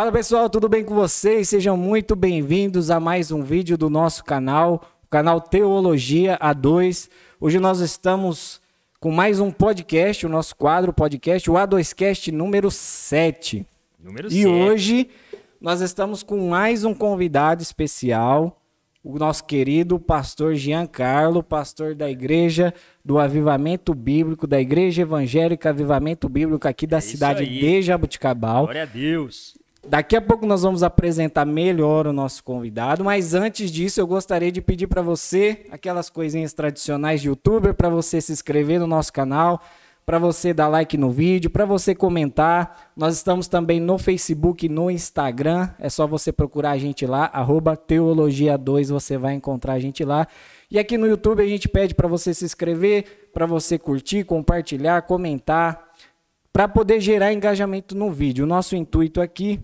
Fala pessoal, tudo bem com vocês? Sejam muito bem-vindos a mais um vídeo do nosso canal, o canal Teologia A2. Hoje nós estamos com mais um podcast, o nosso quadro podcast, o A2Cast número 7. Número E 7. hoje nós estamos com mais um convidado especial, o nosso querido pastor Giancarlo, pastor da igreja do Avivamento Bíblico, da Igreja Evangélica Avivamento Bíblico aqui da É cidade de Jabuticabal. Glória a Deus. Daqui a pouco nós vamos apresentar melhor o nosso convidado, mas antes disso eu gostaria de pedir para você aquelas coisinhas tradicionais de youtuber, para você se inscrever no nosso canal, para você dar like no vídeo, para você comentar. Nós estamos também no Facebook e no Instagram, é só você procurar a gente lá, arroba Teologia2, você vai encontrar a gente lá. E aqui no YouTube a gente pede para você se inscrever, para você curtir, compartilhar, comentar, para poder gerar engajamento no vídeo. O nosso intuito aqui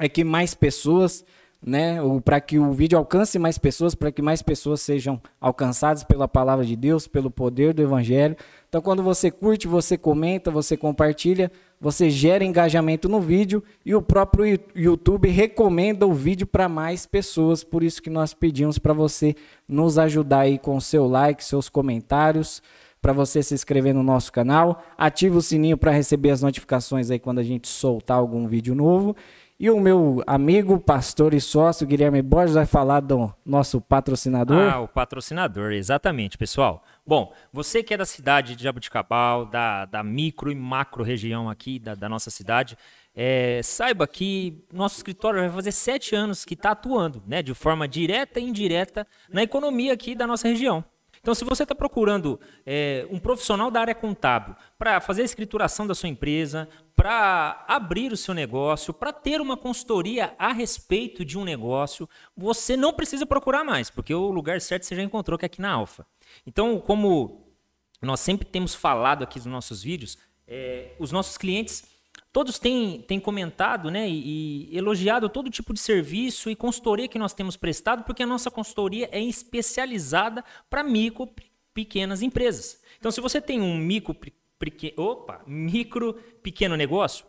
é que mais pessoas, né, para que o vídeo alcance mais pessoas, para que mais pessoas sejam alcançadas pela palavra de Deus, pelo poder do evangelho. Então, quando você curte, você comenta, você compartilha, você gera engajamento no vídeo e o próprio YouTube recomenda o vídeo para mais pessoas. Por isso que nós pedimos para você nos ajudar aí com seu like, seus comentários, para você se inscrever no nosso canal, ativa o sininho para receber as notificações aí quando a gente soltar algum vídeo novo. E o meu amigo, pastor e sócio Guilherme Borges vai falar do nosso patrocinador. Ah, o patrocinador, exatamente, pessoal. Bom, você que é da cidade de Jabuticabal, da, da micro e macro região aqui da, da nossa cidade, é, saiba que nosso escritório vai fazer sete anos que está atuando, né, de forma direta e indireta na economia aqui da nossa região. Então, se você está procurando é, um profissional da área contábil para fazer a escrituração da sua empresa, para abrir o seu negócio, para ter uma consultoria a respeito de um negócio, você não precisa procurar mais, porque o lugar certo você já encontrou, que é aqui na Alfa. Então, como nós sempre temos falado aqui nos nossos vídeos, é, os nossos clientes todos têm, têm comentado né, e, e elogiado todo tipo de serviço e consultoria que nós temos prestado, porque a nossa consultoria é especializada para micro, pe- pequenas empresas. Então, se você tem um micro, pe- peque- opa, micro pequeno negócio,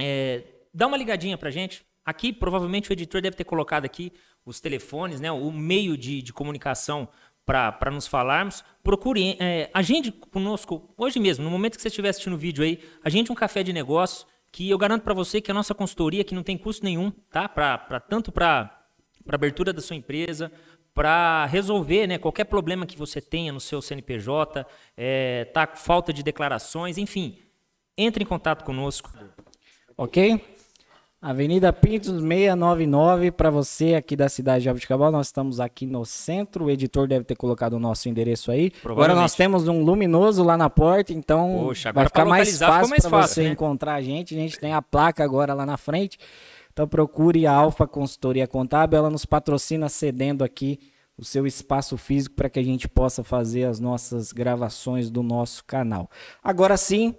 é, dá uma ligadinha pra gente. Aqui, provavelmente, o editor deve ter colocado aqui os telefones, né, o meio de, de comunicação para nos falarmos. Procure, é, agende conosco hoje mesmo, no momento que você estiver assistindo o vídeo aí, agende um café de negócio, que eu garanto para você que a nossa consultoria, que não tem custo nenhum, tá? Pra, pra, tanto para abertura da sua empresa, para resolver né, qualquer problema que você tenha no seu CNPJ, é, tá com falta de declarações, enfim, entre em contato conosco. Ok? Avenida Pintos 699 para você aqui da cidade de Jabuticabal. Nós estamos aqui no centro. O editor deve ter colocado o nosso endereço aí. Agora nós temos um luminoso lá na porta, então Poxa, vai agora ficar mais fácil para você né? encontrar a gente. A gente tem a placa agora lá na frente. Então procure a Alfa Consultoria Contábil. Ela nos patrocina cedendo aqui o seu espaço físico para que a gente possa fazer as nossas gravações do nosso canal. Agora sim,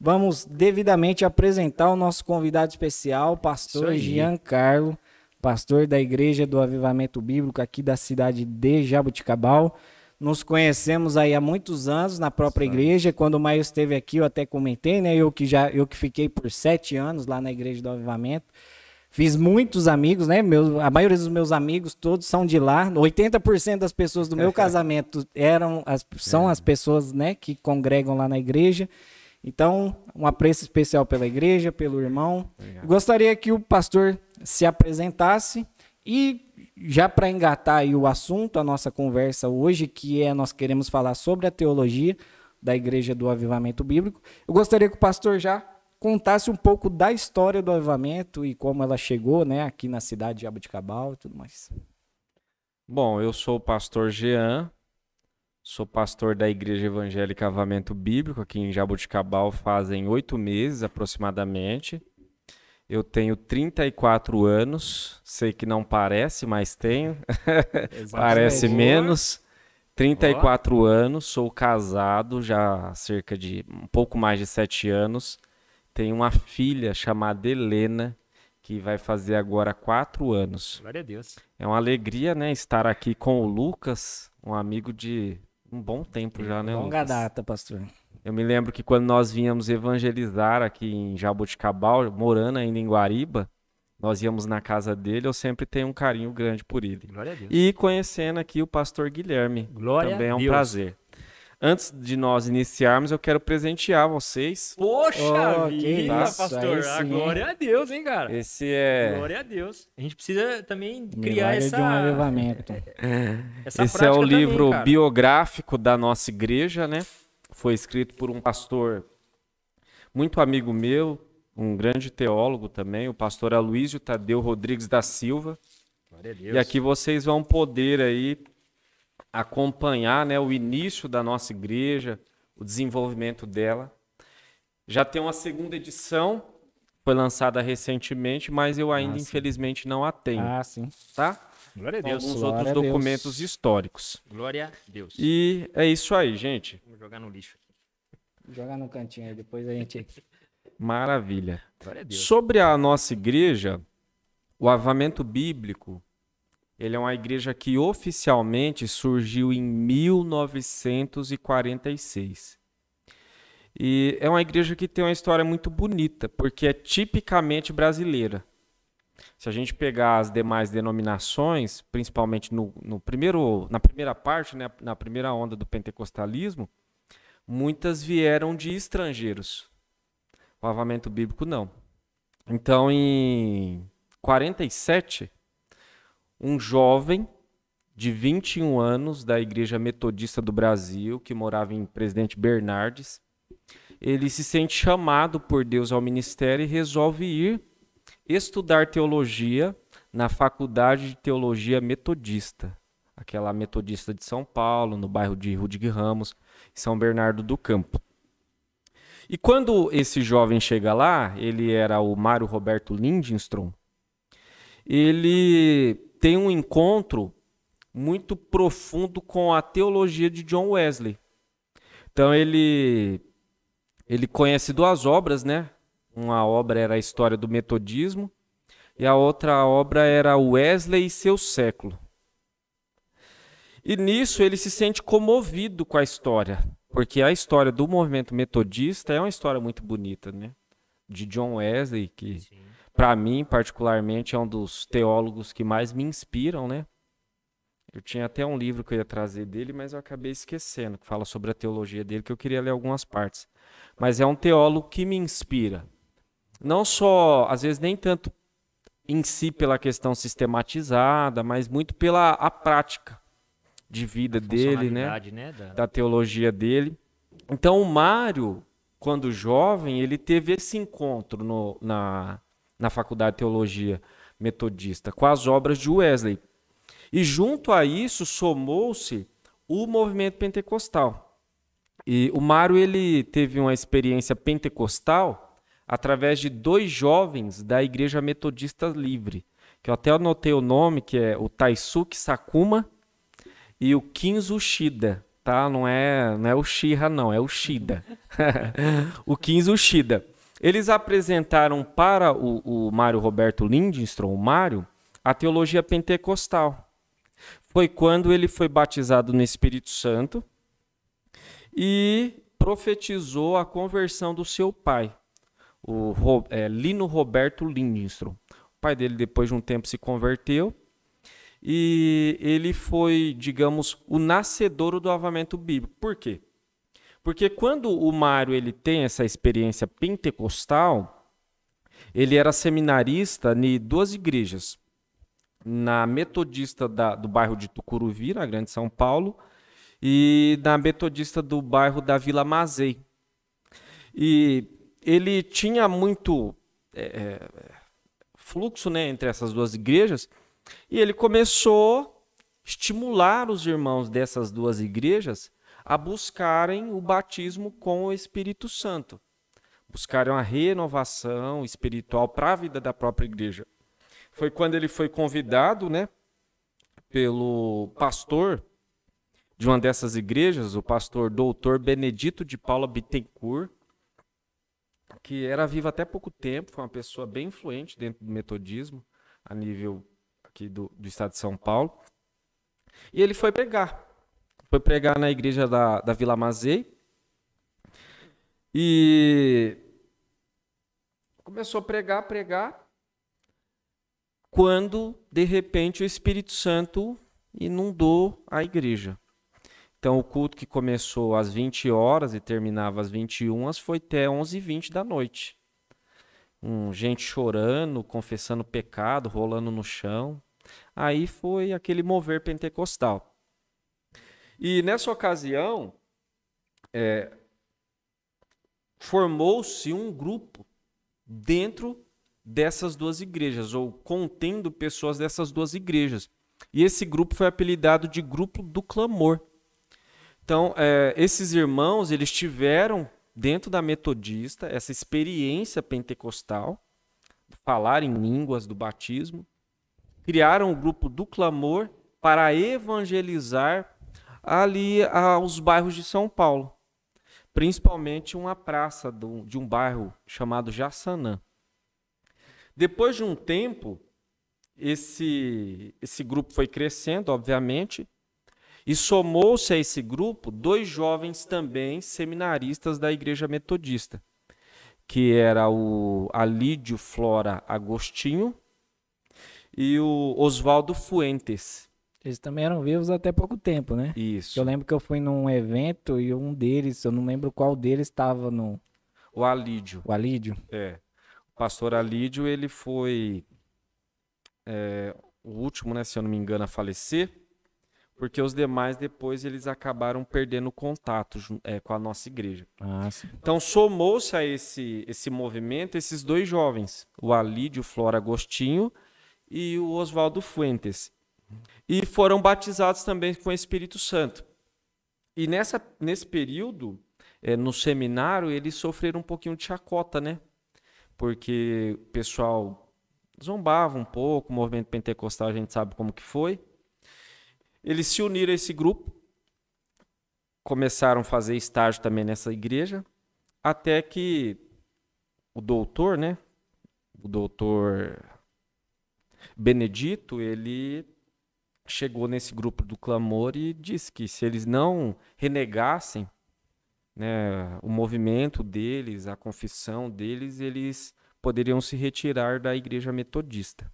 vamos devidamente apresentar o nosso convidado especial, pastor. Giancarlo, pastor da Igreja do Avivamento Bíblico aqui da cidade de Jabuticabal. Nos conhecemos aí há muitos anos na própria igreja. Quando o Maio esteve aqui, eu até comentei, né? Eu que já eu que fiquei por sete anos lá na Igreja do Avivamento. Fiz muitos amigos, né? Meus, a maioria dos meus amigos todos são de lá. 80% das pessoas do meu casamento eram as, são as pessoas, né, que congregam lá na igreja. Então, um apreço especial pela igreja, pelo irmão. Gostaria que o pastor se apresentasse e já para engatar aí o assunto, a nossa conversa hoje, que é nós queremos falar sobre a teologia da Igreja do Avivamento Bíblico. Eu gostaria que o pastor já contasse um pouco da história do avivamento e como ela chegou, né, aqui na cidade de Abuticabal e tudo mais. Bom, eu sou o pastor Jean, sou pastor da Igreja Evangélica Avamento Bíblico aqui em Jabuticabal fazem oito meses aproximadamente. Eu tenho 34 anos, sei que não parece, mas tenho. Parece menos. 34 anos, sou casado já há cerca de um pouco mais de sete anos. Tenho uma filha chamada Helena, que vai fazer agora quatro anos. Glória a Deus. É uma alegria, né, estar aqui com o Lucas, um amigo de um bom tempo já, né, Longa Lucas? data, pastor. Eu me lembro que quando nós vínhamos evangelizar aqui em Jaboticabal, morando ainda em Guariba, nós íamos na casa dele, eu sempre tenho um carinho grande por ele. Glória a Deus. E conhecendo aqui o pastor Guilherme, Glória também é um Deus. prazer. Antes de nós iniciarmos, eu quero presentear vocês. Poxa Oh, vida, isso, pastor. hein? glória a Deus, hein, cara? Esse é, Glória a Deus. A gente precisa também criar Milagre essa, de um avivamento. essa esse é o prática livro também, cara. biográfico da nossa igreja, né? Foi escrito por um pastor muito amigo meu, um grande teólogo também, o pastor Aloysio Tadeu Rodrigues da Silva. Glória a Deus. E aqui vocês vão poder aí acompanhar né, o início da nossa igreja, o desenvolvimento dela. Já tem uma segunda edição, foi lançada recentemente, mas eu ainda, Ah, infelizmente, não a tenho, Ah, sim. tá? Glória a Com Deus. alguns Glória outros a Deus. documentos históricos. Glória a Deus. E é isso aí, gente. Vamos jogar no lixo. Joga no cantinho aí, depois a gente. Maravilha. Glória a Deus. Sobre a nossa igreja, o avamento bíblico, ele é uma igreja que oficialmente surgiu em 1946. E é uma igreja que tem uma história muito bonita, porque é tipicamente brasileira. Se a gente pegar as demais denominações, principalmente no, no primeiro, na primeira parte, né, na primeira onda do pentecostalismo, muitas vieram de estrangeiros. O avamento bíblico não. Então, em 47, um jovem de 21 anos da Igreja Metodista do Brasil, que morava em Presidente Bernardes, ele se sente chamado por Deus ao ministério e resolve ir estudar teologia na Faculdade de Teologia Metodista, aquela metodista de São Paulo, no bairro de Rudig Ramos, São Bernardo do Campo. E quando esse jovem chega lá, ele era o Mário Roberto Lindstrom, ele tem um encontro muito profundo com a teologia de John Wesley. Então ele ele conhece duas obras, né? Uma obra era a história do metodismo e a outra obra era Wesley e seu século. E nisso ele se sente comovido com a história, porque a história do movimento metodista é uma história muito bonita, né? De John Wesley, que Sim. Para mim, particularmente, é um dos teólogos que mais me inspiram, né? Eu tinha até um livro que eu ia trazer dele, mas eu acabei esquecendo, que fala sobre a teologia dele, que eu queria ler algumas partes. Mas é um teólogo que me inspira. Não só, às vezes, nem tanto em si pela questão sistematizada, mas muito pela a prática de vida dele, né? Né? Da... da teologia dele. Então, o Mário, quando jovem, ele teve esse encontro no- na, na Faculdade de Teologia Metodista com as obras de Wesley. E junto a isso somou-se o movimento pentecostal. E o Mário ele teve uma experiência pentecostal através de dois jovens da Igreja Metodista Livre, que eu até anotei o nome, que é o Taisuke Sakuma e o Kinzo Shida, tá? Não é, não é o Shira, não, é o Shida. o Kinzo Shida. Eles apresentaram para o, o Mário Roberto Lindstrom, o Mário, a teologia pentecostal. Foi quando ele foi batizado no Espírito Santo e profetizou a conversão do seu pai, o é, Lino Roberto Lindstrom. O pai dele, depois de um tempo, se converteu e ele foi, digamos, o nascedouro do avamento bíblico. Por quê? Porque quando o Mário ele tem essa experiência pentecostal, ele era seminarista em duas igrejas. Na metodista da- do bairro de Tucuruvi, na Grande São Paulo, e na metodista do bairro da Vila Mazei. E ele tinha muito é, é, fluxo né, entre essas duas igrejas, e ele começou a estimular os irmãos dessas duas igrejas a buscarem o batismo com o Espírito Santo, buscarem uma renovação espiritual para a vida da própria igreja. Foi quando ele foi convidado, né, pelo pastor de uma dessas igrejas, o pastor doutor Benedito de Paula Bittencourt, que era vivo até pouco tempo, foi uma pessoa bem influente dentro do metodismo, a nível aqui do, do estado de São Paulo. E ele foi pregar. Foi pregar na igreja da, da Vila Mazei. E começou a pregar, pregar. quando de repente o Espírito Santo inundou a igreja. Então o culto que começou às 20 horas e terminava às 21 foi até 11h20 da noite. Um, gente chorando, confessando pecado, rolando no chão. Aí foi aquele mover pentecostal. E nessa ocasião, é, formou-se um grupo dentro dessas duas igrejas, ou contendo pessoas dessas duas igrejas. E esse grupo foi apelidado de Grupo do Clamor. Então, é, esses irmãos, eles tiveram dentro da metodista essa experiência pentecostal, falar em línguas do batismo, criaram o grupo do clamor para evangelizar ali aos bairros de São Paulo, principalmente uma praça de um bairro chamado Jaçanã. Depois de um tempo, esse, esse grupo foi crescendo, obviamente, e somou-se a esse grupo dois jovens também seminaristas da Igreja Metodista, que era o Alídio Flora Agostinho e o Oswaldo Fuentes. Eles também eram vivos até pouco tempo, né? Isso. Eu lembro que eu fui num evento e um deles, eu não lembro qual deles estava no. O Alídio. O Alídio? É. O pastor Alídio, ele foi é, o último, né, se eu não me engano, a falecer, porque os demais depois eles acabaram perdendo contato é, com a nossa igreja. Ah, sim. Então somou-se a esse, esse movimento esses dois jovens, o Alídio Flora Agostinho e o Oswaldo Fuentes. E foram batizados também com o Espírito Santo. E nessa, nesse período, é, no seminário, eles sofreram um pouquinho de chacota, né? Porque o pessoal zombava um pouco, o movimento pentecostal a gente sabe como que foi. Eles se uniram a esse grupo, começaram a fazer estágio também nessa igreja, até que o doutor, né? O doutor Benedito, ele chegou nesse grupo do clamor e disse que se eles não renegassem né, o movimento deles, a confissão deles, eles poderiam se retirar da igreja metodista.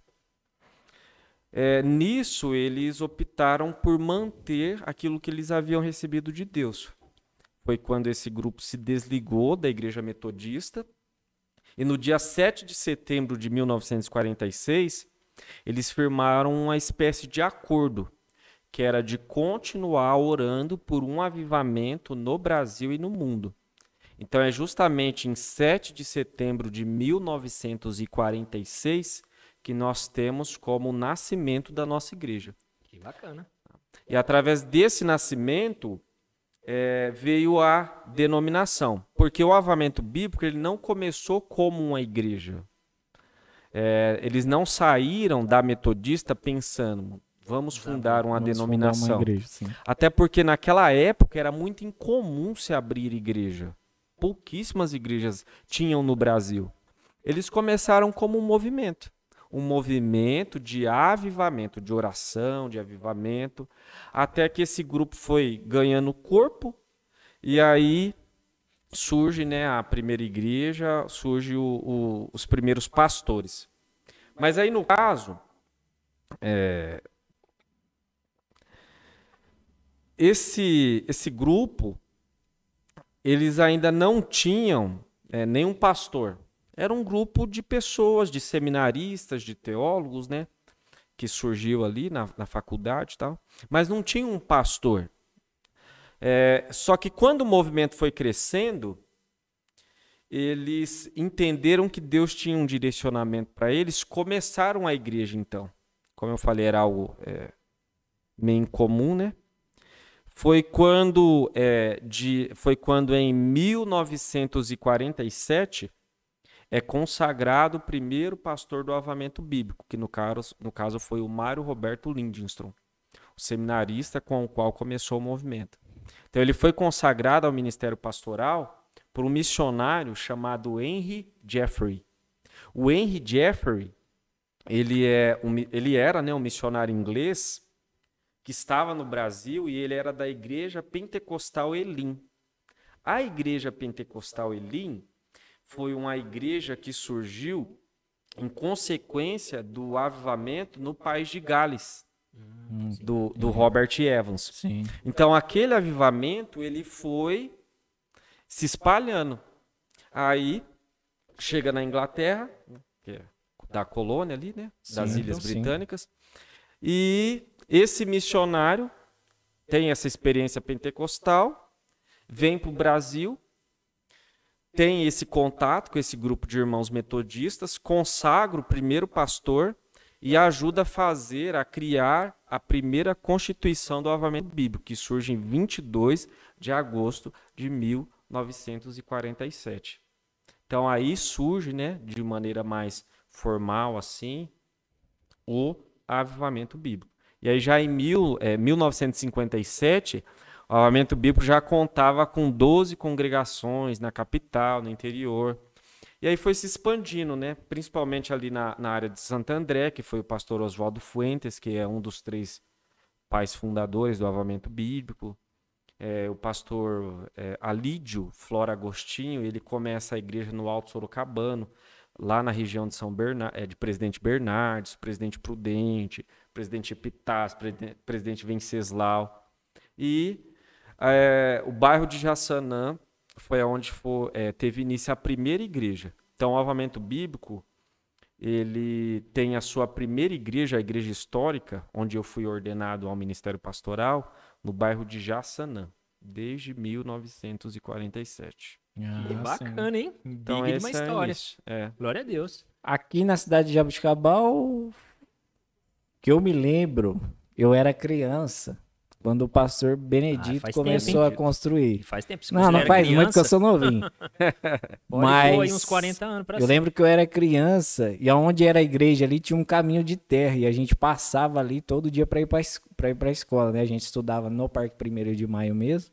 É, nisso, eles optaram por manter aquilo que eles haviam recebido de Deus. Foi quando esse grupo se desligou da igreja metodista. E no dia 7 de setembro de 1946, eles firmaram uma espécie de acordo, que era de continuar orando por um avivamento no Brasil e no mundo. Então é justamente em 7 de setembro de 1946 que nós temos como o nascimento da nossa igreja. Que bacana. E através desse nascimento é, veio a denominação, porque o avamento bíblico ele não começou como uma igreja. É, eles não saíram da metodista pensando, vamos fundar uma vamos denominação. Fundar uma igreja, Até porque naquela época era muito incomum se abrir igreja. Pouquíssimas igrejas tinham no Brasil. Eles começaram como um movimento. Um movimento de avivamento, de oração, de avivamento, até que esse grupo foi ganhando corpo, e aí surge né, a primeira igreja, surge o, o, os primeiros pastores. Mas aí no caso, é, esse, esse grupo, eles ainda não tinham é, nenhum pastor. Era um grupo de pessoas, de seminaristas, de teólogos, né? Que surgiu ali na, na faculdade e tal. Mas não tinha um pastor. É, só que quando o movimento foi crescendo, eles entenderam que Deus tinha um direcionamento para eles, começaram a igreja então. Como eu falei, era algo é, meio incomum, né? Foi quando, é, de, foi quando em 1947 é consagrado o primeiro pastor do avamento bíblico, que no caso, no caso foi o Mário Roberto Lindstrom, o seminarista com o qual começou o movimento. Então ele foi consagrado ao ministério pastoral por um missionário chamado Henry Jeffrey. O Henry Jeffrey, ele, é um, ele era né, um missionário inglês que estava no Brasil e ele era da igreja pentecostal Elim. A igreja pentecostal Elim foi uma igreja que surgiu em consequência do avivamento no país de Gales, do, do Robert Evans. Sim. Então aquele avivamento ele foi se espalhando. Aí chega na Inglaterra, que é da colônia ali, né, das Sim, Ilhas sim. Britânicas, e esse missionário tem essa experiência pentecostal, vem para o Brasil, tem esse contato com esse grupo de irmãos metodistas, consagra o primeiro pastor e ajuda a fazer, a criar a primeira constituição do avamento bíblico, que surge em 22 de agosto de 1947. Então aí surge, né, de maneira mais formal assim, o avivamento bíblico. E aí já em mil, eh, 1957, o avivamento bíblico já contava com 12 congregações na capital, no interior. E aí foi se expandindo, né? principalmente ali na, na área de Santo André, que foi o pastor Oswaldo Fuentes, que é um dos três pais fundadores do avivamento bíblico. É, o pastor é, Alídio Flora Agostinho, ele começa a igreja no Alto Sorocabano, lá na região de São Bernardo, é, de Presidente Bernardes, Presidente Prudente, Presidente Epitácio, Presidente, Presidente Venceslau. E é, o bairro de Jaçanã foi onde foi, é, teve início a primeira igreja. Então, o avamento bíblico, ele tem a sua primeira igreja, a igreja histórica, onde eu fui ordenado ao ministério pastoral, no bairro de Jaçanã, desde 1947. Que Ah, sim. bacana, hein? Então, Big de uma é história. início. É. Glória a Deus. Aqui na cidade de Jabuticabal, que eu me lembro, eu era criança quando o pastor Benedito Ah, começou tempo, a construir. E faz tempo. Não, não faz muito que eu criança, sou novinho. mas uns 40 anos pra Eu lembro que eu era criança e aonde era a igreja ali tinha um caminho de terra e a gente passava ali todo dia para ir para ir para escola, né? A gente estudava no Parque 1 de Maio mesmo.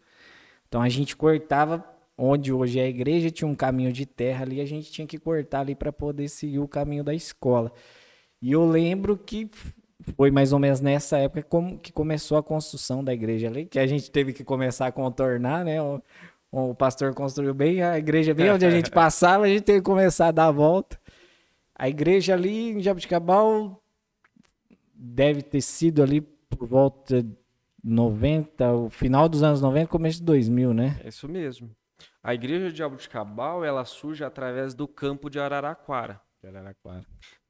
Então a gente cortava onde hoje é a igreja, tinha um caminho de terra ali, a gente tinha que cortar ali para poder seguir o caminho da escola. E eu lembro que foi mais ou menos nessa época como que começou a construção da igreja ali, que a gente teve que começar a contornar, né? O, o pastor construiu bem a igreja, bem onde a gente passava, a gente teve que começar a dar a volta. A igreja ali em Jabuticabal deve ter sido ali por volta de 90, o final dos anos 90, começo de 2000, né? É isso mesmo. A igreja de Jabuticabal, ela surge através do campo de Araraquara.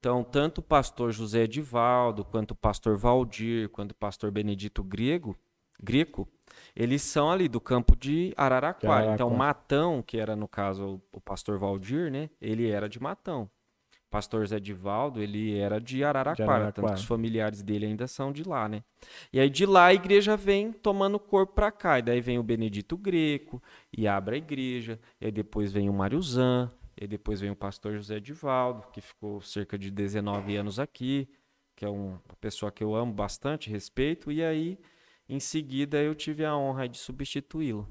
Então, tanto o pastor José Edivaldo, quanto o pastor Valdir, quanto o pastor Benedito Grego, Greco, eles são ali do campo de Araraquara. Araraquara. Então, Matão, que era no caso o, pastor Valdir, né? Ele era de Matão. O pastor Zé Edivaldo, ele era de Araraquara, Araraquara. tanto que os familiares dele ainda são de lá, né? E aí de lá a igreja vem tomando corpo para cá. E daí vem o Benedito Greco e abre a igreja. E aí depois vem o Mariuzan. E aí depois vem o pastor José Edivaldo, que ficou cerca de 19 anos aqui, que é um- uma pessoa que eu amo bastante, respeito. E aí, em seguida, eu tive a honra de substituí-lo.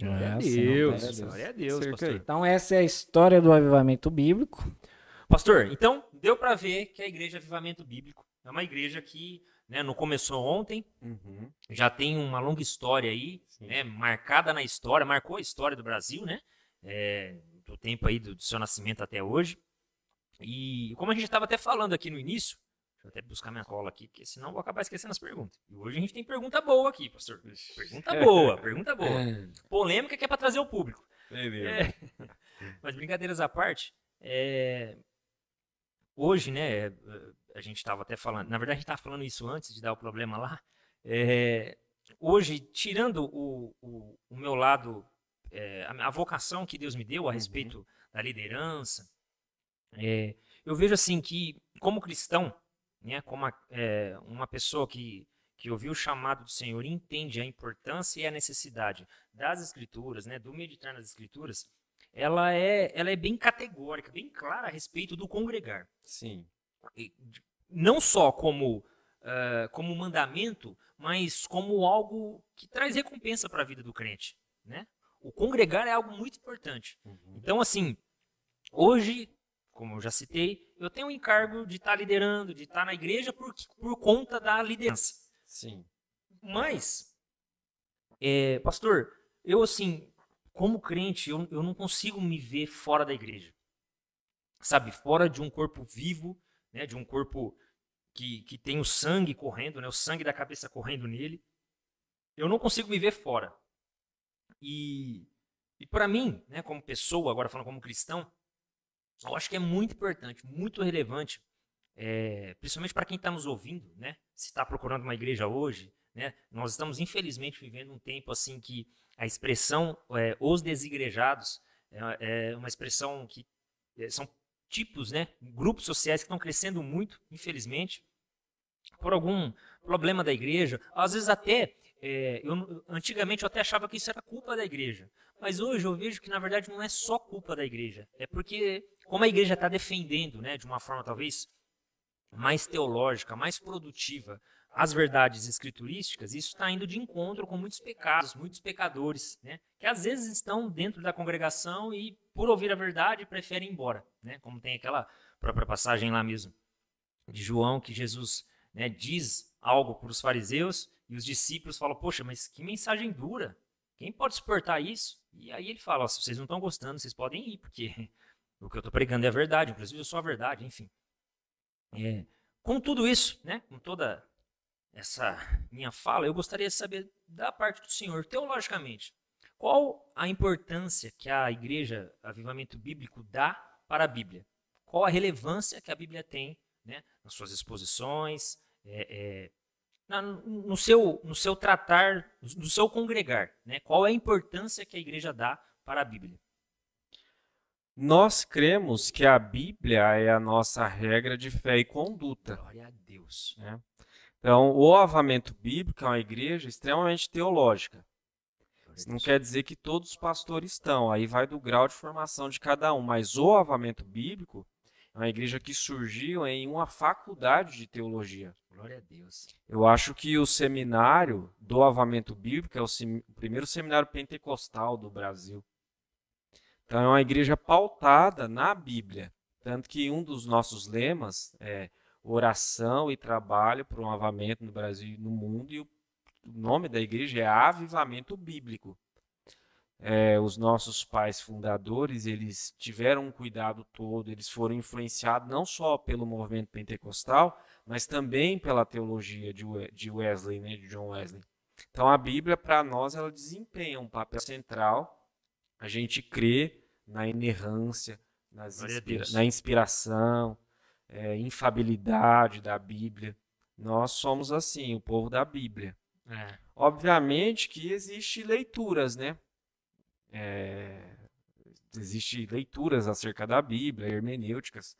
Glória a É, Deus. glória a Deus. Glória a Deus, Cerca pastor. aí. Então essa é a história do avivamento bíblico. Pastor, então deu pra ver que a igreja Avivamento Bíblico é uma igreja que né, não começou ontem, já tem uma longa história aí, né, marcada na história, marcou a história do Brasil, né? é, do tempo aí do, do seu nascimento até hoje. E como a gente estava até falando aqui no início, deixa eu até buscar minha cola aqui, porque senão eu vou acabar esquecendo as perguntas. E hoje a gente tem pergunta boa aqui, pastor. Pergunta boa, pergunta boa. Polêmica que é para trazer o público. É. Mas brincadeiras à parte, é, hoje, né, é, a gente estava até falando, na verdade a gente estava falando isso antes de dar o problema lá. é, hoje, tirando o, o, o meu lado, é, a, a vocação que Deus me deu a respeito da liderança, é, eu vejo assim que, como cristão, né, como a- é, uma pessoa que, que ouviu o chamado do Senhor entende a importância e a necessidade das escrituras, né, do meditar nas escrituras, ela é, ela é bem categórica, bem clara a respeito do congregar. Sim. E Não só como, ah, como mandamento, mas como algo que traz recompensa para a vida do crente. Né? O congregar é algo muito importante. Então, assim, hoje, como eu já citei, eu tenho o encargo de estar liderando, de estar na igreja por, por conta da liderança. Sim. Mas, é, pastor, eu assim, como crente, eu, eu não consigo me ver fora da igreja. sabe, fora de um corpo vivo, né, de um corpo que, que tem o sangue correndo, né, o sangue da cabeça correndo nele. Eu não consigo me ver fora. E, e para mim, né, como pessoa, agora falando como cristão, eu acho que é muito importante, muito relevante, é, principalmente para quem está nos ouvindo, né, se está procurando uma igreja hoje, né, nós estamos infelizmente vivendo um tempo assim que a expressão é, os desigrejados é, é uma expressão que é, são tipos, né, grupos sociais que estão crescendo muito, infelizmente, por algum problema da igreja. Às vezes até, é, eu, antigamente eu até achava que isso era culpa da igreja. Mas hoje eu vejo que na verdade não é só culpa da igreja. É porque, como a igreja está defendendo, né, de uma forma talvez mais teológica, mais produtiva, as verdades escriturísticas, isso está indo de encontro com muitos pecados, muitos pecadores, né? que às vezes estão dentro da congregação e, por ouvir a verdade, preferem ir embora. Né? Como tem aquela própria passagem lá mesmo de João, que Jesus né, diz algo para os fariseus e os discípulos falam: Poxa, mas que mensagem dura! Quem pode suportar isso? E aí ele fala: Se vocês não estão gostando, vocês podem ir, porque o que eu estou pregando é a verdade, inclusive eu sou a verdade, enfim. É, com tudo isso, né, com toda essa minha fala, eu gostaria de saber da parte do senhor, teologicamente, qual a importância que a igreja Avivamento Bíblico dá para a Bíblia? Qual a relevância que a Bíblia tem né, nas suas exposições, é, é, na, no, seu, no seu tratar, no seu congregar? Né? Qual é a importância que a igreja dá para a Bíblia? Nós cremos que a Bíblia é a nossa regra de fé e conduta. Glória a Deus. Né? Então, o avamento bíblico é uma igreja extremamente teológica. Isso não quer dizer que todos os pastores estão, aí vai do grau de formação de cada um, mas o avamento bíblico uma igreja que surgiu em uma faculdade de teologia. Glória a Deus. Eu acho que o seminário do avamento bíblico é o, sem, o primeiro seminário pentecostal do Brasil. Então é uma igreja pautada na Bíblia. Tanto que um dos nossos lemas é oração e trabalho para um avamento no Brasil e no mundo, e o nome da igreja é Avivamento Bíblico. É, os nossos pais fundadores, eles tiveram um cuidado todo, eles foram influenciados não só pelo movimento pentecostal, mas também pela teologia de Wesley, né, de John Wesley. Então a Bíblia, para nós, ela desempenha um papel central. A gente crê na inerrância, inspira na inspiração, é, infabilidade da Bíblia. Nós somos assim, o povo da Bíblia. É. Obviamente que existe leituras, né? É, existe leituras acerca da Bíblia, hermenêuticas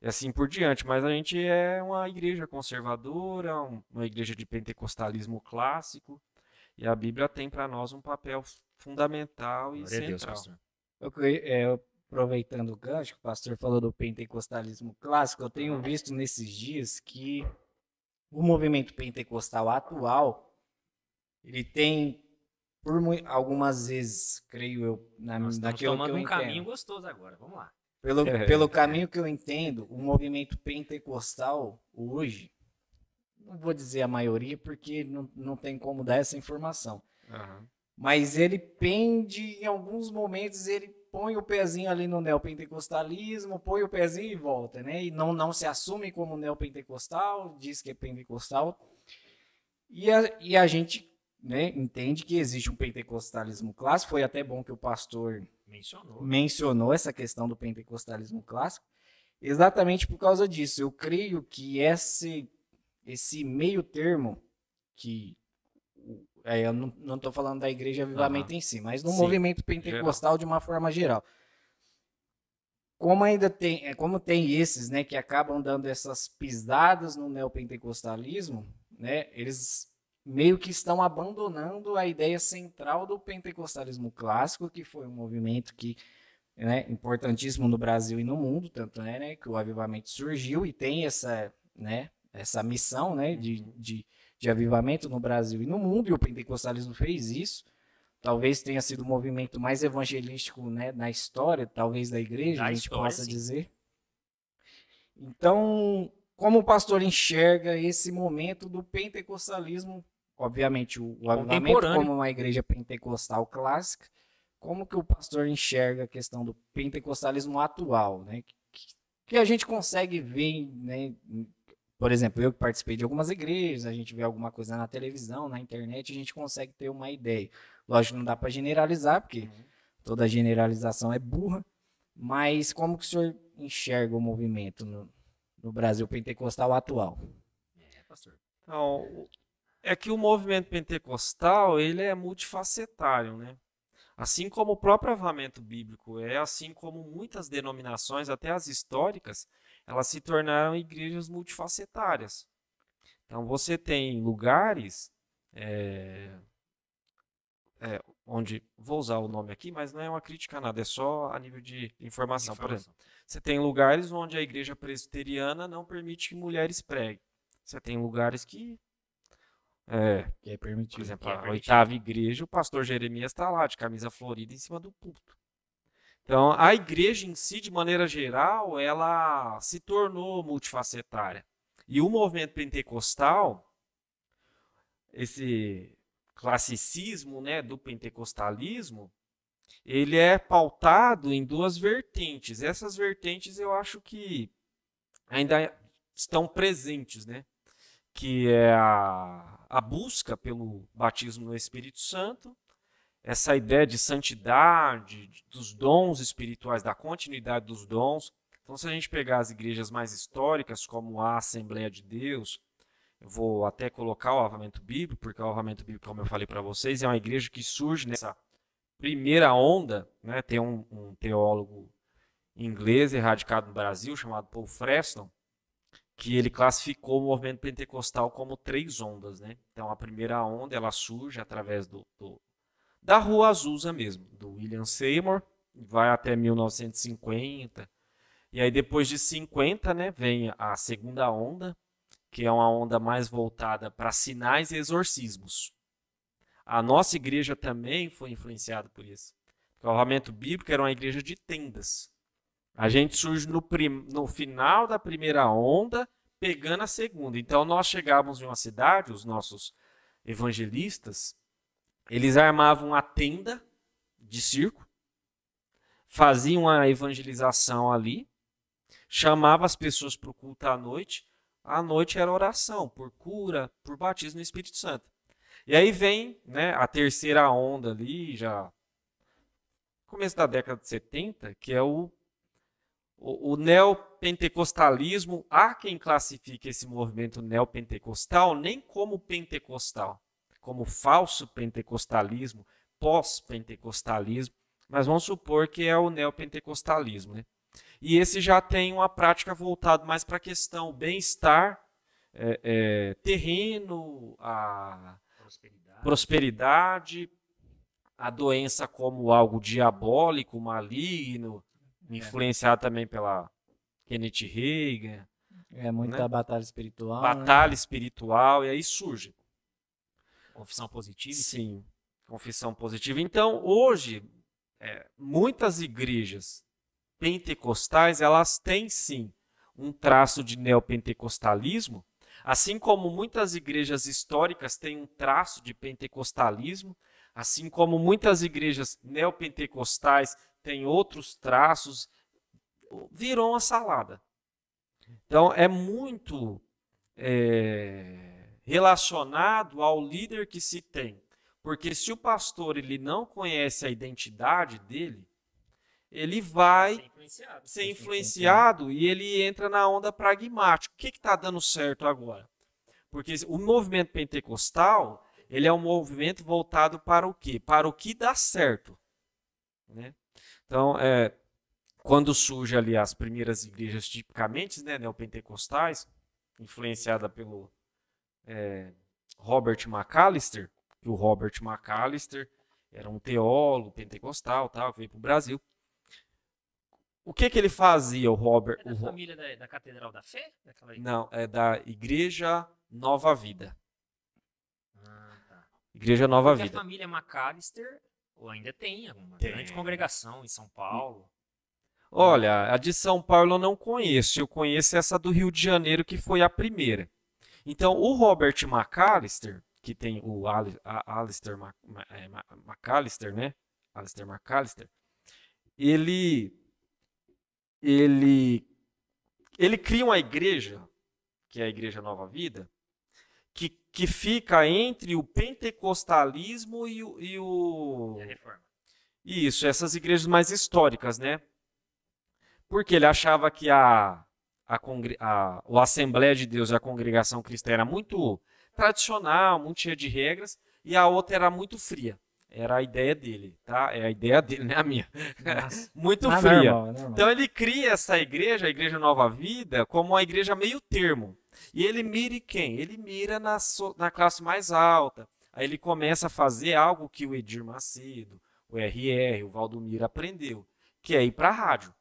e assim por diante. Mas a gente é uma igreja conservadora, uma igreja de pentecostalismo clássico e a Bíblia tem para nós um papel fundamental e Glória central. Deus, eu, é, aproveitando o gancho, o pastor falou do pentecostalismo clássico, eu tenho visto nesses dias que o movimento pentecostal atual, ele tem, por algumas vezes, creio eu, na, Nós tomando que eu um entendo, caminho gostoso agora, vamos lá. Pelo, é. pelo caminho que eu entendo, o movimento pentecostal hoje, não vou dizer a maioria, porque não, não tem como dar essa informação, uhum. mas ele pende, em alguns momentos, ele põe o pezinho ali no neopentecostalismo, põe o pezinho e volta, né? E não, não se assume como neopentecostal, diz que é pentecostal. E a, e a gente né, entende que existe um pentecostalismo clássico. Foi até bom que o pastor mencionou, mencionou essa questão do pentecostalismo clássico, exatamente por causa disso. Eu creio que esse, esse meio termo que é, eu não estou falando da igreja avivamento uhum. em si, mas no Sim, movimento pentecostal geral. de uma forma geral. Como ainda tem, é, como tem esses, né, que acabam dando essas pisadas no neopentecostalismo, né, eles meio que estão abandonando a ideia central do pentecostalismo clássico, que foi um movimento que né, importantíssimo no Brasil e no mundo, tanto é né, que o avivamento surgiu e tem essa, né, essa missão né, de, de de avivamento no Brasil e no mundo, e o pentecostalismo fez isso. Talvez tenha sido o movimento mais evangelístico né, na história, talvez da igreja, a gente história, possa sim. dizer. Então, como o pastor enxerga esse momento do pentecostalismo, obviamente o, o avivamento como uma igreja pentecostal clássica, como que o pastor enxerga a questão do pentecostalismo atual, né? Que Porque a gente consegue ver, né? Por exemplo, eu que participei de algumas igrejas, a gente vê alguma coisa na televisão, na internet, a gente consegue ter uma ideia. Lógico, não dá para generalizar, porque toda generalização é burra, mas como que o senhor enxerga o movimento no, no Brasil pentecostal atual? É, pastor. Então, é que o movimento pentecostal ele é multifacetário, né? Assim como o próprio avamento bíblico é, assim como muitas denominações, até as históricas, elas se tornaram igrejas multifacetárias. Então você tem lugares é, é, onde, vou usar o nome aqui, mas não é uma crítica a nada, é só a nível de informação. informação. Por exemplo, você tem lugares onde a igreja presbiteriana não permite que mulheres preguem. Você tem lugares que é, que é permitido. Por exemplo, é a oitava igreja, o pastor Jeremias está lá, de camisa florida, em cima do púlpito. Então, a igreja em si, de maneira geral, ela se tornou multifacetária. E o movimento pentecostal, esse classicismo né, do pentecostalismo, ele é pautado em duas vertentes. Essas vertentes eu acho que ainda estão presentes, né? Que é a, a busca pelo batismo no Espírito Santo, essa ideia de santidade, dos dons espirituais, da continuidade dos dons. Então, se a gente pegar as igrejas mais históricas, como a Assembleia de Deus, eu vou até colocar o avamento bíblico, porque o avamento bíblico, como eu falei para vocês, é uma igreja que surge nessa primeira onda. Né? Tem um, um teólogo inglês erradicado no Brasil, chamado Paul Freston, que ele classificou o movimento pentecostal como três ondas, né? Então a primeira onda ela surge através do, do da Rua Azusa mesmo, do William Seymour, vai até 1950. E aí depois de 50, né, vem a segunda onda, que é uma onda mais voltada para sinais e exorcismos. A nossa igreja também foi influenciada por isso. O armamento bíblico era uma igreja de tendas. A gente surge no, prim... no final da primeira onda, pegando a segunda. Então nós chegávamos em uma cidade, os nossos evangelistas, eles armavam a tenda de circo, faziam a evangelização ali, chamavam as pessoas para o culto à noite. À noite era oração por cura, por batismo no Espírito Santo. E aí vem né, a terceira onda ali, já começo da década de 70, que é o o, o neopentecostalismo, há quem classifique esse movimento neopentecostal nem como pentecostal, como falso pentecostalismo, pós-pentecostalismo, mas vamos supor que é o neopentecostalismo. Né? E esse já tem uma prática voltada mais para a questão bem-estar, é, é, terreno, a prosperidade. prosperidade, a doença como algo diabólico, maligno, é. influenciado também pela Kenneth Reagan. É muita né? batalha espiritual. Né? Batalha né? espiritual, e aí surge. Confissão positiva? Sim, confissão positiva. Então, hoje, é, muitas igrejas pentecostais, elas têm sim um traço de neopentecostalismo, assim como muitas igrejas históricas têm um traço de pentecostalismo, assim como muitas igrejas neopentecostais tem outros traços, virou uma salada. Então é muito é, relacionado ao líder que se tem. Porque se o pastor ele não conhece a identidade dele, ele vai ser influenciado, ser influenciado e ele entra na onda pragmática. O que está dando certo agora? Porque o movimento pentecostal ele é um movimento voltado para o quê? Para o que dá certo. Né? Então, é, quando surge ali as primeiras igrejas tipicamente né, neopentecostais, influenciada pelo é, Robert McAllister, que o Robert McAllister era um teólogo pentecostal, tal, veio para o Brasil. O que que ele fazia, o Robert? É da o família da, da, Catedral da Fé? Não, é da Igreja Nova Vida. Ah, tá. Igreja Nova Porque Vida. A família McAllister ou ainda tem uma tem. grande congregação em São Paulo. Olha, a de São Paulo eu não conheço. Eu conheço essa do Rio de Janeiro, que foi a primeira. Então, o Robert McAllister, que tem o Alistair é, McAllister, né? Alistair McAllister, ele, ele ele cria uma igreja, que é a Igreja Nova Vida, que, fica entre o pentecostalismo e o. E o... E a reforma. Isso, essas igrejas mais históricas, né? Porque ele achava que a, a, a, o Assembleia de Deus e a congregação cristã era muito tradicional, muito cheia de regras, e a outra era muito fria. Era a ideia dele, tá? É a ideia dele, não é a minha. Nossa. Muito Mas fria. normal, é normal. Então ele cria essa igreja, a Igreja Nova Vida, como uma igreja meio termo. E ele mira em quem? Ele mira na, so- na classe mais alta. Aí ele começa a fazer algo que o Edir Macedo, o RR, o Valdomiro aprendeu, que é ir para a rádio.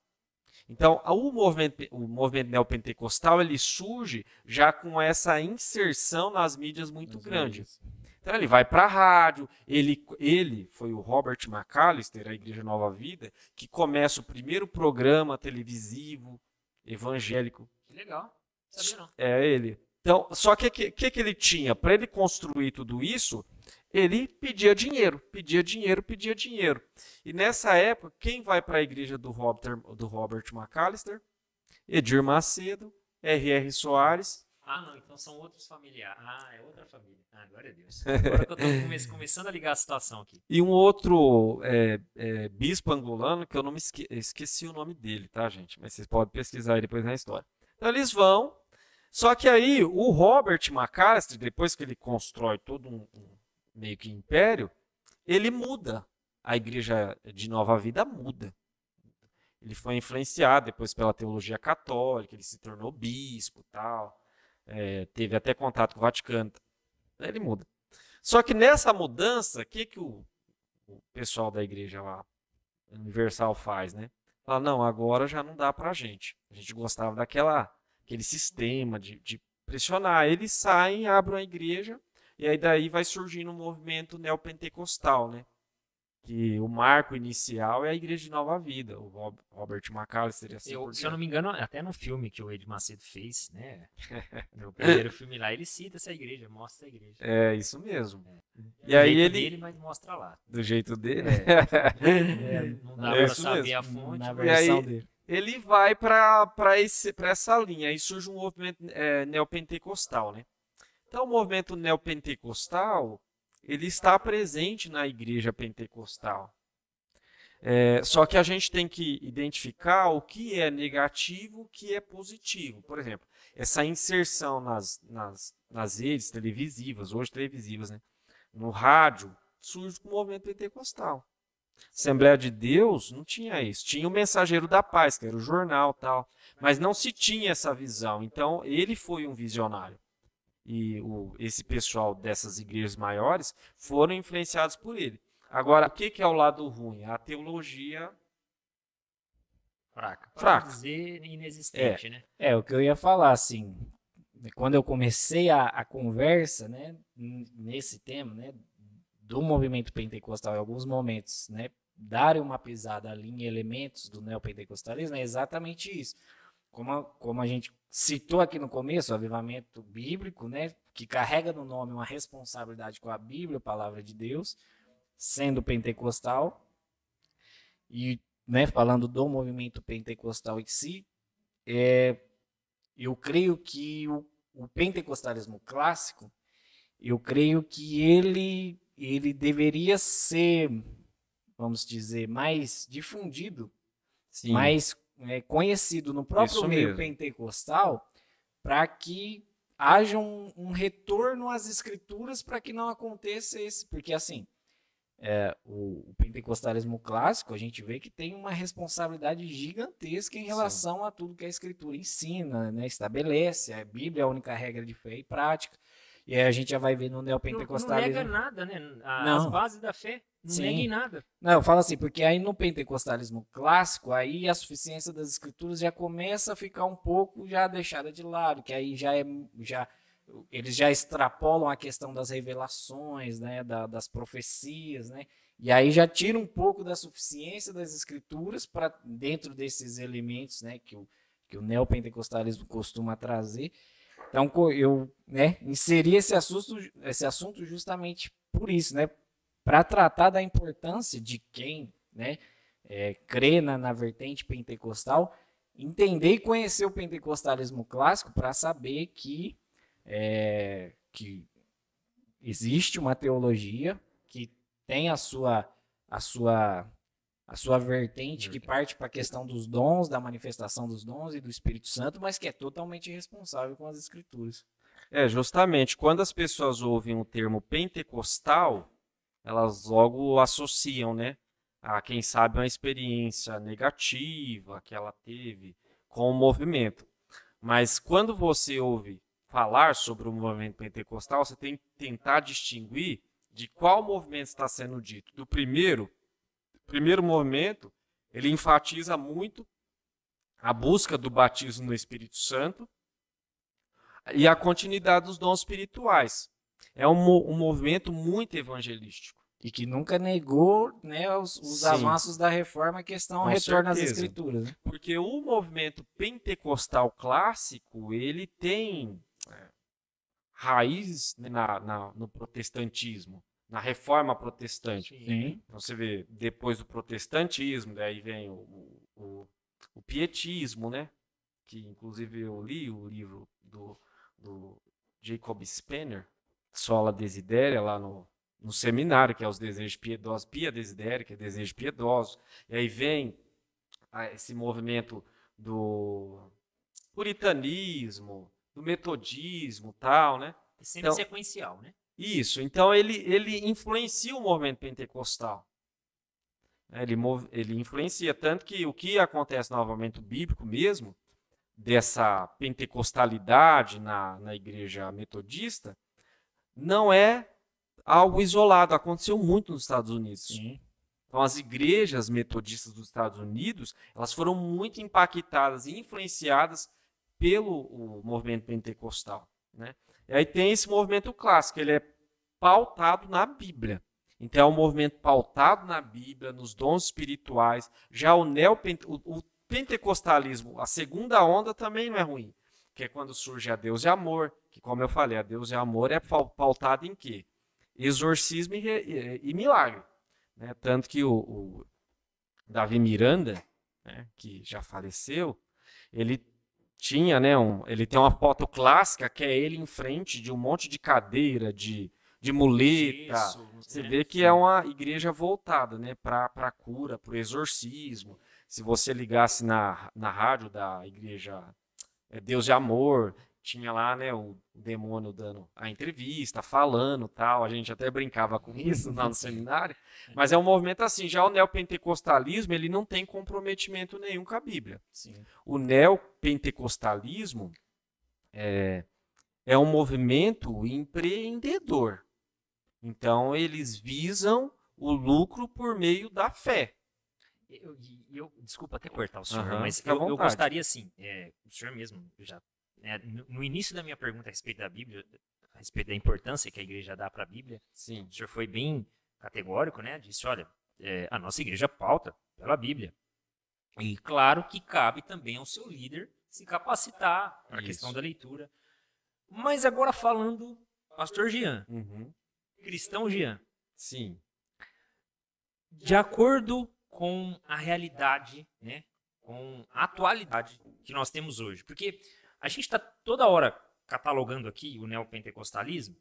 Então, o movimento, o movimento neopentecostal ele surge já com essa inserção nas mídias muito grande. Então ele vai para a rádio, ele, ele foi o Robert McAllister, a Igreja Nova Vida, que começa o primeiro programa televisivo evangélico. Que legal. É ele. Então, só que o que, que, que ele tinha? Para ele construir tudo isso, ele pedia dinheiro, pedia dinheiro, pedia dinheiro. E nessa época, quem vai para a igreja do Robert, do Robert McAllister? Edir Macedo, R.R. Soares, Ah, não, então são outros familiares. Ah, é outra família. Ah, glória a Deus. Agora que eu come- começando a ligar a situação aqui. E um outro é, é, bispo angolano, que eu não me esque- esqueci o nome dele, tá, gente? Mas vocês podem pesquisar aí depois na história. Então eles vão, só que aí o Robert McAllister, depois que ele constrói todo um, um meio que império, ele muda. A igreja de Nova Vida muda. Ele foi influenciado depois pela teologia católica, ele se tornou bispo tal. É, teve até contato com o Vaticano. Aí ele muda. Só que nessa mudança, o que, que o, o pessoal da igreja lá, universal, faz, né? Fala, não, agora já não dá pra gente. A gente gostava daquela aquele sistema de, de pressionar. Eles saem, abrem a igreja, e aí daí vai surgindo um movimento neopentecostal, né? Que o marco inicial é a Igreja de Nova Vida, o Rob- Robert McAllister assim Eu, se eu não me engano, até no filme que o Ed Macedo fez, né? No primeiro filme lá, ele cita essa igreja, mostra a igreja. É, isso mesmo. E Do aí jeito ele, dele, mas mostra lá. do jeito dele, É, Não na dá É pra saber mesmo. a fonte. na versão aí- dele. Ele vai para essa linha. Aí surge um movimento é, neopentecostal, né? Então, o movimento neopentecostal, ele está presente na igreja pentecostal. É, só que a gente tem que identificar o que é negativo, o que é positivo. Por exemplo, essa inserção nas, nas, nas redes televisivas, hoje televisivas, né? no rádio, surge com o movimento pentecostal. Assembleia de Deus não tinha isso. Tinha o Mensageiro da Paz, que era o jornal tal. Mas não se tinha essa visão. Então, ele foi um visionário. E o, esse pessoal dessas igrejas maiores foram influenciados por ele. Agora, o que, que é o lado ruim? A teologia. Fraca. Fraca. dizer inexistente, né? É, o que eu ia falar, assim, quando eu comecei a, a conversa, né, nesse tema, né, do movimento pentecostal, em alguns momentos, né, darem uma pisada ali em elementos do neopentecostalismo, é exatamente isso. Como a, como a gente citou aqui no começo, o avivamento bíblico, né, que carrega no nome uma responsabilidade com a Bíblia, a palavra de Deus, sendo pentecostal, e né, falando do movimento pentecostal em si, é, eu creio que o, o pentecostalismo clássico, eu creio que ele, ele deveria ser, vamos dizer, mais difundido, Sim. mais é, conhecido no próprio Isso meio mesmo. pentecostal, para que haja um, um retorno às escrituras para que não aconteça esse, porque assim, é, o, o pentecostalismo clássico, a gente vê que tem uma responsabilidade gigantesca em relação a tudo que a escritura ensina, né, estabelece, a Bíblia é a única regra de fé e prática, e aí a gente já vai ver no Não, não neopentecostalismo. nega nada, né? A- Não. As bases da fé. Não Sim. nega em nada. Não, eu falo assim, porque aí no pentecostalismo clássico, aí a suficiência das escrituras já começa a ficar um pouco já deixada de lado, que aí já é já eles já extrapolam a questão das revelações, né, da- das profecias, né? E aí já tira um pouco da suficiência das escrituras para dentro desses elementos, né, que o que o neopentecostalismo costuma trazer. Então eu, né, inseri esse assunto esse assunto justamente por isso, né? para tratar da importância de quem né, é, crê na, na vertente pentecostal entender e conhecer o pentecostalismo clássico para saber que, é, que existe uma teologia que tem a sua, a sua, a sua vertente que parte para a questão dos dons, da manifestação dos dons e do Espírito Santo, mas que é totalmente responsável com as escrituras. É, justamente, quando as pessoas ouvem o termo pentecostal, elas logo associam, né? A quem sabe uma experiência negativa que ela teve com o movimento. Mas quando você ouve falar sobre o movimento pentecostal, você tem que tentar distinguir de qual movimento está sendo dito. Do primeiro, primeiro movimento, ele enfatiza muito a busca do batismo no Espírito Santo e a continuidade dos dons espirituais. É um, um movimento muito evangelístico. E que nunca negou né, os, os avanços da reforma, questão retorno às escrituras. Né? Porque o movimento pentecostal clássico, ele tem é, raiz na, na, no protestantismo, na reforma protestante. Sim. Então, você vê, depois do protestantismo, daí vem o, o, o pietismo, né? Que inclusive eu li o livro do do Jacob Spener, Sola Desidéria, lá no, no seminário, que é os desejos piedosos, Pia Desidéria, que é desejo piedoso. E aí vem esse movimento do puritanismo, do metodismo tal, né? É sempre então, sequencial, né? Isso. Então ele, ele influencia o movimento pentecostal. Ele, ele influencia tanto que o que acontece no movimento bíblico mesmo dessa pentecostalidade na, na igreja metodista não é algo isolado, aconteceu muito nos Estados Unidos. Sim. Então, as igrejas metodistas dos Estados Unidos, elas foram muito impactadas e influenciadas pelo movimento pentecostal. Né? E aí tem esse movimento clássico, ele é pautado na Bíblia. Então, é um movimento pautado na Bíblia, nos dons espirituais. Já o, neopent... o, o pentecostalismo, a segunda onda também não é ruim, que é quando surge a Deus de amor, que como eu falei, a Deus de amor é pautado em quê? Exorcismo e, e, e milagre. Né? Tanto que o, o Davi Miranda, né, que já faleceu, ele tinha, né, um, ele tem uma foto clássica que é ele em frente de um monte de cadeira, de, de muleta. Isso, Você vê que é uma igreja voltada né, para cura, para o exorcismo se você ligasse na, na rádio da igreja é, Deus de Amor, tinha lá, né, o demônio dando a entrevista, falando tal. A gente até brincava com isso lá no seminário. Mas é um movimento assim. Já o neopentecostalismo, ele não tem comprometimento nenhum com a Bíblia. Sim. O neopentecostalismo é, é um movimento empreendedor. Então, eles visam o lucro por meio da fé. Eu, eu, desculpa até cortar o senhor, uhum, mas eu, eu, gostaria assim, é, o senhor mesmo já, é, no, no, início da minha pergunta a respeito da Bíblia, a respeito da importância que a igreja dá para a Bíblia, Sim. o senhor foi bem categórico, né? Disse, olha, é, a nossa igreja pauta pela Bíblia. E claro que cabe também ao seu líder se capacitar para a questão da leitura. Mas agora falando, pastor Jean, uhum. cristão Jean. Sim. De acordo com a realidade, né? com a atualidade que nós temos hoje. Porque a gente está toda hora catalogando aqui o neopentecostalismo.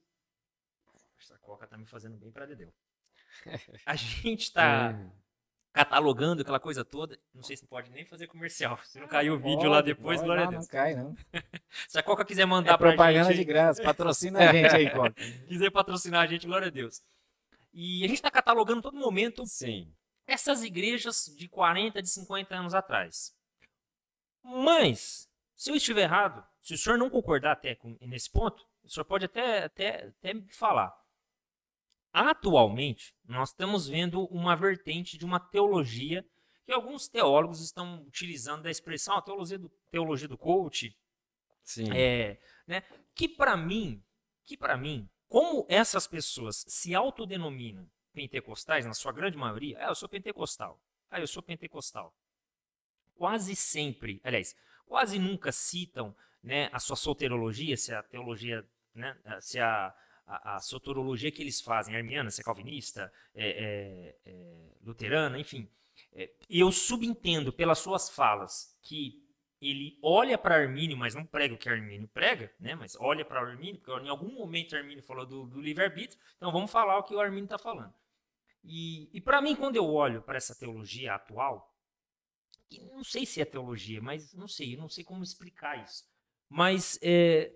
Essa coca está me fazendo bem para Dedeu. A gente está é. catalogando aquela coisa toda. Não sei se pode nem fazer comercial. Se não cair o vídeo pode, lá depois, pode, glória não, a Deus. Não cai, não. se a Coca quiser mandar é pra propaganda gente... de graça. Patrocina a gente aí, Coca. quiser patrocinar a gente, glória a Deus. E a gente está catalogando todo momento Sim essas igrejas de 40, de 50 anos atrás. Mas, se eu estiver errado, se o senhor não concordar até com, nesse ponto, o senhor pode até, até, até me falar. Atualmente, nós estamos vendo uma vertente de uma teologia que alguns teólogos estão utilizando da expressão a teologia do, teologia do coach. Sim. É, né, que para mim, que para mim, como essas pessoas se autodenominam pentecostais, na sua grande maioria, ah, eu sou pentecostal. Ah, eu sou pentecostal. Quase sempre, aliás, quase nunca citam né, a sua soterologia, se a teologia, né, se a, a, a soterologia que eles fazem, armiana, se é calvinista, é, é, é, luterana, enfim. É, eu subentendo pelas suas falas que ele olha para Armínio, mas não prega o que Armínio prega, né? Mas olha para Armínio, porque em algum momento Armínio falou do, do livre-arbítrio, então vamos falar o que o Armínio está falando. E, e para mim, quando eu olho para essa teologia atual, não sei se é teologia, mas não sei, não sei como explicar isso. Mas é,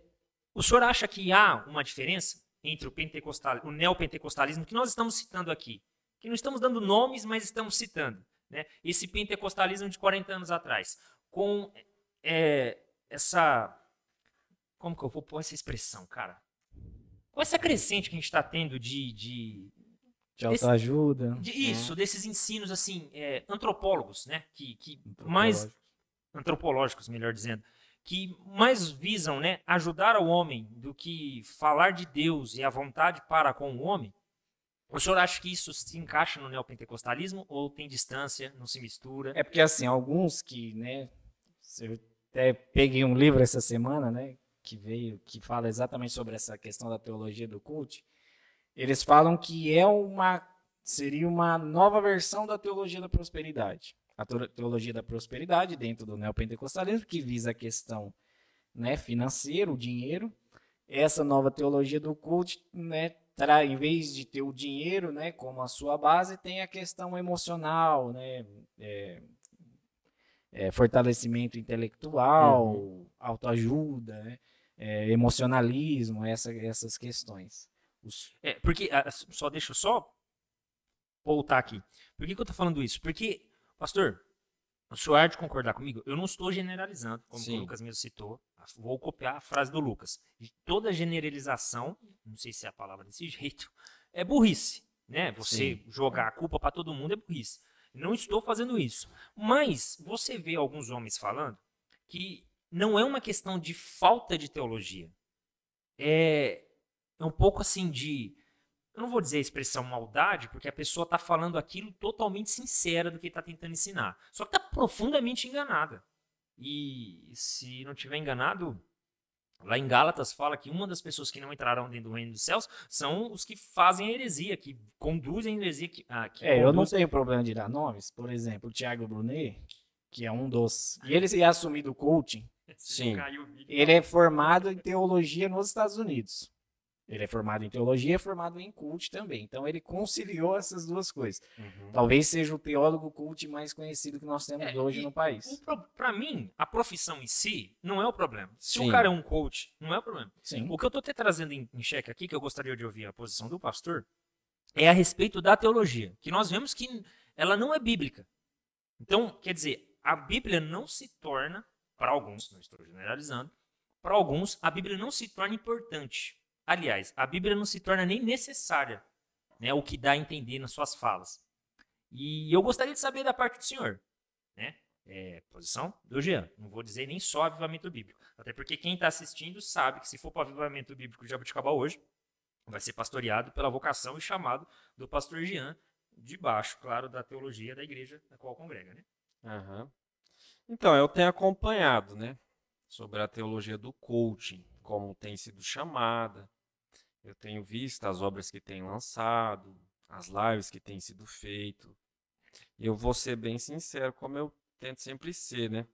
o senhor acha que há uma diferença entre o pentecostal, o neopentecostalismo que nós estamos citando aqui, que não estamos dando nomes, mas estamos citando, né? Esse pentecostalismo de 40 anos atrás, com é, essa. Como que eu vou pôr essa expressão, cara? Com essa crescente que a gente está tendo de. De, de autoajuda. De, isso, é. desses ensinos, assim, é, antropólogos, né? Que, que mais. Antropológicos, melhor dizendo. Que mais visam né, ajudar o homem do que falar de Deus e a vontade para com o homem. O senhor acha que isso se encaixa no neopentecostalismo ou tem distância, não se mistura? É porque, assim, alguns que, né, eu até peguei um livro essa semana, né, que veio, que fala exatamente sobre essa questão da teologia do cult. Eles falam que é uma seria uma nova versão da teologia da prosperidade. A teologia da prosperidade dentro do neopentecostalismo que visa a questão, né, financeira, o dinheiro. Essa nova teologia do cult, né, terá, em vez de ter o dinheiro, né, como a sua base, tem a questão emocional, né, é, é, fortalecimento intelectual, uhum. autoajuda, né? é, emocionalismo, essa, essas questões. Os... É, porque, ah, só deixa eu só voltar aqui. Por que, que eu estou falando isso? Porque, pastor, o senhor há de concordar comigo, eu não estou generalizando, como o Lucas mesmo citou. Vou copiar a frase do Lucas. Toda generalização, não sei se é a palavra desse jeito, é burrice. Né? Você Sim. jogar a culpa para todo mundo é burrice. Não estou fazendo isso. Mas você vê alguns homens falando que não é uma questão de falta de teologia. É, é um pouco assim de. Eu não vou dizer a expressão maldade, porque a pessoa está falando aquilo totalmente sincera do que está tentando ensinar. Só que está profundamente enganada. E se não tiver enganado, Lá em Gálatas fala que uma das pessoas que não entrarão dentro do reino dos céus são os que fazem a heresia, que conduzem a heresia. Que, ah, que é, conduz... eu não tenho problema de dar nomes. Por exemplo, o Tiago Brunet, que é um dos. E ele é assumido o coaching. Sim. Ele é formado em teologia nos Estados Unidos. Ele é formado em teologia, é formado em cult também. Então ele conciliou essas duas coisas. Uhum. Talvez seja o teólogo cult mais conhecido que nós temos é, hoje no país. Para mim, a profissão em si não é o problema. Se Sim. o cara é um coach, não é o problema. Sim. O que eu estou trazendo em, em xeque aqui, que eu gostaria de ouvir a posição do pastor, é a respeito da teologia, que nós vemos que ela não é bíblica. Então, quer dizer, a Bíblia não se torna, para alguns, não estou generalizando, para alguns, a Bíblia não se torna importante. Aliás, a Bíblia não se torna nem necessária, né, o que dá a entender nas suas falas. E eu gostaria de saber da parte do senhor, né? É, posição do Jean. Não vou dizer nem só avivamento bíblico. Até porque quem está assistindo sabe que se for para o avivamento bíblico de Jabuticabal hoje, vai ser pastoreado pela vocação e chamado do pastor Jean, debaixo, claro, da teologia da igreja na qual congrega, né? Uhum. Então, eu tenho acompanhado, né, sobre a teologia do coaching, como tem sido chamada, eu tenho visto as obras que tem lançado, as lives que têm sido feito. Eu vou ser bem sincero, como eu tento sempre ser, né?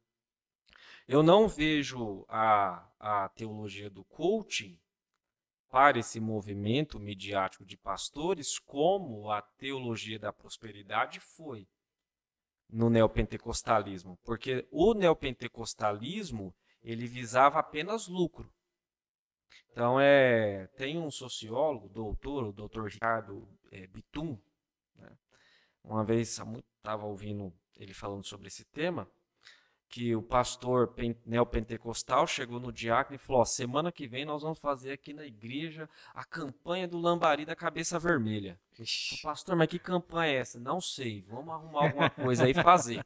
Eu não vejo a, a teologia do coaching para esse movimento midiático de pastores como a teologia da prosperidade foi no neopentecostalismo, porque o neopentecostalismo ele visava apenas lucro. Então, é, tem um sociólogo, doutor, o doutor Ricardo é, Bitum, né? uma vez estava ouvindo ele falando sobre esse tema, que o pastor neopentecostal chegou no diácono e falou: semana que vem nós vamos fazer aqui na igreja a campanha do lambari da cabeça vermelha. Ixi. Pastor, mas que campanha é essa? Não sei, vamos arrumar alguma coisa aí e fazer.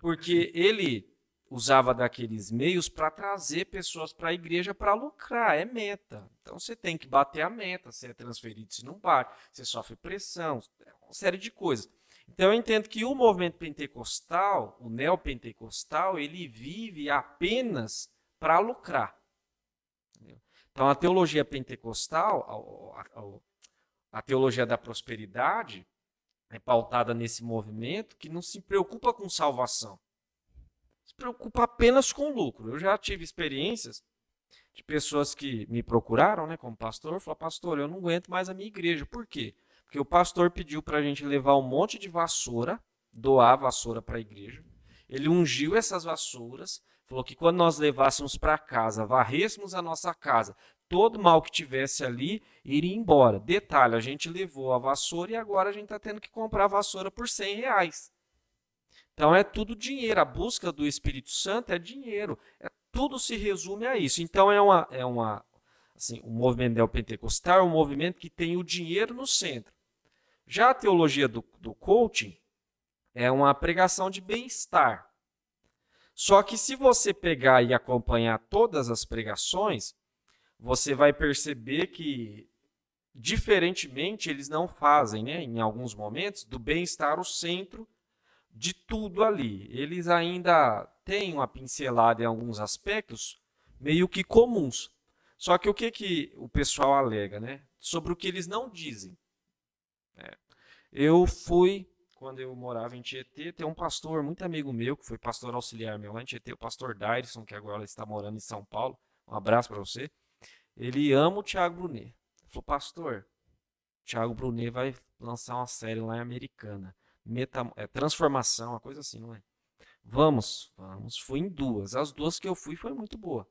Porque ele usava daqueles meios para trazer pessoas para a igreja para lucrar, é meta. Então você tem que bater a meta, você é transferido se não bate, você sofre pressão, é uma série de coisas. Então eu entendo que o movimento pentecostal, o neopentecostal, ele vive apenas para lucrar. Então a teologia pentecostal, a, a, a teologia da prosperidade, é pautada nesse movimento que não se preocupa com salvação preocupa apenas com lucro. Eu já tive experiências de pessoas que me procuraram, né, como pastor, falaram, pastor, eu não aguento mais a minha igreja. Por quê? Porque o pastor pediu para a gente levar um monte de vassoura, doar vassoura para a igreja. Ele ungiu essas vassouras, falou que quando nós levássemos para casa, varrêssemos a nossa casa, todo mal que tivesse ali iria embora. Detalhe, a gente levou a vassoura e agora a gente está tendo que comprar a vassoura por 100 reais. Então é tudo dinheiro. A busca do Espírito Santo é dinheiro. É, tudo se resume a isso. Então é uma, é uma assim, o movimento neopentecostal é um movimento que tem o dinheiro no centro. Já a teologia do, do coaching é uma pregação de bem-estar. Só que se você pegar e acompanhar todas as pregações, você vai perceber que, diferentemente, eles não fazem, né, em alguns momentos, do bem-estar o centro de tudo ali. Eles ainda têm uma pincelada em alguns aspectos meio que comuns. Só que o que, que o pessoal alega, né? Sobre o que eles não dizem. É. Eu fui, quando eu morava em Tietê, tem um pastor, muito amigo meu, que foi pastor auxiliar meu lá em Tietê, o pastor Dairson, que agora está morando em São Paulo. Um abraço para você. Ele ama o Thiago Brunet. Ele falou, pastor, Thiago Brunet vai lançar uma série lá em Americana meta, é, transformação, uma coisa assim, não é? Vamos, vamos. Fui em duas. As duas que eu fui foi muito boa.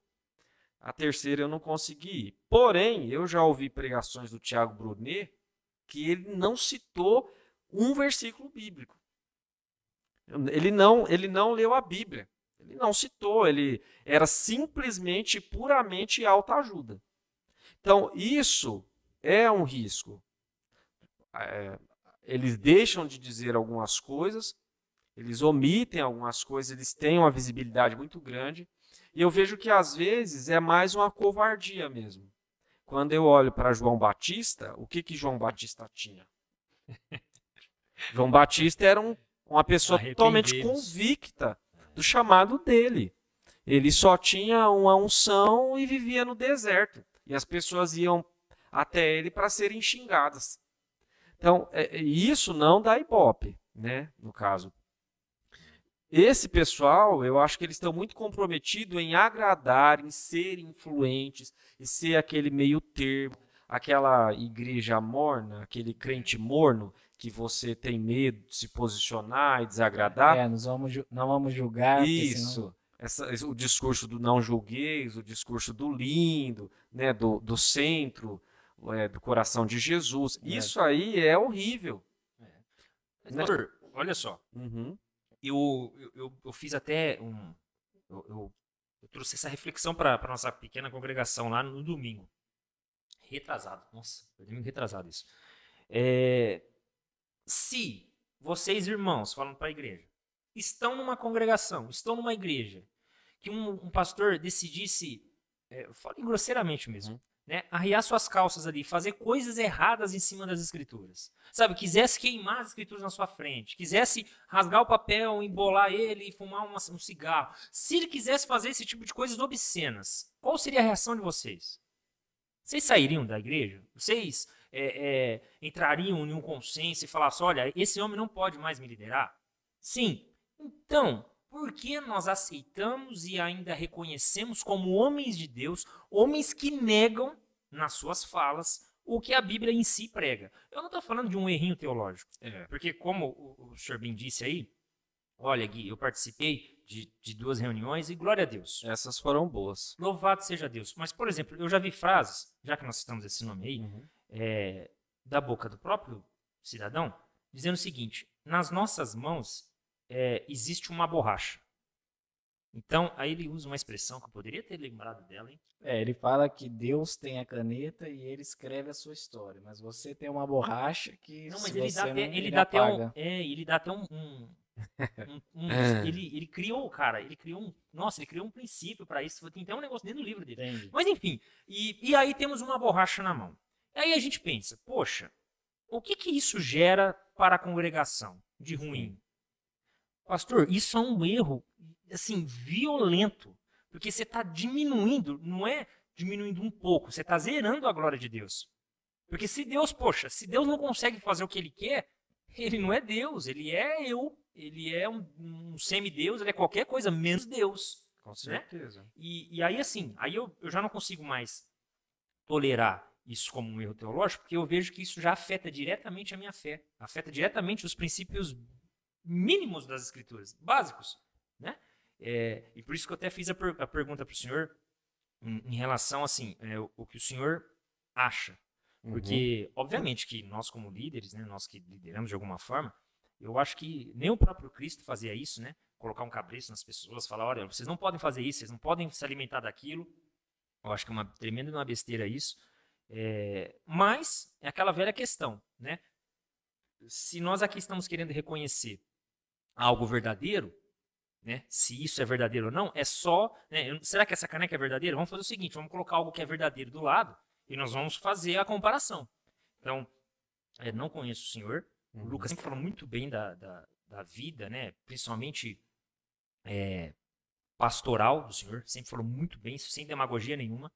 A terceira eu não consegui ir. Porém, eu já ouvi pregações do Tiago Brunet que ele não citou um versículo bíblico. Ele não, ele não leu a Bíblia. Ele não citou, ele era simplesmente puramente autoajuda. Então, isso é um risco. É, eles deixam de dizer algumas coisas, eles omitem algumas coisas, eles têm uma visibilidade muito grande. E eu vejo que às vezes é mais uma covardia mesmo. Quando eu olho para João Batista, o que, que João Batista tinha? João Batista era um, uma pessoa totalmente convicta do chamado dele. Ele só tinha uma unção e vivia no deserto. E as pessoas iam até ele para serem xingadas. Então, é, é, isso não dá ibope, né, no caso. Esse pessoal, eu acho que eles estão muito comprometidos em agradar, em ser influentes, e ser aquele meio termo, aquela igreja morna, aquele crente morno, que você tem medo de se posicionar e desagradar. É, nós vamos, não vamos julgar. Isso. Senão... Essa, o discurso do não julgueis, o discurso do lindo, né, do, do centro, é, do coração de Jesus. É. Isso aí é horrível. É. Mas, pastor, olha só. Uhum. Eu, eu, eu, fiz até um. Eu, eu, eu trouxe essa reflexão para a nossa pequena congregação lá no domingo. Retrasado. Nossa, domingo retrasado isso. É, se vocês, irmãos, falando para a igreja, estão numa congregação, estão numa igreja, que um, um pastor decidisse, é, falem grosseiramente mesmo, uhum né, arriar suas calças ali, fazer coisas erradas em cima das escrituras. Sabe, quisesse queimar as escrituras na sua frente, quisesse rasgar o papel, embolar ele e fumar uma, um cigarro. Se ele quisesse fazer esse tipo de coisas obscenas, qual seria a reação de vocês? Vocês sairiam da igreja? Vocês é, é, entrariam em um consenso e falassem: olha, esse homem não pode mais me liderar? Sim. Então, por que nós aceitamos e ainda reconhecemos como homens de Deus, homens que negam nas suas falas o que a Bíblia em si prega? Eu não estou falando de um errinho teológico, é. porque como o, o Sr. Bin disse aí, olha Gui, eu participei de, de, duas reuniões e glória a Deus. Essas foram boas. Louvado seja Deus. Mas, por exemplo, eu já vi frases, já que nós citamos esse nome aí, uhum. é, da boca do próprio cidadão, dizendo o seguinte: nas nossas mãos é, existe uma borracha. Então, aí ele usa uma expressão que eu poderia ter lembrado dela, hein? É, ele fala que Deus tem a caneta e ele escreve a sua história, mas você tem uma borracha que não, mas ele dá, até, não, ele, ele dá até um, é, ele dá até um, um, um, um ele, ele criou, cara, ele criou um, nossa, ele criou um princípio para isso, tem até um negócio dentro do livro dele. Entendi. Mas enfim, e, e aí temos uma borracha na mão. Aí a gente pensa, poxa, o que que isso gera para a congregação de ruim? Pastor, isso é um erro, assim, violento. Porque você está diminuindo, não é diminuindo um pouco, você está zerando a glória de Deus. Porque se Deus, poxa, se Deus não consegue fazer o que ele quer, ele não é Deus, ele é eu, ele é um, um semideus, ele é qualquer coisa menos Deus. Com certeza. E, e aí, assim, aí eu, eu já não consigo mais tolerar isso como um erro teológico, porque eu vejo que isso já afeta diretamente a minha fé, afeta diretamente os princípios mínimos das escrituras, básicos, né? É, e por isso que eu até fiz a, per a pergunta para o senhor em, em, relação, assim, é, o, o, que o senhor acha. Porque, uhum. obviamente, que nós como líderes, né, nós que lideramos de alguma forma, eu acho que nem o próprio Cristo fazia isso, né? Colocar um cabresto nas pessoas, falar, olha, vocês não podem fazer isso, vocês não podem se alimentar daquilo. Eu acho que é uma tremenda uma besteira isso. É, mas é aquela velha questão, né? Se nós aqui estamos querendo reconhecer algo verdadeiro, né? Se isso é verdadeiro ou não, é só. Né? Será que essa caneca é verdadeira? Vamos fazer o seguinte: vamos colocar algo que é verdadeiro do lado e nós vamos fazer a comparação. Então, é, não conheço o senhor. Uhum. O Lucas sempre falou muito bem da, da, da vida, né? Principalmente é, pastoral do senhor. Sempre falou muito bem, sem demagogia nenhuma.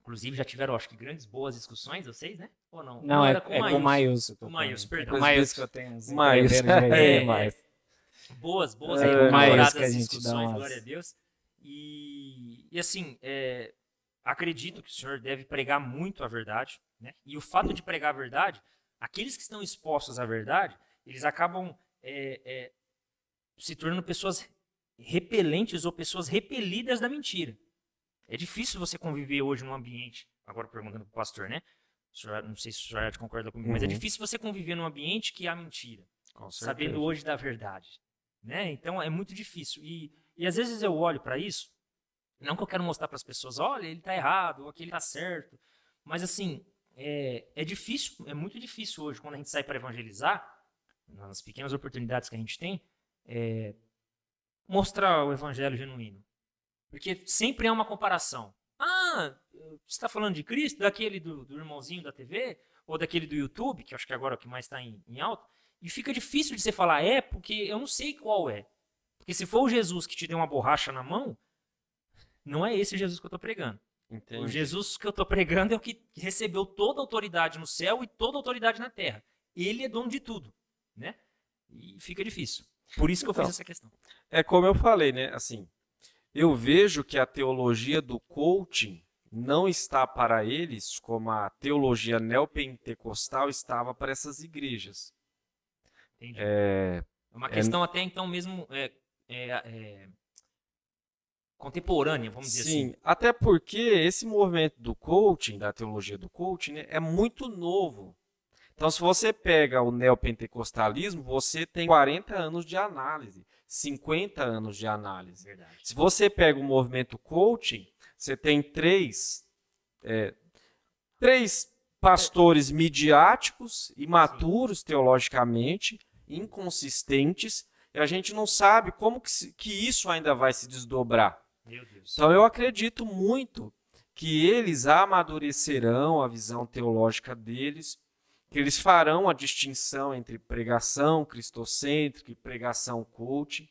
Inclusive, já tiveram, acho que, grandes boas discussões, vocês, né? Ou não? Não, é, com, é com o Maius. Com o Maius, perdão. Com o Maius que eu tenho. Maius. É, é, boas, boas, é, aí, Maius que a gente discussões, umas... glória a Deus. E, e assim, é, acredito que o senhor deve pregar muito a verdade, né? E o fato de pregar a verdade, aqueles que estão expostos à verdade, eles acabam é, é, se tornando pessoas repelentes ou pessoas repelidas da mentira. É difícil você conviver hoje num ambiente, agora perguntando para o pastor, né? Senhor, não sei se o senhor concorda comigo, uhum. mas é uhum. difícil você conviver num ambiente que há mentira, sabendo hoje da verdade. Né? Então é muito difícil. E, e às vezes eu olho para isso, não que eu quero mostrar para as pessoas, olha, ele está errado, ou aquele está certo, mas assim, é, é difícil, é muito difícil hoje, quando a gente sai para evangelizar, nas pequenas oportunidades que a gente tem, é, mostrar o evangelho genuíno. Porque sempre é uma comparação. Ah, você está falando de Cristo, daquele do, do, irmãozinho da TV, ou daquele do YouTube, que acho que agora é o que mais está em, em alta, e fica difícil de você falar é, porque eu não sei qual é. Porque se for o Jesus que te deu uma borracha na mão, não é esse Jesus que eu estou pregando. Entendi. O Jesus que eu estou pregando é o que recebeu toda a autoridade no céu e toda a autoridade na terra. Ele é dono de tudo, né? E fica difícil. Por isso que então, eu fiz essa questão. É como eu falei, né? Assim, eu vejo que a teologia do coaching não está para eles como a teologia neopentecostal estava para essas igrejas. Entendi. É, é uma questão é, até então mesmo é, é, é, contemporânea, vamos dizer sim, assim. Sim, até porque esse movimento do coaching, da teologia do coaching, né, é muito novo. Então, se você pega o neopentecostalismo, você tem 40 anos de análise. 50 anos de análise. Verdade. Se você pega o movimento coaching, você tem três, é, três pastores midiáticos, imaturos Sim. teologicamente, inconsistentes, e a gente não sabe como que, que isso ainda vai se desdobrar. Então eu acredito muito que eles amadurecerão a visão teológica deles que eles farão a distinção entre pregação cristocêntrica e pregação coaching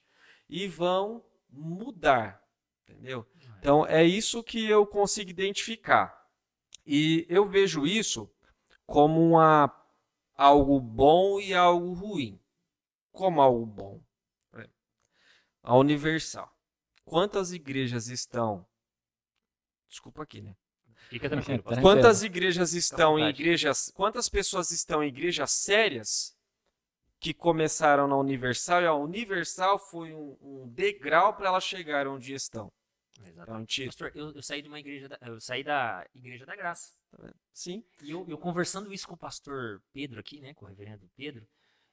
e vão mudar, entendeu? Então é isso que eu consigo identificar. E eu vejo isso como uma, algo bom e algo ruim. Como algo bom. A Universal. Quantas igrejas estão. Desculpa aqui, né? Fica tranquilo. Quantas igrejas estão em igrejas, quantas pessoas estão em igrejas sérias que começaram na Universal e a Universal foi um, um degrau para elas chegar onde estão. Exatamente. Então, Pastor, eu, eu, saí de uma igreja, da, eu saí da Igreja da Graça. Tá Sim. E eu, eu, conversando isso com o pastor Pedro aqui, né, com o reverendo Pedro,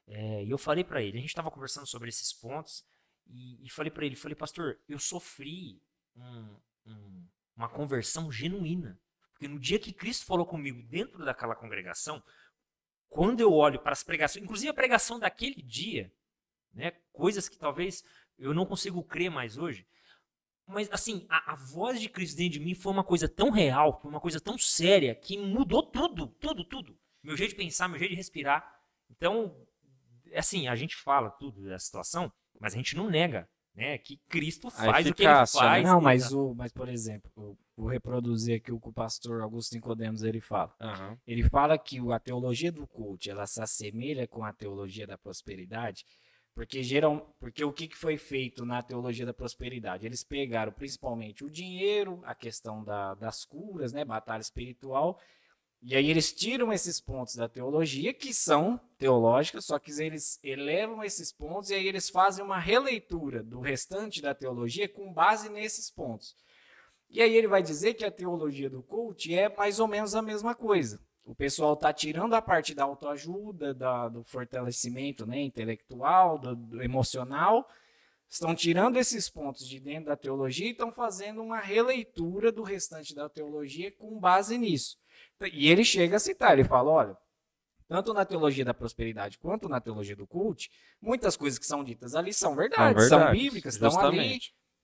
é, e eu falei para ele, a gente estava conversando sobre esses pontos e, e falei para ele, falei, pastor, eu sofri um, um, uma conversão genuína. Porque no dia que Cristo falou comigo dentro daquela congregação, quando eu olho para as pregações, inclusive a pregação daquele dia, né, coisas que talvez eu não consigo crer mais hoje, mas assim, a, a, voz de Cristo dentro de mim foi uma coisa tão real, foi uma coisa tão séria, que mudou tudo, tudo, tudo. Meu jeito de pensar, meu jeito de respirar. Então, assim, a gente fala tudo da situação, mas a gente não nega né? Que Cristo faz o que ele faz. Não, mas, o, mas por exemplo, vou reproduzir aqui o que o pastor Augusto Nicodemos ele fala. Uhum. Ele fala que a teologia do culto ela se assemelha com a teologia da prosperidade, Porque, geral, porque o que, que foi feito na teologia da prosperidade? Eles pegaram principalmente o dinheiro, a questão da, das curas, né, batalha espiritual, e aí eles tiram esses pontos da teologia, que são teológicas, só que eles elevam esses pontos e aí eles fazem uma releitura do restante da teologia com base nesses pontos. E aí ele vai dizer que a teologia do coach é mais ou menos a mesma coisa. O pessoal está tirando a parte da autoajuda, da, do fortalecimento né, intelectual, do, do emocional, estão tirando esses pontos de dentro da teologia e estão fazendo uma releitura do restante da teologia com base nisso. E ele chega a citar, ele fala, olha, tanto na teologia da prosperidade quanto na teologia do culto, muitas coisas que são ditas ali são verdades, são, são bíblicas, estão ali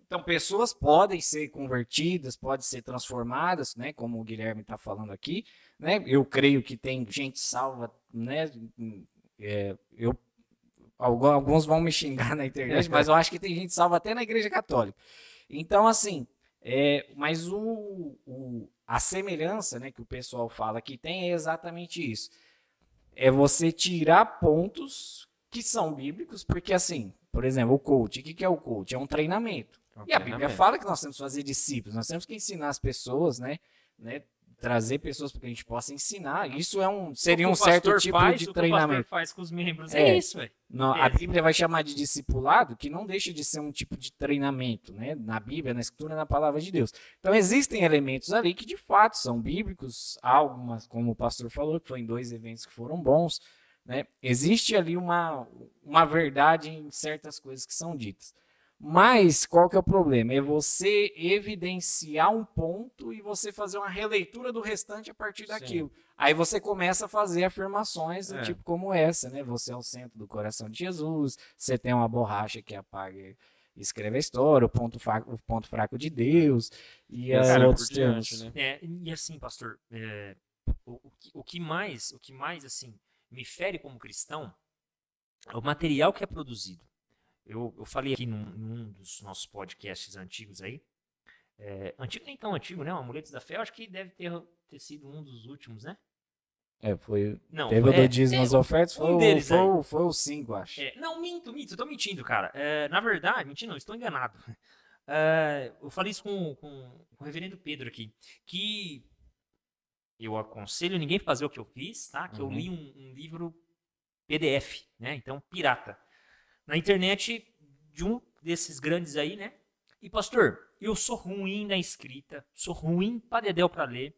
então, pessoas podem ser convertidas, podem ser transformadas, né? Como o Guilherme está falando aqui, né? Eu creio que tem gente salva, né? É, eu, alguns vão me xingar na internet, mas eu acho que tem gente salva até na Igreja Católica. Então, assim, é, mas o, o, a semelhança, né? Que o pessoal fala que tem é exatamente isso. É você tirar pontos que são bíblicos, porque assim, por exemplo, o coach, o que é o coach? É um treinamento. E a Bíblia fala que nós temos que fazer discípulos, nós temos que ensinar as pessoas, né? né trazer pessoas para que a gente possa ensinar. Isso é um seria um certo tipo faz, de treinamento. O que faz com os membros é, é isso, velho. É. A Bíblia vai chamar de discipulado, que não deixa de ser um tipo de treinamento, né? Na Bíblia, na Escritura, na Palavra de Deus. Então existem elementos ali que de fato são bíblicos, algumas, como o pastor falou, que foi em dois eventos que foram bons, né? Existe ali uma uma verdade em certas coisas que são ditas. Mas qual que é o problema? É você evidenciar um ponto e você fazer uma releitura do restante a partir daquilo. Sim. Aí você começa a fazer afirmações do é. tipo como essa, né? Você é o centro do coração de Jesus, você tem uma borracha que apaga escreve a história, o ponto fraco, o ponto fraco de Deus e Cara, outros termos. Né? É, e assim, pastor, é, o, o, que mais, o que mais assim me fere como cristão é o material que é produzido. Eu, eu falei aqui num, num, dos nossos podcasts antigos aí. É, antigo nem tão antigo, né? O Amuletos da Fé, eu acho que deve ter, ter sido um dos últimos, né? É, foi. Não, teve foi, o do Dízimo as ofertas, foi, um deles foi, foi, foi o 5, acho. É, não, minto, minto, eu tô mentindo, cara. É, na verdade, mentindo, não, estou enganado. É, eu falei isso com, com, com, o reverendo Pedro aqui, que eu aconselho ninguém fazer o que eu fiz, tá? Que uhum. eu li um, um livro PDF, né? Então, pirata na internet de um desses grandes aí, né? E pastor, eu sou ruim na escrita, sou ruim para dedéu para ler,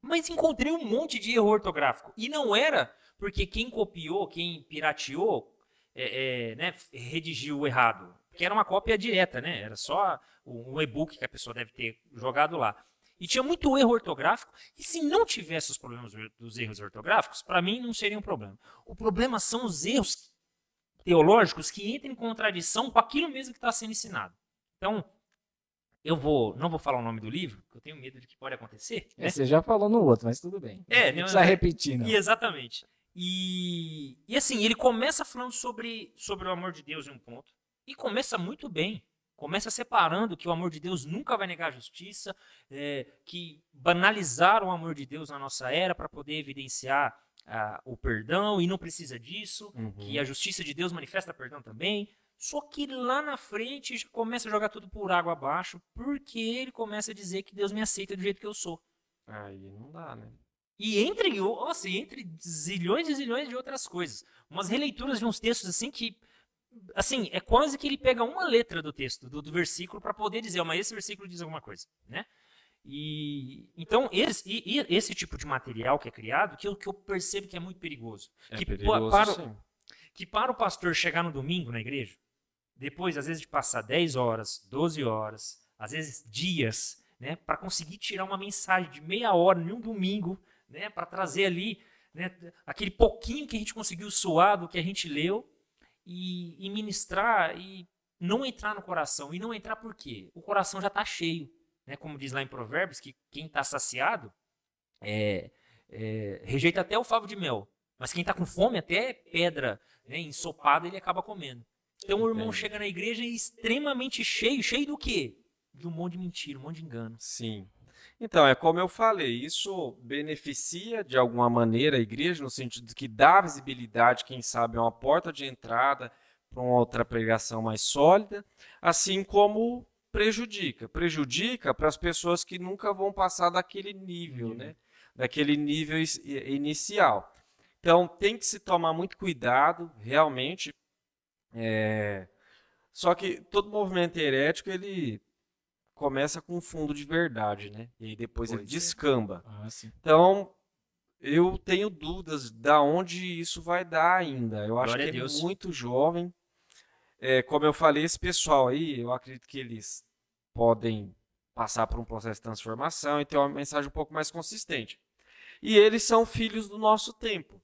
mas encontrei um monte de erro ortográfico. E não era porque quem copiou, quem pirateou, é, é, né, redigiu errado. Porque era uma cópia direta, né? Era só um e-book que a pessoa deve ter jogado lá. E tinha muito erro ortográfico. E se não tivesse os problemas dos erros ortográficos, para mim não seria um problema. O problema são os erros teológicos que entram em contradição com aquilo mesmo que está sendo ensinado. Então, eu vou, não vou falar o nome do livro, porque eu tenho medo de que pode acontecer. É, né? Você já falou no outro, mas tudo bem. É, não precisa repetir, não. Exatamente. E, e assim, ele começa falando sobre, sobre o amor de Deus em um ponto. E começa muito bem. Começa separando que o amor de Deus nunca vai negar a justiça, é, que banalizar o amor de Deus na nossa era para poder evidenciar o perdão e não precisa disso, uhum. que a justiça de Deus manifesta perdão também. Só que lá na frente já começa a jogar tudo por água abaixo, porque ele começa a dizer que Deus me aceita do jeito que eu sou. Aí não dá, né? E entre, nossa, entre zilhões e zilhões de outras coisas. Umas releituras de uns textos assim que. Assim, é quase que ele pega uma letra do texto, do, do versículo, para poder dizer, mas esse versículo diz alguma coisa, né? E então esse, e, e esse tipo de material que é criado, que eu, que eu percebo que é muito perigoso. É que perigoso, para, sim. que para o pastor chegar no domingo na igreja, depois às vezes de passar 10 horas, 12 horas, às vezes dias, né, para conseguir tirar uma mensagem de meia hora em um domingo, né, para trazer ali né, aquele pouquinho que a gente conseguiu suar do que a gente leu e, e ministrar e não entrar no coração. E não entrar por quê? O coração já está cheio né, como diz lá em Provérbios, que quem está saciado é, é, rejeita até o favo de mel. Mas quem está com fome, até pedra né, ensopada, ele acaba comendo. Então o irmão chega na igreja extremamente cheio. Cheio do quê? De um monte de mentira, um monte de engano. Sim. Então, é como eu falei, isso beneficia de alguma maneira a igreja, no sentido de que dá visibilidade, quem sabe, é uma porta de entrada para uma outra pregação mais sólida, assim como prejudica. Prejudica para as pessoas que nunca vão passar daquele nível, né? Daquele nível inicial. Então tem que se tomar muito cuidado, realmente. É... Só que todo movimento herético ele começa com um fundo de verdade, né? E aí depois pois ele é. descamba. Ah, então eu tenho dúvidas da onde isso vai dar ainda. Eu acho Glória que é muito jovem. É, como eu falei, esse pessoal aí, eu acredito que eles podem passar por um processo de transformação e ter uma mensagem um pouco mais consistente. E eles são filhos do nosso tempo.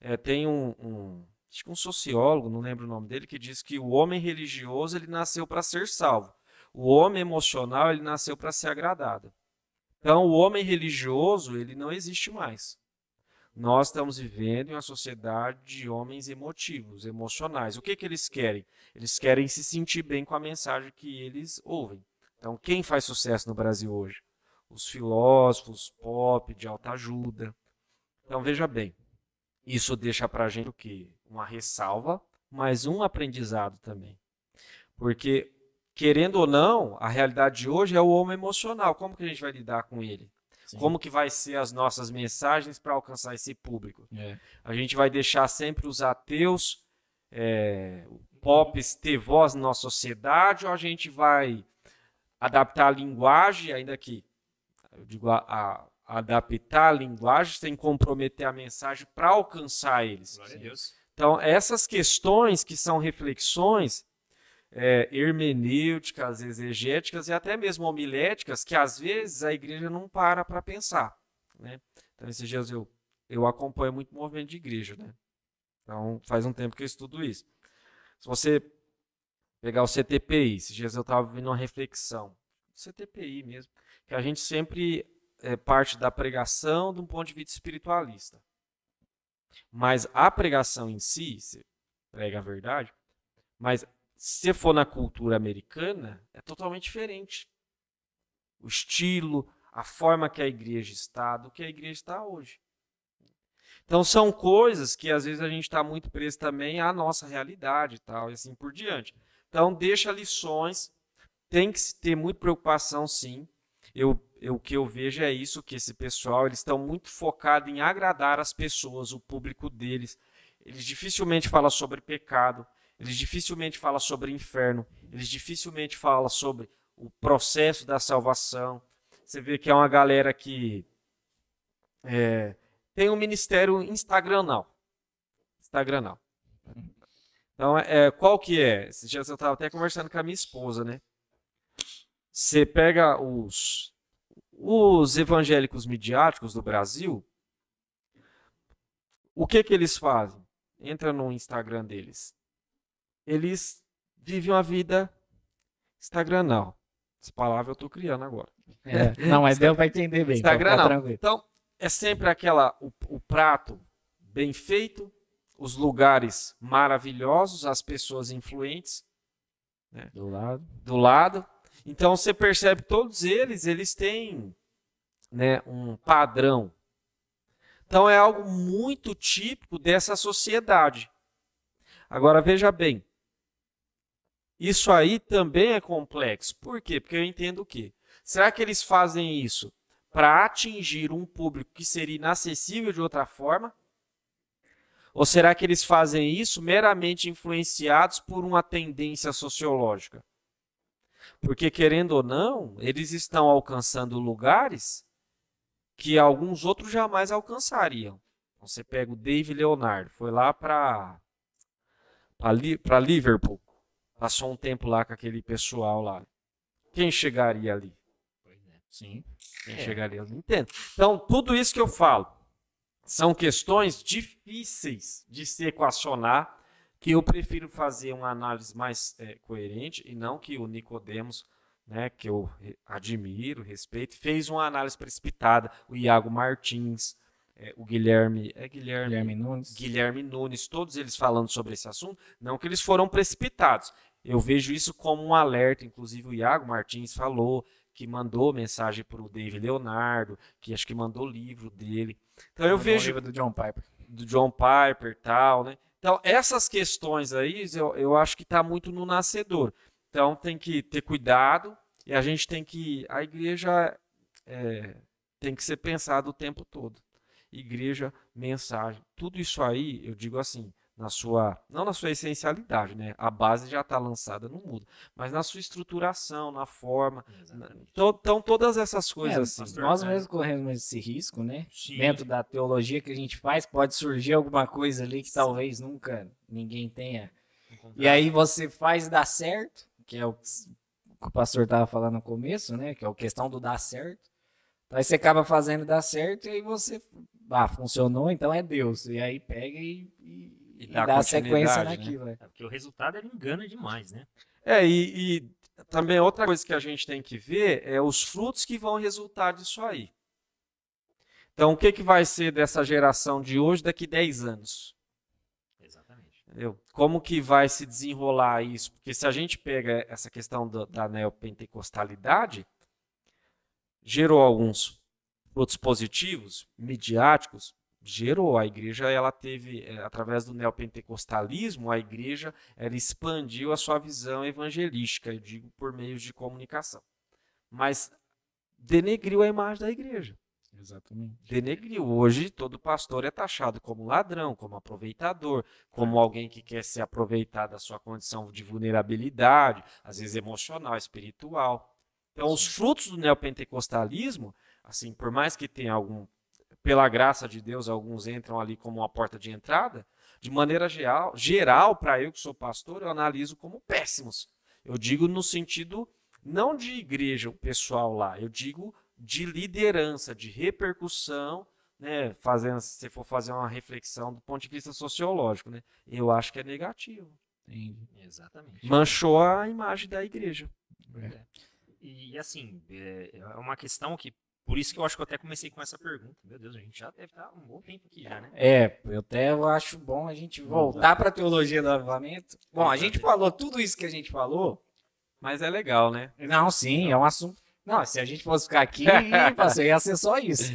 É, tem um, um, um sociólogo, não lembro o nome dele, que diz que o homem religioso ele nasceu para ser salvo. O homem emocional ele nasceu para ser agradado. Então, o homem religioso ele não existe mais. Nós estamos vivendo em uma sociedade de homens emotivos, emocionais. O que, que eles querem? Eles querem se sentir bem com a mensagem que eles ouvem. Então, quem faz sucesso no Brasil hoje? Os filósofos pop, de alta ajuda. Então, veja bem, isso deixa para a gente o quê? Uma ressalva, mas um aprendizado também. Porque, querendo ou não, a realidade de hoje é o homem emocional. Como que a gente vai lidar com ele? Sim. Como que vai ser as nossas mensagens para alcançar esse público? É. A gente vai deixar sempre os ateus é, pops ter voz na nossa sociedade ou a gente vai adaptar a linguagem, ainda que eu digo a, a, adaptar a linguagem sem comprometer a mensagem para alcançar eles. Então, essas questões que são reflexões é, hermenêuticas, exegéticas e até mesmo homiléticas que às vezes a igreja não para para pensar. Né? Então, esses dias eu, eu acompanho muito movimento de igreja. Né? Então, faz um tempo que eu estudo isso. Se você pegar o CTPI, esses dias eu estava vendo uma reflexão, CTPI mesmo, que a gente sempre é parte da pregação de um ponto de vista espiritualista. Mas a pregação em si, você prega a verdade, mas se for na cultura americana, é totalmente diferente. O estilo, a forma que a igreja está, do que a igreja está hoje. Então são coisas que às vezes a gente está muito preso também à nossa realidade e tal, e assim por diante. Então deixa lições, tem que ter muita preocupação sim. Eu, eu, o que eu vejo é isso, que esse pessoal, eles estão muito focados em agradar as pessoas, o público deles. Eles dificilmente falam sobre pecado, eles dificilmente falam sobre inferno, eles dificilmente falam sobre o processo da salvação. Você vê que é uma galera que é, tem um ministério instagramal. Instagramal. Então, é, qual que é? Esses dias eu estava até conversando com a minha esposa, né? Você pega os, os evangélicos midiáticos do Brasil, o que que eles fazem? Entra no Instagram deles eles vivem uma vida instagramal. Essa palavra eu estou criando agora. É, não, mas deu para entender bem. Instagramal. Então, é sempre aquela o, o prato bem feito, os lugares maravilhosos, as pessoas influentes né? do lado. Do lado. Então você percebe todos eles, eles têm né, um padrão. Então é algo muito típico dessa sociedade. Agora veja bem, isso aí também é complexo. Por quê? Porque eu entendo o quê? Será que eles fazem isso para atingir um público que seria inacessível de outra forma? Ou será que eles fazem isso meramente influenciados por uma tendência sociológica? Porque, querendo ou não, eles estão alcançando lugares que alguns outros jamais alcançariam. Você pega o Dave Leonardo, foi lá para Liverpool. Passou um tempo lá com aquele pessoal lá. Quem chegaria ali? É. Sim. Quem é. chegaria ali? Entendo. Então, tudo isso que eu falo são questões difíceis de se equacionar, que eu prefiro fazer uma análise mais é, coerente e não que o Nicodemos, né, que eu admiro, respeito, fez uma análise precipitada. O Iago Martins, é, o Guilherme, é Guilherme, Guilherme Nunes. Guilherme Nunes, todos eles falando sobre esse assunto, não que eles foram precipitados. Eu vejo isso como um alerta, inclusive o Iago Martins falou que mandou mensagem para o David Leonardo, que acho que mandou livro dele. Então eu vejo o livro do John Piper. do John Piper e tal, né? Então, essas questões aí, eu, eu acho que está muito no nascedor. Então, tem que ter cuidado e a gente tem que. A igreja é, tem que ser pensada o tempo todo. Igreja, mensagem, tudo isso aí, eu digo assim, na sua, não na sua essencialidade, né? A base já está lançada, não muda, mas na sua estruturação, na forma, então to, todas essas coisas é, assim. Nós é. mesmos corremos esse risco, né? Sim. Dentro da teologia que a gente faz, pode surgir alguma coisa ali que Sim. talvez nunca ninguém tenha. E aí você faz dar certo, que é o que o pastor estava falando no começo, né? Que é a questão do dar certo. Aí você acaba fazendo dar certo e aí você, ah, funcionou, então é Deus. E aí pega e, e e, e dar sequência né? naquilo. Né? É porque o resultado ele engana demais, né? É, e, e também outra coisa que a gente tem que ver é os frutos que vão resultar disso aí. Então, o que, que vai ser dessa geração de hoje daqui 10 anos? Exatamente. Entendeu? Como que vai se desenrolar isso? Porque se a gente pega essa questão do, da neopentecostalidade, gerou alguns frutos positivos, midiáticos, gerou. A igreja, ela teve, é, através do neopentecostalismo, a igreja ela expandiu a sua visão evangelística, eu digo por meios de comunicação. Mas denegriu a imagem da igreja. Exatamente. Denegriu. Hoje, todo pastor é taxado como ladrão, como aproveitador, como alguém que quer se aproveitar da sua condição de vulnerabilidade, às vezes emocional, espiritual. Então, os frutos do neopentecostalismo, assim, por mais que tenha algum pela graça de Deus, alguns entram ali como uma porta de entrada, de maneira geral, geral para eu que sou pastor, eu analiso como péssimos. Eu digo no sentido não de igreja, o pessoal lá, eu digo de liderança, de repercussão, né, fazendo, se for fazer uma reflexão do ponto de vista sociológico, né, eu acho que é negativo. Entendi. Exatamente. Manchou a imagem da igreja. É. E assim, é, é uma questão que por isso que eu acho que eu até comecei com essa pergunta. Meu Deus, a gente já deve estar um bom tempo aqui já, né? É, eu até acho bom a gente voltar para a teologia do avivamento. Bom, a gente falou tudo isso que a gente falou, mas é legal, né? Não, sim, é um assunto. Não, se a gente fosse ficar aqui, ia ser só isso.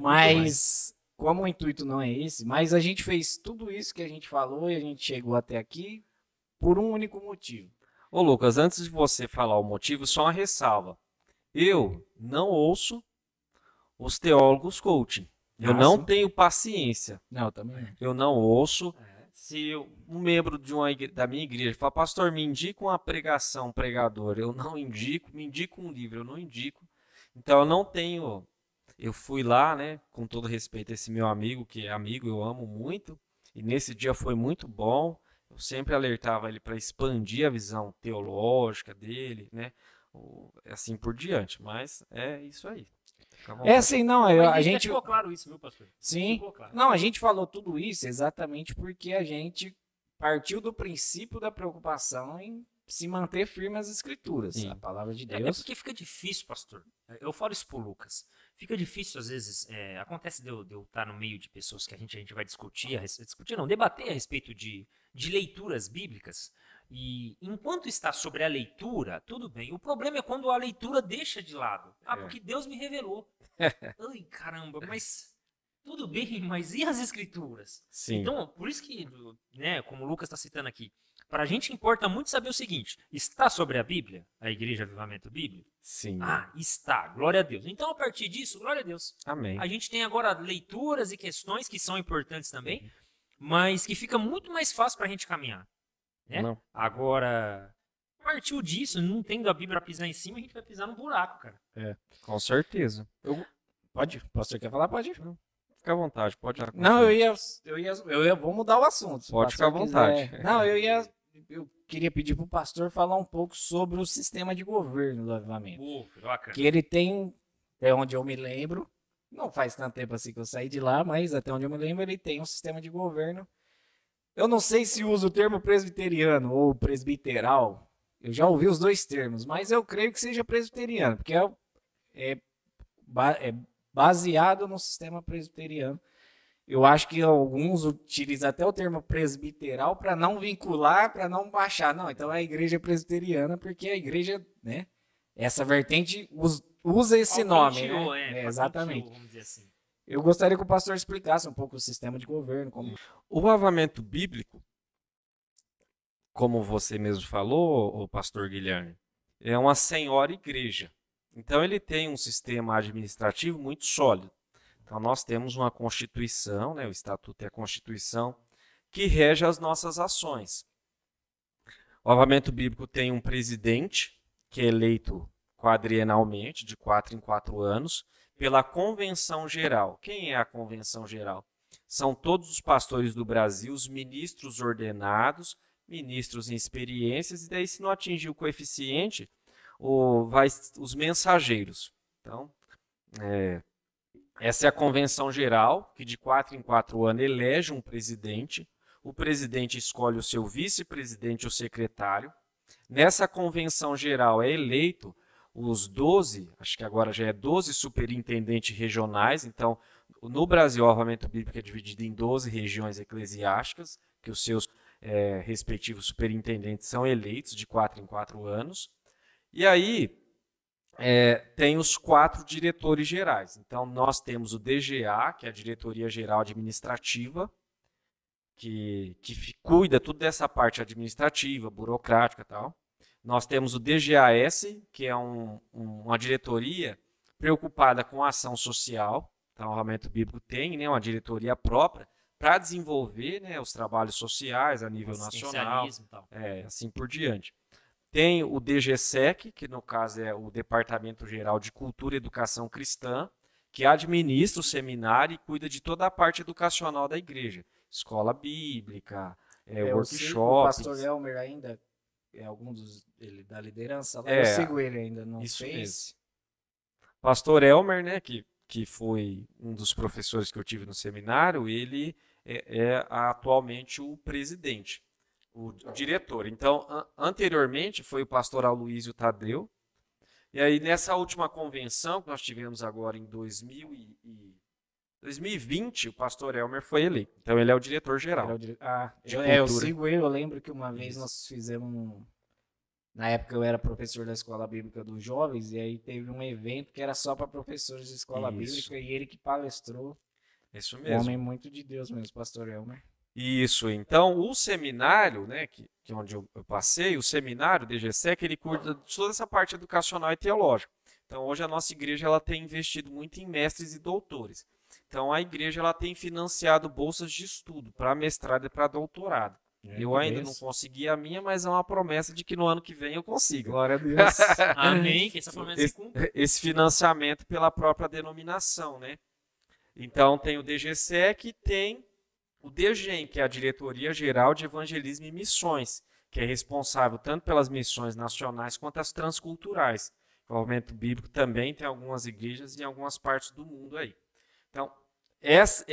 Mas como o intuito não é esse, mas a gente fez tudo isso que a gente falou e a gente chegou até aqui por um único motivo. Ô Lucas, antes de você falar o motivo, só uma ressalva. Eu não ouço os teólogos coaching. Eu não sim. tenho paciência. Não, também. Eu não ouço. É. Se um membro de uma igreja, da minha igreja fala, pastor, me indica uma pregação, pregador. Eu não indico, me indica um livro, eu não indico. Então eu não tenho. Eu fui lá, né, com todo respeito a esse meu amigo, que é amigo, eu amo muito. E nesse dia foi muito bom. Eu sempre alertava ele para expandir a visão teológica dele, né? Assim por diante. Mas é isso aí. É assim, não, a, a gente. Ficou claro isso, viu, pastor? Sim. Claro. Não, a gente falou tudo isso exatamente porque a gente partiu do princípio da preocupação em se manter firme às escrituras, Sim. a palavra de Deus. É, é, porque fica difícil, pastor. Eu falo isso pro Lucas. Fica difícil, às vezes, é, acontece de eu, de eu, estar no meio de pessoas que a gente, a gente vai discutir, discutir não, debater a respeito de, de leituras bíblicas. E enquanto está sobre a leitura, tudo bem. O problema é quando a leitura deixa de lado. Ah, é. porque Deus me revelou. Ai, caramba, mas tudo bem, mas e as escrituras? Sim. Então, por isso que, né, como o Lucas está citando aqui, para a gente importa muito saber o seguinte: está sobre a Bíblia, a Igreja Avivamento Bíblico? Sim. Ah, está. Glória a Deus. Então, a partir disso, glória a Deus. Amém. A gente tem agora leituras e questões que são importantes também, uhum. mas que fica muito mais fácil para a gente caminhar. Né? Não. Agora, partiu disso, não tendo a Bíblia pisar em cima, a gente vai pisar no buraco, cara. É, com certeza. Eu... Pode? Posso quer falar? Pode. Fica à vontade, pode. Não, eu ia, eu ia, eu ia, vou mudar o assunto. Pode ficar à vontade. Quiser. Não, eu ia, eu queria pedir pro pastor falar um pouco sobre o sistema de governo do avivamento. Uh, que ele tem, até onde eu me lembro, não faz tanto tempo assim que eu saí de lá, mas até onde eu me lembro, ele tem um sistema de governo eu não sei se usa o termo presbiteriano ou presbiteral. Eu já ouvi os dois termos, mas eu creio que seja presbiteriano, porque é, é, é baseado no sistema presbiteriano. Eu acho que alguns utilizam até o termo presbiteral para não vincular, para não baixar. Não, então é a igreja presbiteriana, porque a igreja, né? Essa vertente usa esse nome. Né? É, exatamente. vamos dizer assim. Eu gostaria que o pastor explicasse um pouco o sistema de governo. Como... O avamento bíblico, como você mesmo falou, o pastor Guilherme, é uma senhora igreja. Então ele tem um sistema administrativo muito sólido. Então nós temos uma constituição, né, o estatuto é a constituição que rege as nossas ações. O avamento bíblico tem um presidente que é eleito quadrienalmente, de quatro em quatro anos, pela convenção geral. Quem é a convenção geral? São todos os pastores do Brasil, os ministros ordenados, ministros em experiências, e daí, se não atingir o coeficiente, o, vai, os mensageiros. Então, é, essa é a convenção geral, que de quatro em quatro anos elege um presidente. O presidente escolhe o seu vice-presidente ou secretário. Nessa convenção geral é eleito os 12, acho que agora já é 12 superintendentes regionais. Então, no Brasil, o armamento bíblico é dividido em 12 regiões eclesiásticas, que os seus é, respectivos superintendentes são eleitos de quatro em quatro anos. E aí é, tem os quatro diretores gerais. Então, nós temos o DGA, que é a Diretoria Geral Administrativa, que, que cuida tudo dessa parte administrativa, burocrática e tal. Nós temos o DGAS, que é um, um, uma diretoria preocupada com a ação social. Então, o Armamento Bíblico tem né, uma diretoria própria para desenvolver né, os trabalhos sociais a nível nacional, é, assim por diante. Tem o DGSEC, que no caso é o Departamento Geral de Cultura e Educação Cristã, que administra o seminário e cuida de toda a parte educacional da igreja. Escola bíblica, é, é workshops. O pastor Elmer ainda é algum dos ele, da liderança lá. É, eu sigo ele ainda no isso Face. Mesmo. Pastor Elmer, né, que, que foi um dos professores que eu tive no seminário, ele é, é atualmente o presidente, o, o diretor. Então, an anteriormente foi o pastor Aloysio Tadeu. E aí, nessa última convenção que nós tivemos agora em 2000 e, e 2020, o pastor Elmer foi eleito. Então, ele é o diretor geral. É o dire... Ah, eu, é, eu sigo ele. Eu lembro que uma vez nós fizemos um na época eu era professor da escola bíblica dos jovens, e aí teve um evento que era só para professores de escola Isso. bíblica, e ele que palestrou. Isso mesmo. Um homem muito de Deus mesmo, pastor Elmer. Isso, então o seminário, né, que, que é onde eu, eu passei, o seminário DGSEC, ele cuida de toda essa parte educacional e teológica. Então hoje a nossa igreja ela tem investido muito em mestres e doutores. Então a igreja ela tem financiado bolsas de estudo para mestrado e para doutorado. É, eu ainda não consegui a minha, mas é uma promessa de que no ano que vem eu consiga. Glória a Deus. Amém. Que essa promessa esse, esse financiamento pela própria denominação, né? Então tem o DGSEC e tem o DGEM, que é a Diretoria Geral de Evangelismo e Missões, que é responsável tanto pelas missões nacionais quanto as transculturais. O movimento bíblico também tem algumas igrejas em algumas partes do mundo aí. Então, esse,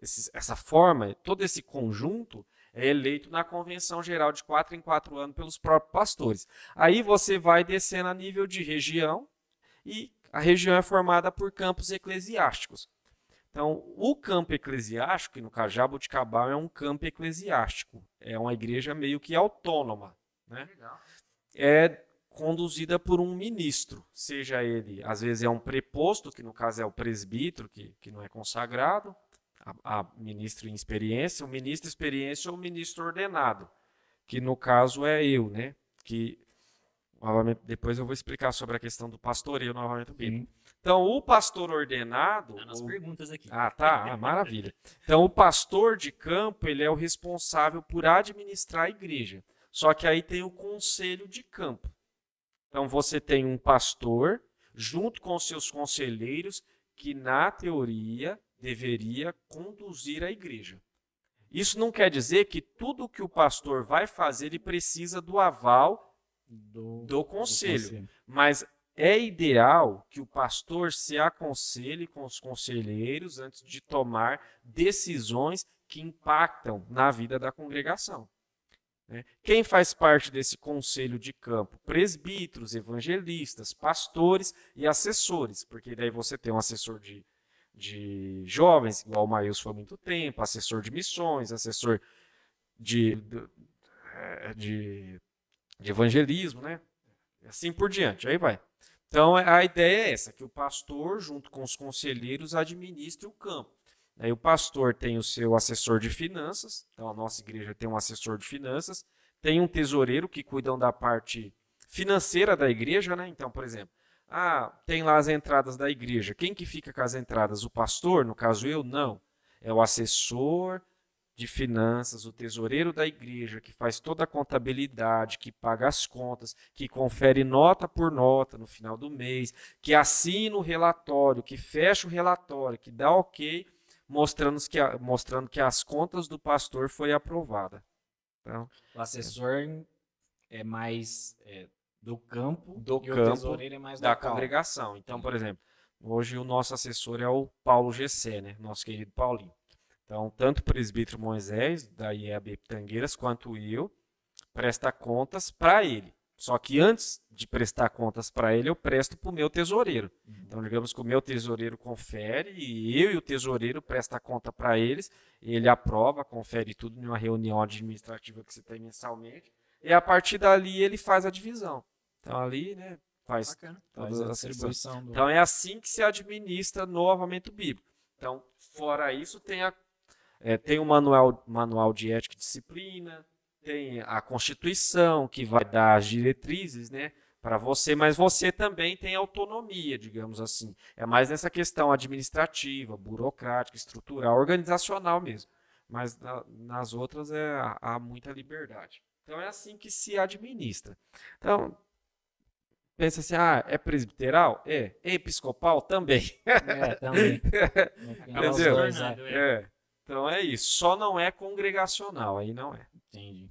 esse, essa forma, todo esse conjunto é eleito na convenção geral de quatro em quatro anos pelos próprios pastores. Aí você vai descendo a nível de região e a região é formada por campos eclesiásticos. Então, o campo eclesiástico, que no caso Jabuticabal é um campo eclesiástico, é uma igreja meio que autônoma, né? É conduzida por um ministro, seja ele, às vezes é um preposto, que no caso é o presbítero, que, que não é consagrado, a, a ministro em experiência, o ministro em experiência ou o ministro ordenado, que no caso é eu, né? Que novamente depois eu vou explicar sobre a questão do pastoreio novamente bíblico. Então, o pastor ordenado. Tá nas o... perguntas aqui. Ah, tá. Ah, maravilha. Então, o pastor de campo, ele é o responsável por administrar a igreja. Só que aí tem o conselho de campo. Então, você tem um pastor, junto com seus conselheiros, que na teoria deveria conduzir a igreja. Isso não quer dizer que tudo que o pastor vai fazer ele precisa do aval do, do, conselho, do conselho. Mas é ideal que o pastor se aconselhe com os conselheiros antes de tomar decisões que impactam na vida da congregação. Né? Quem faz parte desse conselho de campo? Presbíteros, evangelistas, pastores e assessores, porque daí você tem um assessor de de jovens, igual o Maíus foi há muito tempo, assessor de missões, assessor de, é, de, de evangelismo, né? Assim por diante, aí vai. Então a ideia é essa, que o pastor, junto com os conselheiros, administre o campo. Aí o pastor tem o seu assessor de finanças, então a nossa igreja tem um assessor de finanças, tem um tesoureiro que cuidam da parte financeira da igreja, né? Então, por exemplo, ah, tem lá as entradas da igreja. Quem que fica com as entradas? O pastor, no caso eu, não. É o assessor de finanças, o tesoureiro da igreja, que faz toda a contabilidade, que paga as contas, que confere nota por nota no final do mês, que assina o relatório, que fecha o relatório, que dá ok, mostrando que, mostrando que as contas do pastor foi aprovada. Então, o assessor é mais é, do campo do campo, é mais da local. congregação. Então, por exemplo, hoje o nosso assessor é o Paulo GC, né? Nosso querido Paulinho. Então, tanto o presbítero Moisés, da IEB Tangueiras, quanto eu, presta contas para ele. Só que antes de prestar contas para ele, eu presto para o meu tesoureiro. Uhum. Então, digamos que o meu tesoureiro confere e eu e o tesoureiro presta conta para eles. Ele aprova, confere tudo em uma reunião administrativa que você tem mensalmente. E a partir dali ele faz a divisão. Então ali, né, faz Bacana. todas as distribuição. Do... Então é assim que se administra no avamento bíblico. Então, fora isso, tem a é, tem o manual, manual de ética e disciplina, tem a Constituição, que vai dar as diretrizes né, para você, mas você também tem autonomia, digamos assim. É mais nessa questão administrativa, burocrática, estrutural, organizacional mesmo. Mas na, nas outras é, há muita liberdade. Então é assim que se administra. Então, pensa assim, ah, é presbiteral? É. É episcopal? Também. É, também. Entendeu? É. é. Então é isso. Só não é congregacional, aí não é. Entendi.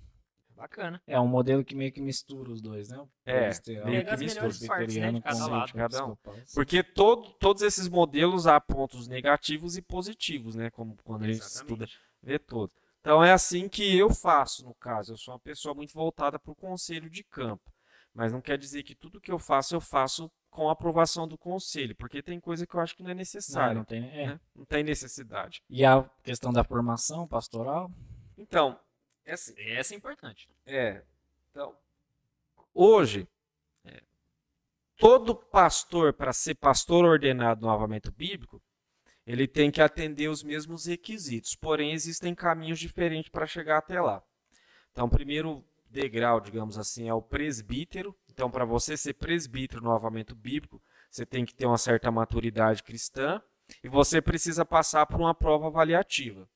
Bacana. É um modelo que meio que mistura os dois, né? É, meio que mistura. Partes, né, de cada lado. Cada um. Porque todo, todos esses modelos há pontos negativos e positivos, né? Como quando Exatamente. a gente estuda, vê todos. Então é assim que eu faço, no caso. Eu sou uma pessoa muito voltada para o conselho de campo. Mas não quer dizer que tudo que eu faço, eu faço com a aprovação do conselho, porque tem coisa que eu acho que não é necessário. Não, não tem, é. né? não tem necessidade. E a questão da formação pastoral? Então, assim, essa é importante. É. Então, hoje, é, todo pastor, para ser pastor ordenado no avamento bíblico, ele tem que atender os mesmos requisitos, porém existem caminhos diferentes para chegar até lá. Então, o primeiro degrau, digamos assim, é o presbítero. Então, para você ser presbítero no avamento bíblico, você tem que ter uma certa maturidade cristã e você precisa passar por uma prova avaliativa.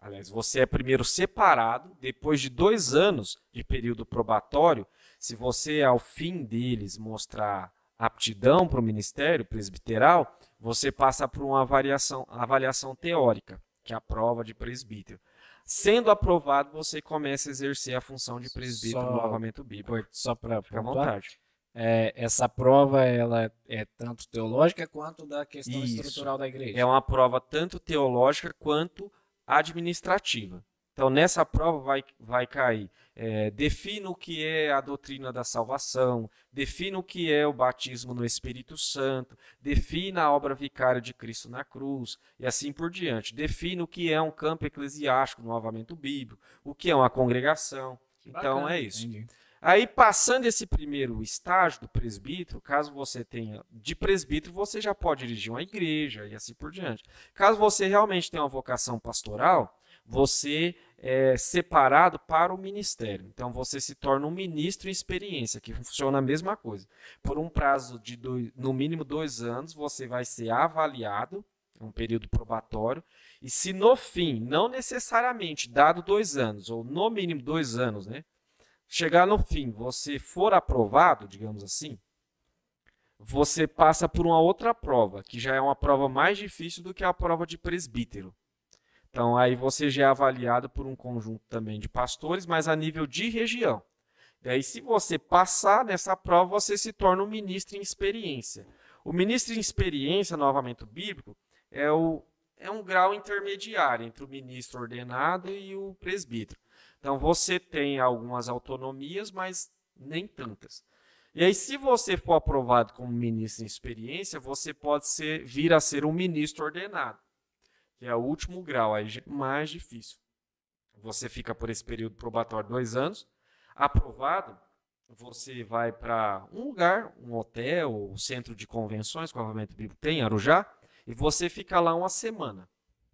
Aliás, você é primeiro separado, depois de dois anos de período probatório, se você, ao fim deles, mostrar aptidão para o ministério presbiteral, você passa por uma avaliação, avaliação teórica, que é a prova de presbítero. Sendo aprovado, você começa a exercer a função de presbítero só, no bíblico. Só para ficar à vontade. É, essa prova ela é tanto teológica quanto da questão Isso. estrutural da igreja. É uma prova tanto teológica quanto administrativa. Então, nessa prova vai, vai cair, é, defina o que é a doutrina da salvação, defina o que é o batismo no Espírito Santo, defina a obra vicária de Cristo na cruz, e assim por diante. Defina o que é um campo eclesiástico no avamento bíblico, o que é uma congregação. Então, Bacana, é isso. Entendi. Aí, passando esse primeiro estágio do presbítero, caso você tenha de presbítero, você já pode dirigir uma igreja e assim por diante. Caso você realmente tenha uma vocação pastoral, você é separado para o ministério. Então você se torna um ministro em experiência, que funciona a mesma coisa. Por um prazo de dois, no mínimo dois anos, você vai ser avaliado, um período probatório, e se no fim, não necessariamente dado dois anos, ou no mínimo dois anos, né? Chegar no fim, você for aprovado, digamos assim, você passa por uma outra prova, que já é uma prova mais difícil do que a prova de presbítero. Então aí você já é avaliado por um conjunto também de pastores, mas a nível de região. Daí se você passar nessa prova, você se torna um ministro em experiência. O ministro em experiência no avamento bíblico é, o, é um grau intermediário entre o ministro ordenado e o presbítero. Então você tem algumas autonomias, mas nem tantas. E aí, se você for aprovado como ministro em experiência, você pode ser, vir a ser um ministro ordenado que é o último grau, aí mais difícil. Você fica por esse período probatório dois anos, aprovado, você vai para um lugar, um hotel, um centro de convenções, que o Avamento Bíblico tem, Arujá, e você fica lá uma semana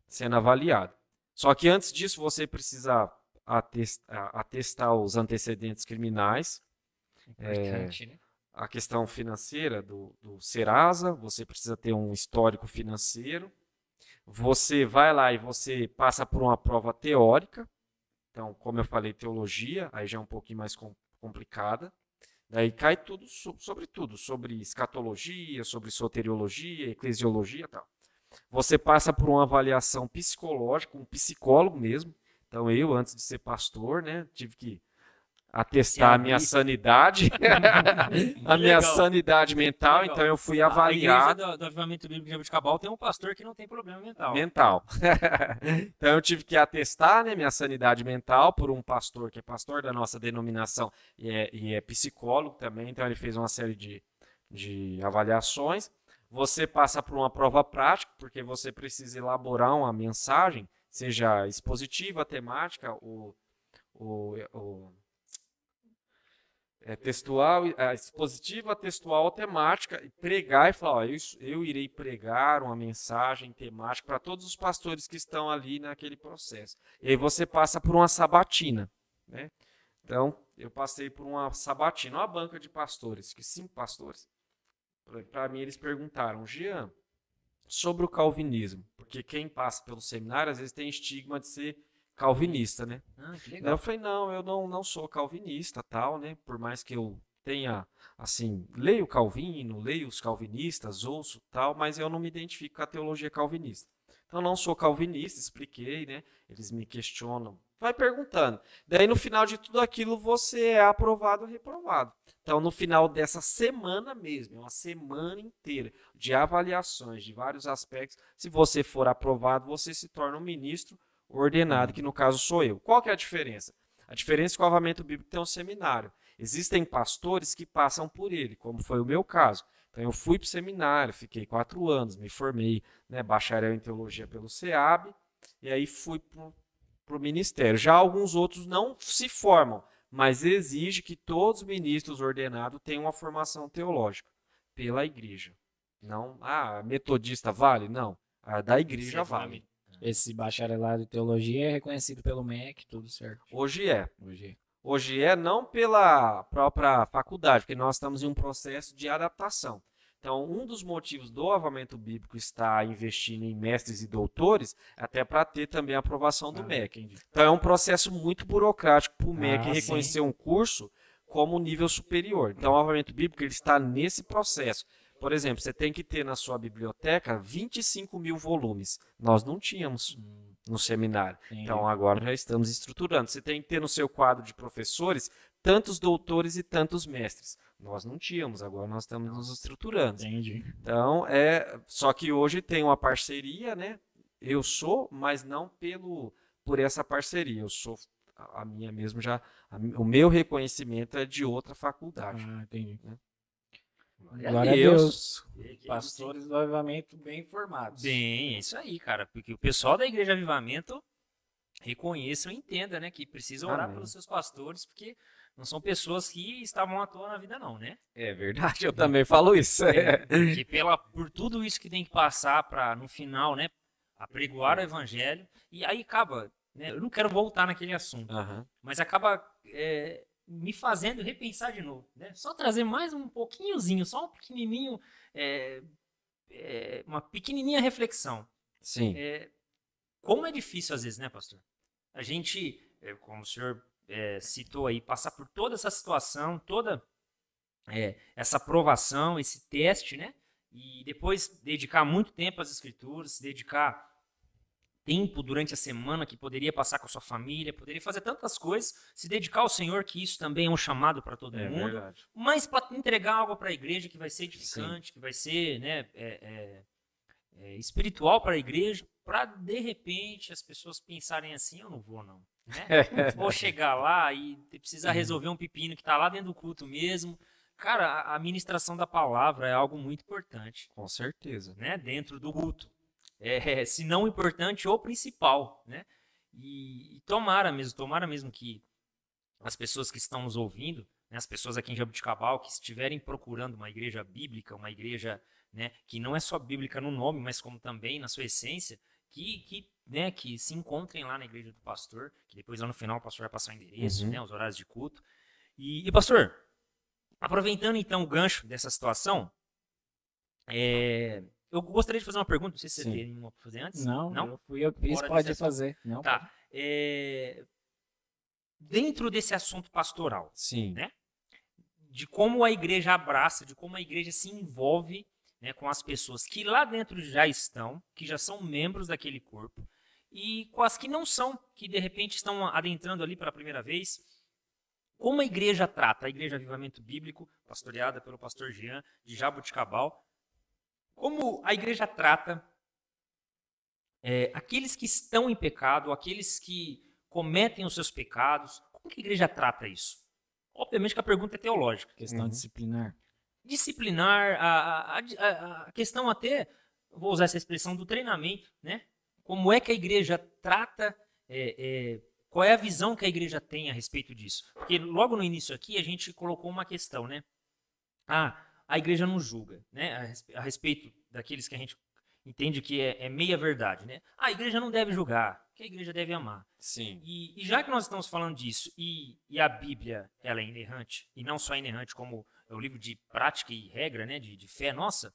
sendo avaliado. Só que antes disso você precisa atestar, atestar os antecedentes criminais, é, né? a questão financeira do, do Serasa, você precisa ter um histórico financeiro. Você vai lá e você passa por uma prova teórica. Então, como eu falei, teologia, aí já é um pouquinho mais complicada. Daí cai tudo sobre tudo, sobre escatologia, sobre soteriologia, eclesiologia tal. Você passa por uma avaliação psicológica, um psicólogo mesmo. Então eu, antes de ser pastor, né, tive que atestar a minha sanidade, a minha Legal. sanidade mental, Legal. então eu fui avaliado. A igreja do, do Avivamento Bíblico de Jabuticabal tem um pastor que não tem problema mental. Mental. então eu tive que atestar né, minha sanidade mental por um pastor que é pastor da nossa denominação e é, e é psicólogo também, então ele fez uma série de, de avaliações. Você passa por uma prova prática, porque você precisa elaborar uma mensagem, seja expositiva, temática ou, ou, ou é, textual, é, expositiva, textual, temática, e pregar e falar, ó, eu, eu irei pregar uma mensagem temática para todos os pastores que estão ali naquele processo. E aí você passa por uma sabatina, né? Então, eu passei por uma sabatina, uma banca de pastores, que cinco pastores. Para mim, eles perguntaram, Jean, sobre o calvinismo, porque quem passa pelo seminário às vezes tem estigma de ser calvinista, né? Ah, eu falei, não, eu não, não sou calvinista, tal, né? Por mais que eu tenha, assim, leio Calvino, leio os calvinistas, ouço tal, mas eu não me identifico com a teologia calvinista. Então, não sou calvinista, expliquei, né? Eles me questionam, vai perguntando. Daí, no final de tudo aquilo, você é aprovado ou reprovado. Então, no final dessa semana mesmo, uma semana inteira de avaliações de vários aspectos, se você for aprovado, você se torna um ministro ordenado, que no caso sou eu. Qual que é a diferença? A diferença é que o avamento bíblico tem um seminário. Existem pastores que passam por ele, como foi o meu caso. Então eu fui para o seminário, fiquei quatro anos, me formei né, bacharel em teologia pelo SEAB, e aí fui para o ministério. Já alguns outros não se formam, mas exige que todos os ministros ordenados tenham uma formação teológica pela igreja. Não, ah, metodista vale? Não, a da igreja vale. Esse bacharelado em teologia é reconhecido pelo MEC, tudo certo. Hoje é. Hoje é. Hoje é não pela própria faculdade, porque nós estamos em um processo de adaptação. Então, um dos motivos do avamento bíblico estar investindo em mestres e doutores é até para ter também a aprovação do ah, MEC. Entendi. Então, é um processo muito burocrático para o MEC ah, reconhecer sim. um curso como nível superior. Então, o avamento bíblico ele está nesse processo. Por exemplo, você tem que ter na sua biblioteca 25 mil volumes. Nós não tínhamos no seminário. Então agora já estamos estruturando. Você tem que ter no seu quadro de professores tantos doutores e tantos mestres. Nós não tínhamos, agora nós estamos nos estruturando. Entendi. Então, é, só que hoje tem uma parceria, né? Eu sou, mas não pelo por essa parceria. Eu sou a minha mesmo já, a, o meu reconhecimento é de outra faculdade. Ah, entendi. Né? Glória a Deus. Deus. Pastores do Avivamento bem informados. Bem, é isso aí, cara. Porque o pessoal da Igreja Avivamento reconheçam e entenda, né? Que precisa orar Amém. pelos seus pastores, porque não são pessoas que estavam à toa na vida, não, né? É verdade, eu também falo isso. É, que pela, por tudo isso que tem que passar para, no final, né? Apregoar o evangelho. E aí acaba, né? Eu não quero voltar naquele assunto, uhum. mas acaba é, me fazendo repensar de novo. Né? Só trazer mais um pouquinhozinho, só um pequenininho, é, é, uma pequenininha reflexão. Sim. É, como é difícil às vezes, né, pastor? A gente, é, como o senhor é, citou aí, passar por toda essa situação, toda é, essa aprovação, esse teste, né? E depois dedicar muito tempo às escrituras, se dedicar tempo durante a semana que poderia passar com a sua família, poderia fazer tantas coisas, se dedicar ao Senhor, que isso também é um chamado para todo é mundo, verdade. mas para entregar algo para a igreja que vai ser edificante, Sim. que vai ser né, é, é, é espiritual para a igreja, para de repente as pessoas pensarem assim: eu não vou, não. Né? vou chegar lá e precisar uhum. resolver um pepino que está lá dentro do culto mesmo. Cara, a ministração da palavra é algo muito importante. Com certeza. Né? Dentro do culto é, se não importante ou principal, né? E, e, tomara mesmo, tomara mesmo que as pessoas que estão nos ouvindo né, as pessoas aqui em Jabuticabal que estiverem procurando uma igreja bíblica, uma igreja né, que não é só bíblica no nome, mas como também na sua essência, que, que, né, que se encontrem lá na igreja do pastor, que depois lá no final o pastor vai passar o endereço, Uhum. né, os horários de culto. E, e, pastor, aproveitando então o gancho dessa situação, é, eu gostaria de fazer uma pergunta, não sei se você Sim. tem uma pra fazer antes. Não, Não? eu fui eu que fiz, Fora pode fazer. Não, Tá. É, dentro desse assunto pastoral, Sim. Né? de como a igreja abraça, de como a igreja se envolve né, com as pessoas que lá dentro já estão, que já são membros daquele corpo, e com as que não são, que de repente estão adentrando ali pela primeira vez. Como a igreja trata, a igreja Avivamento Bíblico, pastoreada pelo pastor Jean de Jabuticabal, como a igreja trata é, aqueles que estão em pecado, aqueles que cometem os seus pecados, como que a igreja trata isso? Obviamente que a pergunta é teológica. Questão Uhum. disciplinar. Disciplinar, a, a, a, a questão até, vou usar essa expressão do treinamento, né? Como é que a igreja trata, é, é, qual é a visão que a igreja tem a respeito disso? Porque logo no início aqui a gente colocou uma questão, né? Ah, a igreja não julga, né? A, respe- a respeito daqueles que a gente entende que é, é meia verdade, né? A igreja não deve julgar, que a igreja deve amar. Sim. E, e já que nós estamos falando disso, e, e a Bíblia ela é inerrante, e não só inerrante, como é o livro de prática e regra, né, de, de fé nossa,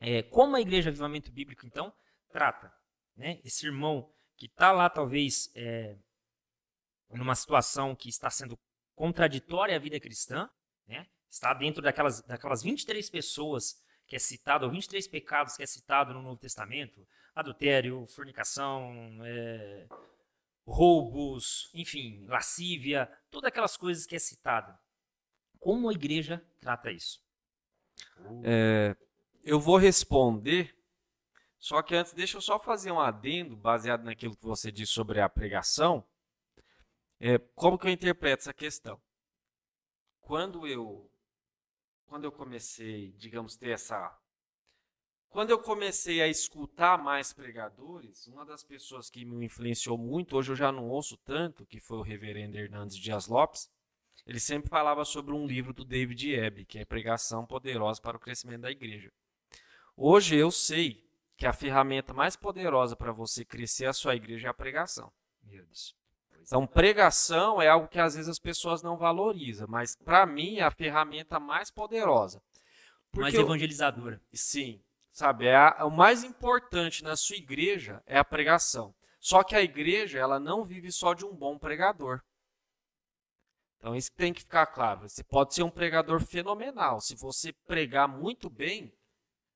é, como a Igreja Avivamento Bíblico, então, trata né, esse irmão que está lá, talvez, é, numa situação que está sendo contraditória à vida cristã, né, está dentro daquelas, daquelas 23 pessoas que é citado, ou 23 pecados que é citado no Novo Testamento, adultério, fornicação, é, roubos, enfim, lascívia, todas aquelas coisas que é citada. Como a igreja trata isso? É, eu vou responder, só que antes deixa eu só fazer um adendo baseado naquilo que você disse sobre a pregação. É, como que eu interpreto essa questão? Quando eu quando eu comecei, digamos, ter essa quando eu comecei a escutar mais pregadores, uma das pessoas que me influenciou muito, hoje eu já não ouço tanto, que foi o reverendo Hernandes Dias Lopes, ele sempre falava sobre um livro do David Ebb, que é Pregação Poderosa para o Crescimento da Igreja. Hoje eu sei que a ferramenta mais poderosa para você crescer a sua igreja é a pregação. Meu Deus. Então, pregação é algo que às vezes as pessoas não valorizam, mas para mim é a ferramenta mais poderosa. Mais Porque eu- evangelizadora. Sim, sabe, é a- o mais importante na sua igreja é a pregação. Só que a igreja, ela não vive só de um bom pregador. Então isso tem que ficar claro. Você pode ser um pregador fenomenal. Se você pregar muito bem,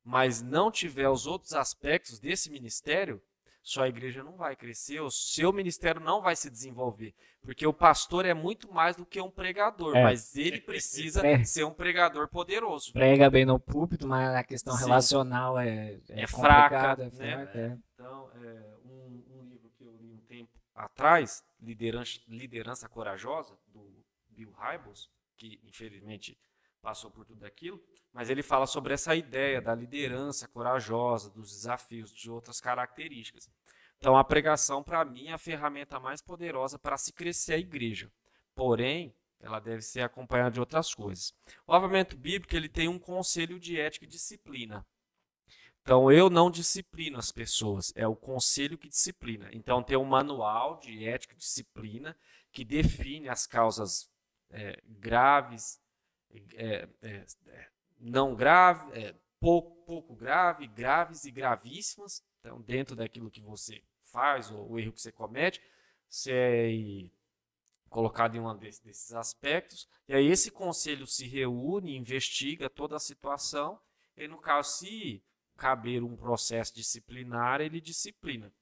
mas não tiver os outros aspectos desse ministério, sua igreja não vai crescer, o seu ministério não vai se desenvolver. Porque o pastor é muito mais do que um pregador, É. mas ele precisa É. ser um pregador poderoso. Prega bem no púlpito, mas a questão Sim. relacional é, É complicada, fraca, é né? fraca, é. Então, é, um, um livro que eu li um tempo atrás, Liderança, Liderança Corajosa, do Bill Hybels, que infelizmente passou por tudo aquilo, mas ele fala sobre essa ideia da liderança corajosa, dos desafios, de outras características. Então, a pregação, para mim, é a ferramenta mais poderosa para se crescer a igreja. Porém, ela deve ser acompanhada de outras coisas. O avivamento bíblico ele tem um conselho de ética e disciplina. Então, eu não disciplino as pessoas, é o conselho que disciplina. Então, tem um manual de ética e disciplina que define as causas é, graves, é, é, é, não grave, é, pouco, pouco grave, graves e gravíssimas. Então, dentro daquilo que você faz ou o erro que você comete, você é colocado em um desses, desses aspectos. E aí, esse conselho se reúne, investiga toda a situação. E, no caso, se caber um processo disciplinar, ele disciplina.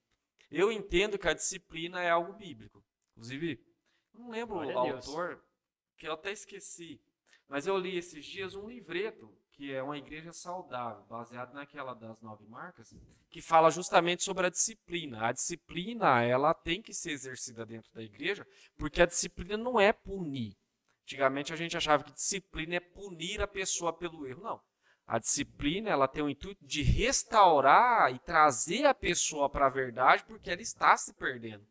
Eu entendo que a disciplina é algo bíblico. Inclusive, não lembro Glória o Deus. autor, que eu até esqueci, mas eu li esses dias um livreto, que é uma igreja saudável, baseado naquela das nove marcas, que fala justamente sobre a disciplina. A disciplina, ela tem que ser exercida dentro da igreja, porque a disciplina não é punir. Antigamente a gente achava que disciplina é punir a pessoa pelo erro. Não. A disciplina ela tem o intuito de restaurar e trazer a pessoa para a verdade porque ela está se perdendo.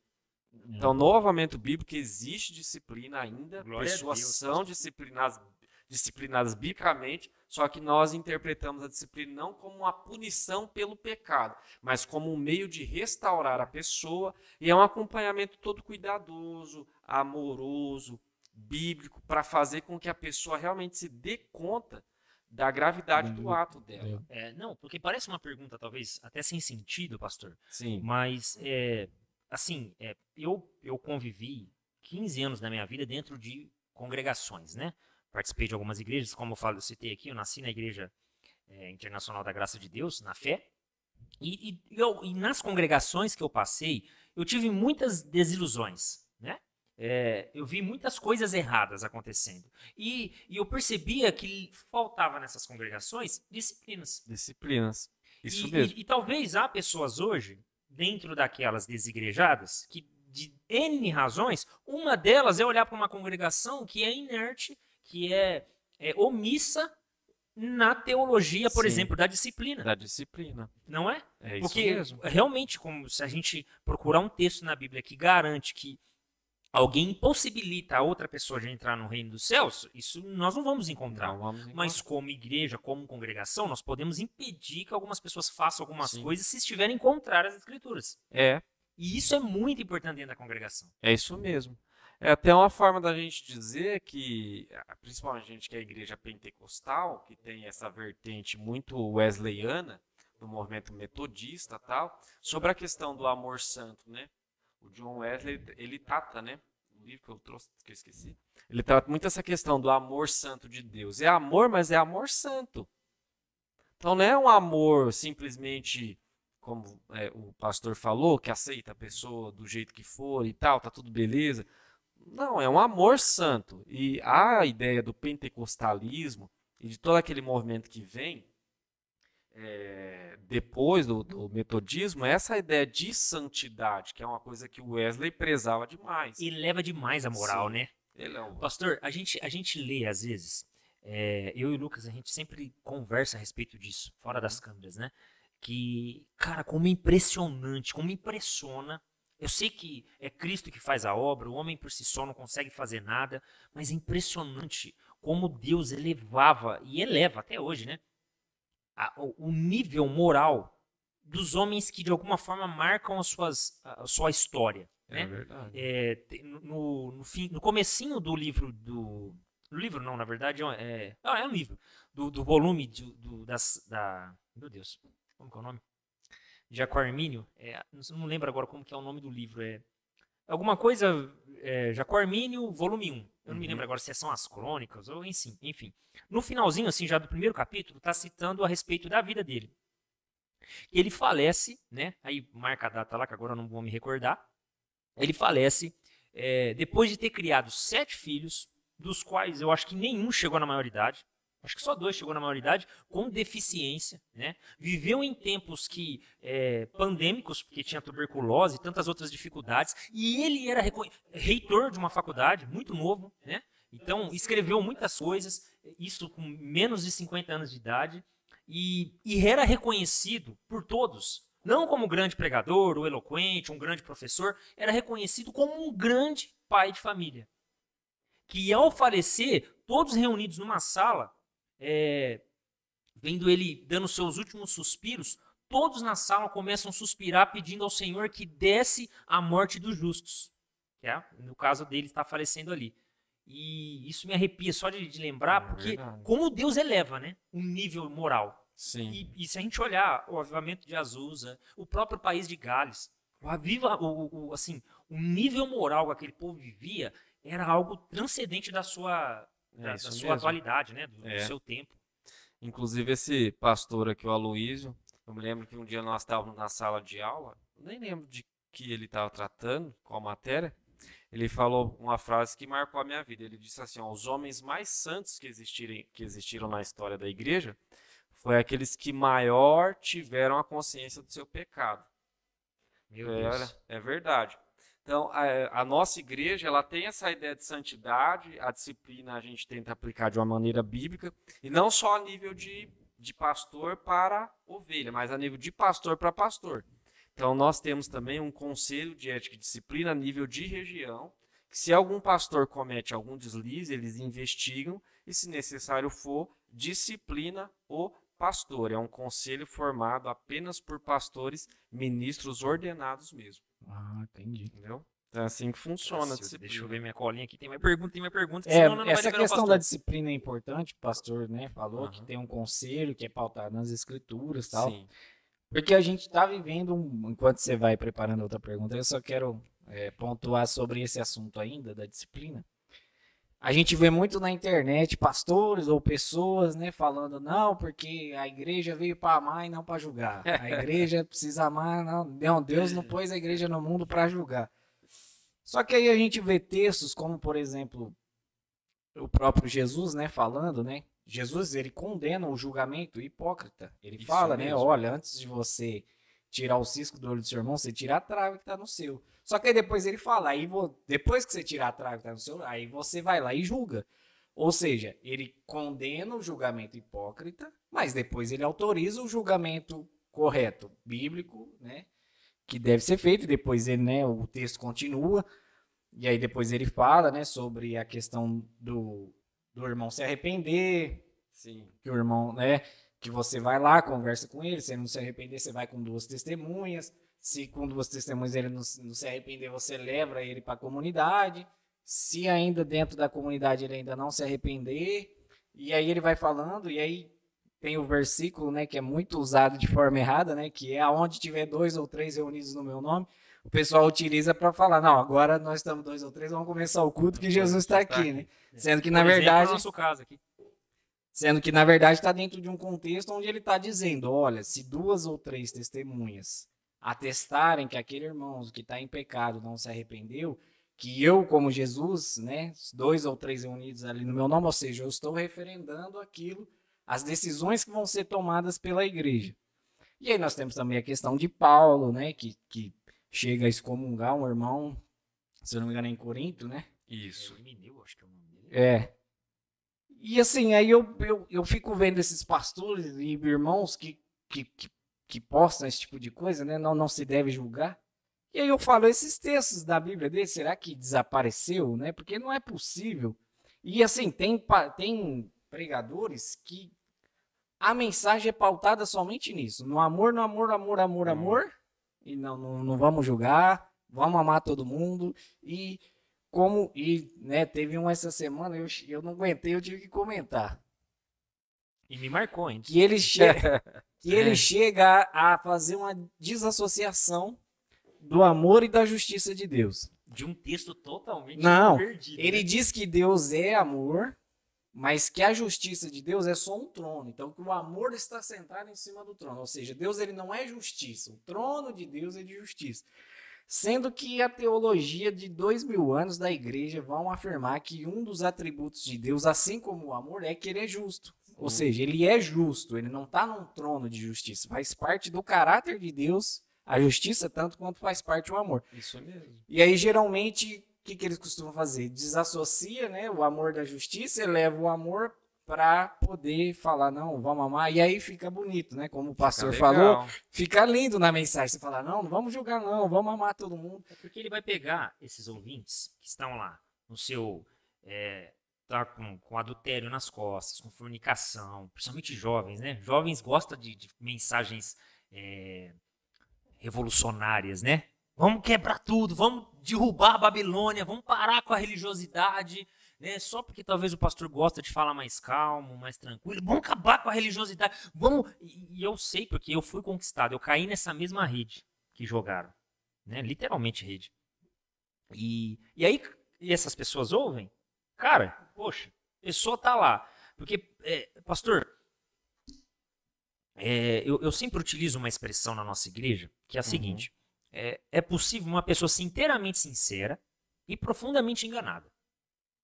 Então, no avamento bíblico existe disciplina ainda, Glória pessoas são disciplinadas, disciplinadas biblicamente, só que nós interpretamos a disciplina não como uma punição pelo pecado, mas como um meio de restaurar a pessoa e é um acompanhamento todo cuidadoso, amoroso, bíblico, para fazer com que a pessoa realmente se dê conta da gravidade do ato dela. É, não, porque parece uma pergunta talvez até sem sentido, pastor. Sim. Mas, é, assim, é, eu, eu convivi 15 anos da minha vida dentro de congregações, né? Participei de algumas igrejas, como eu falo, eu citei aqui, eu nasci na Igreja é, Internacional da Graça de Deus, na fé. E, e, eu, e nas congregações que eu passei, eu tive muitas desilusões, né? É, eu vi muitas coisas erradas acontecendo. E, e eu percebia que faltava nessas congregações disciplinas. Disciplinas. Isso e, mesmo. E talvez há pessoas hoje, dentro daquelas desigrejadas, que de N razões, uma delas é olhar para uma congregação que é inerte, que é, é omissa na teologia, por Sim. exemplo, da disciplina. Da disciplina. Não é? É isso Porque mesmo. realmente, como se a gente procurar um texto na Bíblia que garante que alguém impossibilita a outra pessoa de entrar no reino dos céus, isso nós não vamos encontrar. Não vamos Mas como igreja, como congregação, nós podemos impedir que algumas pessoas façam algumas Sim. coisas se estiverem contrárias às escrituras. É, E isso é muito importante dentro da congregação. é isso mesmo. É até uma forma da gente dizer que, principalmente a gente que é a igreja pentecostal, que tem essa vertente muito wesleyana, do movimento metodista tal, sobre a questão do amor santo, né? O John Wesley, ele trata, né? O livro que eu trouxe, que eu esqueci. Ele trata muito essa questão do amor santo de Deus. É amor, mas é amor santo. Então não é um amor simplesmente, como é, o pastor falou, que aceita a pessoa do jeito que for e tal, tá tudo beleza. Não, é um amor santo. E a ideia do pentecostalismo e de todo aquele movimento que vem é, depois do, do metodismo é essa ideia de santidade, que é uma coisa que o Wesley prezava demais. E leva demais a moral, Sim. né? Ele é um... Pastor, a gente, a gente lê às vezes, é, eu e o Lucas, a gente sempre conversa a respeito disso, fora das câmeras, né? Que, cara, como é impressionante, como impressiona. Eu sei que é Cristo que faz a obra, o homem por si só não consegue fazer nada, mas é impressionante como Deus elevava, e eleva até hoje, né? a- o, o nível moral dos homens que de alguma forma marcam as suas, a sua história. É né? verdade. É, no, no, fim, no comecinho do livro do. No livro não, na verdade, é, um- é, não, é um livro. Do, do volume de- do, das, da. Meu Deus, como que é o nome? Jaco Armínio. É, não, lembro agora como que é o nome do livro. É alguma coisa. É, Jaco Armínio, volume 1. Eu não me Uhum. lembro agora se são as crônicas ou enfim, enfim. No finalzinho, assim, já do primeiro capítulo, está citando a respeito da vida dele. Ele falece, né? Aí marca a data lá, que agora eu não vou me recordar. Ele falece é, depois de ter criado sete filhos, dos quais eu acho que nenhum chegou na maioridade. Acho que só dois chegou na maioridade, com deficiência, né? Viveu em tempos que é, pandêmicos, porque tinha tuberculose e tantas outras dificuldades. E ele era reitor de uma faculdade, muito novo, né? Então, escreveu muitas coisas, isso com menos de 50 anos de idade, e, e era reconhecido por todos. Não como grande pregador, ou eloquente, um grande professor, era reconhecido como um grande pai de família. Que ao falecer, todos reunidos numa sala, é, vendo ele dando seus últimos suspiros, todos na sala começam a suspirar pedindo ao Senhor que desse a morte dos justos. Que é, no caso dele, está falecendo ali. E isso me arrepia só de, de lembrar, É porque verdade. como Deus eleva né, o nível moral. Sim. E, e se a gente olhar o avivamento de Azusa, o próprio país de Gales, o, aviva, o, o- assim, o nível moral que aquele povo vivia era algo transcendente da sua, da, da isso sua mesmo. atualidade, né, do, do É. seu tempo. Inclusive esse pastor aqui, o Aloísio, eu me lembro que um dia nós estávamos na sala de aula, nem lembro de que ele estava tratando, qual matéria, ele falou uma frase que marcou a minha vida. Ele disse assim, ó, os homens mais santos que, existirem, que existiram na história da igreja foi aqueles que maior tiveram a consciência do seu pecado. Meu Era, Deus. é verdade. Então, a, a nossa igreja, ela tem essa ideia de santidade, a disciplina a gente tenta aplicar de uma maneira bíblica, e não só a nível de, de pastor para ovelha, mas a nível de pastor para pastor. Então nós temos também um conselho de ética e disciplina a nível de região, que se algum pastor comete algum deslize, eles investigam e, se necessário for, disciplina o pastor. É um conselho formado apenas por pastores, ministros ordenados mesmo. Ah, entendi. Entendeu? É assim que funciona a Deixa eu- ver minha colinha aqui. Tem mais pergunta, tem mais pergunta. É, senão não vai essa o questão da disciplina é importante, o pastor, né, falou que Aham. tem um conselho que é pautado nas escrituras e tal. Sim. Porque a gente está vivendo, um- enquanto você vai preparando outra pergunta, eu só quero é, pontuar sobre esse assunto ainda, da disciplina. A gente vê muito na internet pastores ou pessoas né, falando, não, porque a igreja veio para amar e não para julgar. A igreja precisa amar, não, não, Deus não pôs a igreja no mundo para julgar. Só que aí a gente vê textos como, por exemplo, o próprio Jesus, né, falando, né? Jesus, ele condena o julgamento hipócrita. Ele Isso fala, né, mesmo. olha, antes de você tirar o cisco do olho do seu irmão, você tira a trave que tá no seu. Só que aí depois ele fala, aí depois que você tirar a trave tá no seu, aí você vai lá e julga. Ou seja, ele condena o julgamento hipócrita, mas depois ele autoriza o julgamento correto, bíblico, né? Que deve ser feito, e depois ele, né, o texto continua, e aí depois ele fala, né, sobre a questão do, do irmão se arrepender, Sim. que o irmão, né, que você vai lá, conversa com ele, se ele não se arrepender, você vai com duas testemunhas, se com duas testemunhas ele não, se- não se arrepender, você leva ele para a comunidade, se ainda dentro da comunidade ele ainda não se arrepender, e aí ele vai falando, e aí tem o versículo, né, que é muito usado de forma errada, né, que é aonde tiver dois ou três reunidos no meu nome, o pessoal utiliza para falar, não, agora nós estamos dois ou três, vamos começar o culto que Jesus está aqui, né? Sendo que, na verdade, no nosso caso aqui. Sendo que, na verdade, está dentro de um contexto onde ele está dizendo: olha, se duas ou três testemunhas atestarem que aquele irmão que está em pecado não se arrependeu, que eu, como Jesus, né, dois ou três reunidos ali no meu nome, ou seja, eu estou referendando aquilo, as decisões que vão ser tomadas pela igreja. E aí nós temos também a questão de Paulo, né, que, que chega a excomungar um irmão, se eu não me engano, é em Corinto, né? Isso. É, é o nome dele. É. E assim, aí eu, eu, eu fico vendo esses pastores e irmãos que, que, que, que postam esse tipo de coisa, né? Não, não se deve julgar. E aí eu falo, esses textos da Bíblia dele, será que desapareceu, né? Porque não é possível. E assim, tem, tem pregadores que a mensagem é pautada somente nisso. No amor, no amor, amor, amor, Hum. amor. E não, não, não vamos julgar, vamos amar todo mundo. E como e né, teve um essa semana, eu, eu não aguentei, eu tive que comentar. E me marcou, hein? Que ele chega, que ele chega a, a fazer uma desassociação do amor e da justiça de Deus. De um texto totalmente Não, perdido. Ele né? diz que Deus é amor, mas que a justiça de Deus é só um trono. Então que o amor está sentado em cima do trono. Ou seja, Deus ele não é justiça. O trono de Deus é de justiça. Sendo que a teologia de dois mil anos da igreja vão afirmar que um dos atributos de Deus, assim como o amor, é que ele é justo. Ou seja, ele é justo, ele não está num trono de justiça. Faz parte do caráter de Deus a justiça, tanto quanto faz parte o amor. Isso mesmo. E aí, geralmente, o que, que eles costumam fazer? Desassocia né, o amor da justiça e leva o amor para poder falar, não, vamos amar. E aí fica bonito, né? Como o pastor Fica falou, fica lindo na mensagem. Você fala, não, não vamos julgar, não, vamos amar todo mundo. É porque ele vai pegar esses ouvintes que estão lá no seu. É, tá com, com adultério nas costas, com fornicação, principalmente jovens, né? Jovens gostam de, de mensagens é, revolucionárias, né? Vamos quebrar tudo, vamos derrubar a Babilônia, vamos parar com a religiosidade, né? Só porque talvez o pastor gosta de falar mais calmo, mais tranquilo. Vamos acabar com a religiosidade. Vamos. E eu sei porque eu fui conquistado, eu caí nessa mesma rede que jogaram, né? Literalmente rede. E, e aí e essas pessoas ouvem, cara, poxa, a pessoa tá lá. Porque, é, pastor, é, eu, eu sempre utilizo uma expressão na nossa igreja que é a seguinte: é, é possível uma pessoa ser inteiramente sincera e profundamente enganada.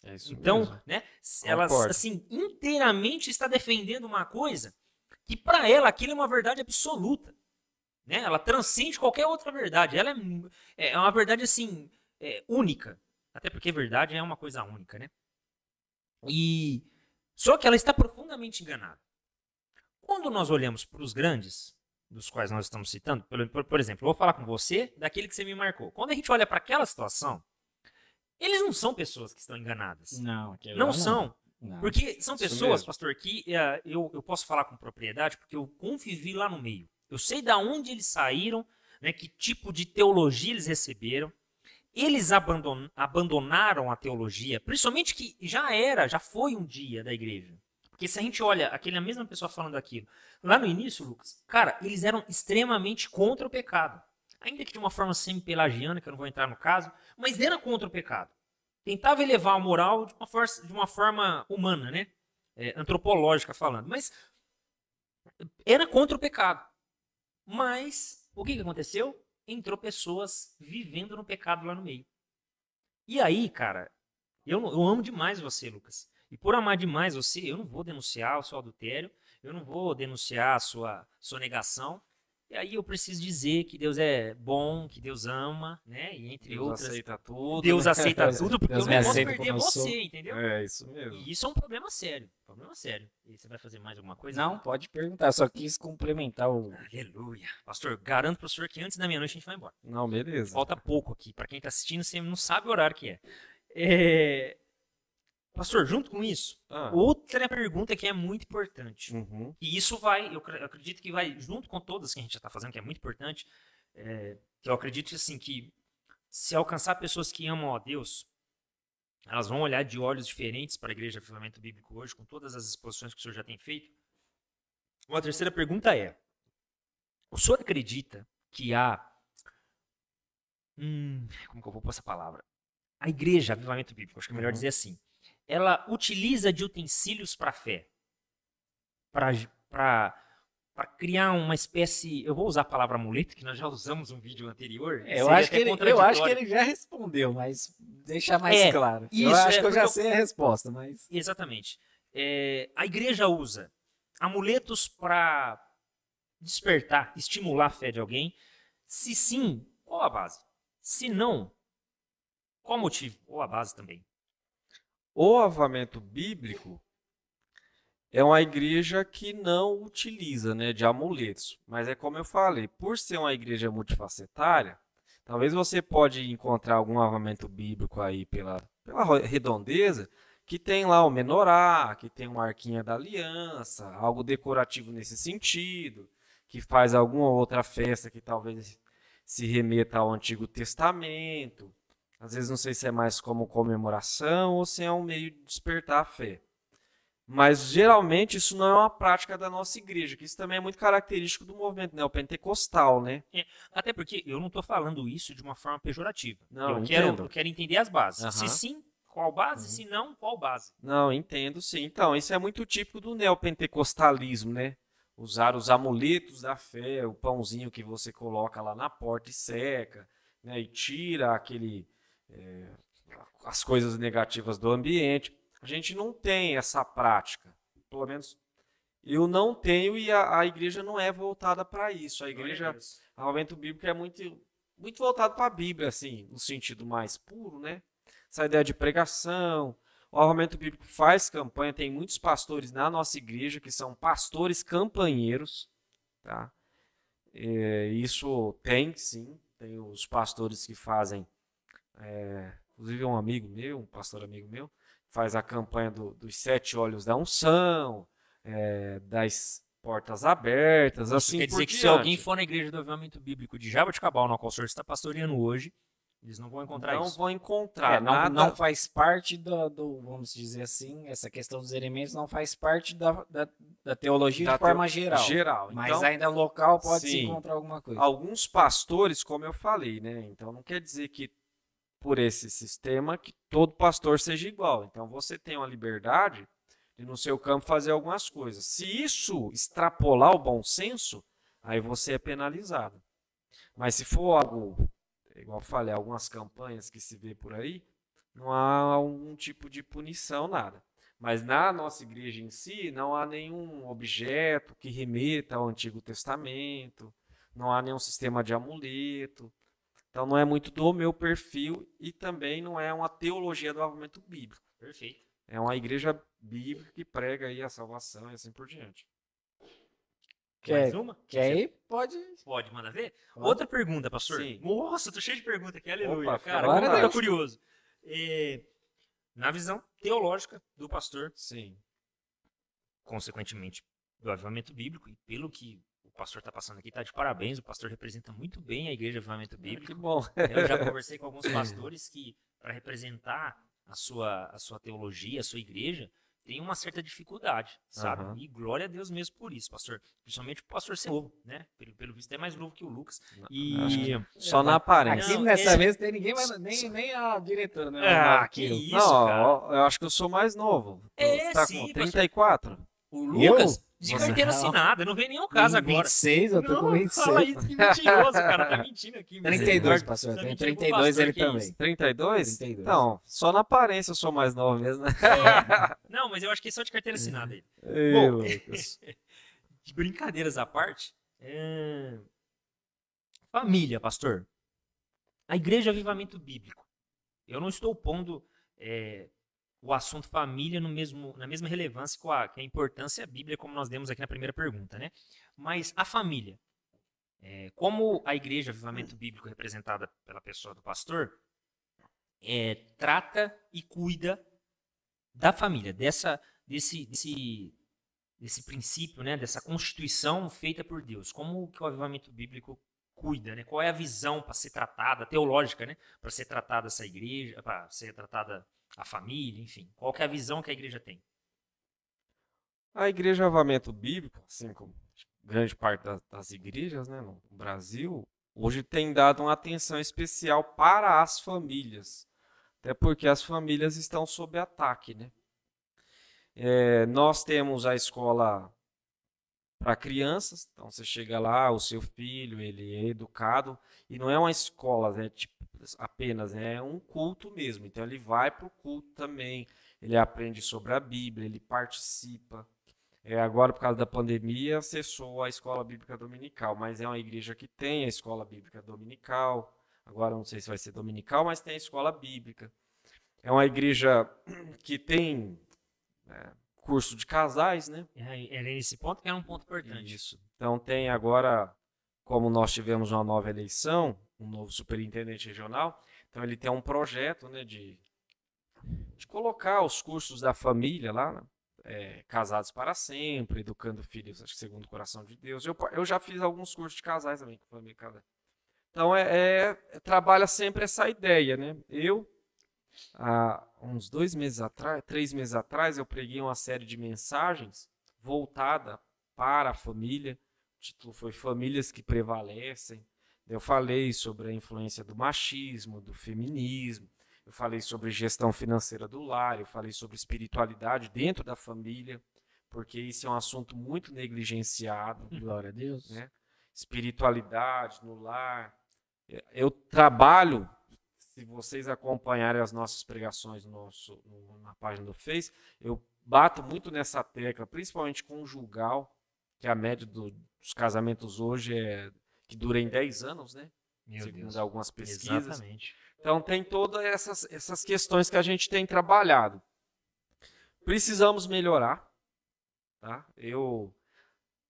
É isso Então, mesmo. né, ela Concordo. assim inteiramente está defendendo uma coisa que para ela aquilo é uma verdade absoluta, né? Ela transcende qualquer outra verdade. Ela é, é uma verdade assim é, única, até porque verdade é uma coisa única, né? E só que ela está profundamente enganada. Quando nós olhamos para os grandes, dos quais nós estamos citando, por, por, exemplo, eu vou falar com você daquele que você me marcou. Quando a gente olha para aquela situação, eles não são pessoas que estão enganadas. Não, Não lá são. Não. Porque são Isso pessoas, mesmo. pastor, que eh, eu, eu posso falar com propriedade porque eu convivi lá no meio. Eu sei da onde eles saíram, né, que tipo de teologia eles receberam. Eles abandon- abandonaram a teologia, principalmente que já era, já foi um dia da igreja. Porque se a gente olha aquela mesma pessoa falando aquilo, lá no início, Lucas, cara, eles eram extremamente contra o pecado. Ainda que de uma forma semi-pelagiana, que eu não vou entrar no caso, mas era contra o pecado tentava elevar a moral de uma, de uma forma humana, né? É, antropológica falando. Mas era contra o pecado. Mas o que, que aconteceu? Entrou pessoas vivendo no pecado lá no meio. E aí, cara, eu, eu amo demais você, Lucas. E por amar demais você, eu não vou denunciar o seu adultério, eu não vou denunciar a sua sonegação. E aí eu preciso dizer que Deus é bom, que Deus ama, né? E entre Deus outras. aceita tudo. Deus né? aceita tudo, porque Deus eu me não posso perder sou. você, entendeu? É, isso mesmo. E isso é um problema sério. Problema sério. E você vai fazer mais alguma coisa? Não, pode perguntar. Só quis complementar o. Aleluia. Pastor, garanto pro senhor que antes da meia-noite a gente vai embora. Não, beleza. Falta pouco aqui. Pra quem tá assistindo, você não sabe o horário que é. É, Pastor, junto com isso, Ah, outra pergunta que é muito importante. uhum. E isso vai, eu cre- eu acredito que vai, junto com todas que a gente já está fazendo, que é muito importante, é, que eu acredito assim, que se alcançar pessoas que amam a Deus, elas vão olhar de olhos diferentes para a Igreja Avivamento Bíblico hoje, com todas as exposições que o senhor já tem feito. Uma terceira pergunta é: o senhor acredita que há. Hum, como que eu vou pôr essa palavra? A Igreja Avivamento Bíblico, acho que é melhor Uhum. dizer assim. Ela utiliza de utensílios para a fé para criar uma espécie. Eu vou usar a palavra amuleto, que nós já usamos um vídeo anterior. É, eu acho, que ele, eu acho que ele já respondeu, mas deixar mais É, claro. isso, eu acho é, que eu já eu- sei a resposta, mas. Exatamente. É, a igreja usa amuletos para despertar, estimular a fé de alguém. Se sim, qual a base? Se não, qual o motivo? Ou a base também. O avamento bíblico é uma igreja que não utiliza né, de amuletos. Mas é como eu falei, por ser uma igreja multifacetária, talvez você pode encontrar algum avamento bíblico aí pela, pela redondeza, que tem lá o menorá, que tem uma arquinha da aliança, algo decorativo nesse sentido, que faz alguma outra festa que talvez se remeta ao Antigo Testamento. Às vezes não sei se é mais como comemoração ou se é um meio de despertar a fé. Mas geralmente isso não é uma prática da nossa igreja, que isso também é muito característico do movimento neopentecostal, né? Até porque eu não estou falando isso de uma forma pejorativa. Não, eu, quero, entendo. eu quero entender as bases. Aham. Se sim, qual base? Uhum. Se não, qual base? Não, entendo sim. Então, isso é muito típico do neopentecostalismo, né? Usar os amuletos da fé, o pãozinho que você coloca lá na porta e seca, né? E tira aquele, é, as coisas negativas do ambiente. A gente não tem essa prática. Pelo menos eu não tenho e a, a igreja não é voltada para isso. A igreja, o aumento bíblico é muito, muito voltado para a Bíblia, assim, no sentido mais puro, né? Essa ideia de pregação. O armamento bíblico faz campanha, tem muitos pastores na nossa igreja que são pastores campanheiros, tá? É, isso tem, sim, tem os pastores que fazem, é, inclusive um amigo meu, um pastor amigo meu, faz a campanha do- dos sete olhos da unção, é, das portas abertas, assim Quer por dizer que se alguém for na igreja do avivamento bíblico de Jaboticabal, na qual o senhor está pastoreando hoje, eles não vão encontrar não isso. vão encontrar É, não, nada não faz parte do, do- vamos dizer assim, essa questão dos elementos não faz parte da, da, da teologia Da de forma teo- geral. geral. Mas Então, ainda local pode se sim. encontrar alguma coisa. alguns pastores, como eu falei, né? Então não quer dizer que por esse sistema que todo pastor seja igual. Então você tem uma liberdade de no seu campo fazer algumas coisas. Se isso extrapolar o bom senso, aí você é penalizado. Mas se for algo, igual falei, algumas campanhas que se vê por aí, não há algum tipo de punição, nada. Mas na nossa igreja em si, não há nenhum objeto que remeta ao Antigo Testamento, não há nenhum sistema de amuleto. Então não é muito do meu perfil e também não é uma teologia do avivamento bíblico. Perfeito. É uma igreja bíblica que prega aí a salvação e assim por diante. Quer, Mais uma? quer ir? Pode. Pode, manda ver. Claro. Outra pergunta, pastor. Sim. Nossa, tô cheio de perguntas aqui, aleluia. Opa, Cara, agora eu tô curioso. É, na visão teológica do pastor, Sim. consequentemente do avivamento bíblico, e pelo que pastor está passando aqui, tá de parabéns. O pastor representa muito bem a igreja Avivamento Que Bíblico. bom. Eu já conversei com alguns pastores que, para representar a sua, a sua teologia, a sua igreja, tem uma certa dificuldade, sabe? Aham. E glória a Deus mesmo por isso, pastor. Principalmente o pastor ser novo, né? Pelo, pelo visto é mais novo que o Lucas. E que Só na aparência. Aqui Não, nessa é- vez tem ninguém mais, nem, nem a diretora, né? Ah, que isso, não, cara. eu acho que eu sou mais novo. É, Você tá sim, com pastor. 34? o Lucas, Eu? De carteira assinada, não vem nenhum caso Em agora. 26, eu tô não, com 26. fala isso, que mentiroso, cara. Tá mentindo aqui. 32, misericórdia. pastor. Tá Tem mentindo pro 32 pastor, ele também. isso. 32? 32. Então, só na aparência eu sou mais novo mesmo, né? É. Não, mas eu acho que é só de carteira assinada aí. Bom, Lucas. de brincadeiras à parte, é, família, pastor. A igreja é avivamento bíblico. Eu não estou pondo é, o assunto família no mesmo, na mesma relevância com a, que a importância bíblica, como nós demos aqui na primeira pergunta, né? Mas a família, é, como a igreja avivamento bíblico representada pela pessoa do pastor, é, trata e cuida da família, dessa, desse, desse, desse princípio, né, dessa constituição feita por Deus. Como que o avivamento bíblico cuida, né? Qual é a visão para ser tratada, teológica, né, para ser tratada essa igreja, para ser tratada a família, enfim. Qual é a visão que a igreja tem? A Igreja Avamento Bíblico, assim como grande parte das, das igrejas né, no Brasil, hoje tem dado uma atenção especial para as famílias. Até porque as famílias estão sob ataque. Né? É, nós temos a escola para crianças, então você chega lá, o seu filho, ele é educado, e não é uma escola né, tipo, apenas, é um culto mesmo. Então ele vai para o culto também, ele aprende sobre a Bíblia, ele participa. É, agora, por causa da pandemia, cessou a escola bíblica dominical, mas é uma igreja que tem a escola bíblica dominical. Agora, não sei se vai ser dominical, mas tem a escola bíblica. É uma igreja que tem é, curso de casais, né? É, Era esse ponto que era um ponto importante. Isso. Então, tem agora, como nós tivemos uma nova eleição, um novo superintendente regional, então ele tem um projeto né, de, de colocar os cursos da família lá, né? é, casados para sempre, educando filhos, acho que segundo o coração de Deus. Eu, eu já fiz alguns cursos de casais também com família casais. Então é, é- trabalha sempre essa ideia, né? Eu há uns dois meses atrás, três meses atrás, eu preguei uma série de mensagens voltada para a família. O título foi Famílias que Prevalecem. Eu falei sobre a influência do machismo, do feminismo. Eu falei sobre gestão financeira do lar, eu falei sobre espiritualidade dentro da família, porque isso é um assunto muito negligenciado. Glória a Deus. Né? Espiritualidade no lar. Eu trabalho, se vocês acompanharem as nossas pregações no nosso, no- na página do Face, eu bato muito nessa tecla, principalmente conjugal, que a média do- dos casamentos hoje é que dura em 10 anos, né? Meu Segundo Deus. algumas pesquisas. Exatamente. Então tem todas essas, essas questões que a gente tem trabalhado. Precisamos melhorar, tá? Eu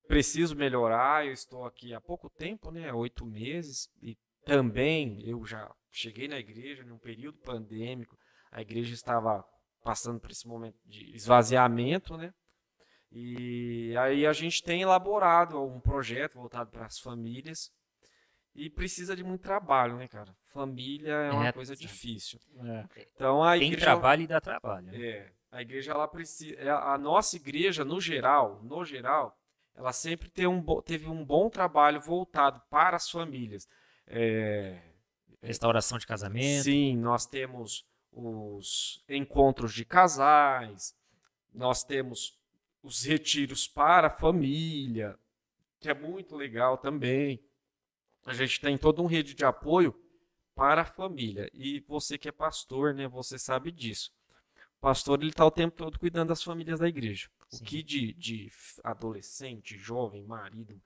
preciso melhorar, eu estou aqui há pouco tempo, né? Há oito meses, e também eu já cheguei na igreja num período pandêmico, a igreja estava passando por esse momento de esvaziamento, né? E aí a gente tem elaborado um projeto voltado para as famílias e precisa de muito trabalho, né, cara? Família é uma É, coisa sim. difícil. É. Então a Tem igreja trabalho e dá trabalho. né? é, a igreja ela precisa, é, a nossa igreja no geral, no geral, ela sempre tem um, teve um bom trabalho voltado para as famílias. É, Restauração de casamento. Sim, nós temos os encontros de casais, nós temos os retiros para a família, que é muito legal também. A gente tem toda uma rede de apoio para a família. E você que é pastor, né, você sabe disso. O pastor ele está o tempo todo cuidando das famílias da igreja. Sim. O que de, de adolescente, jovem, marido,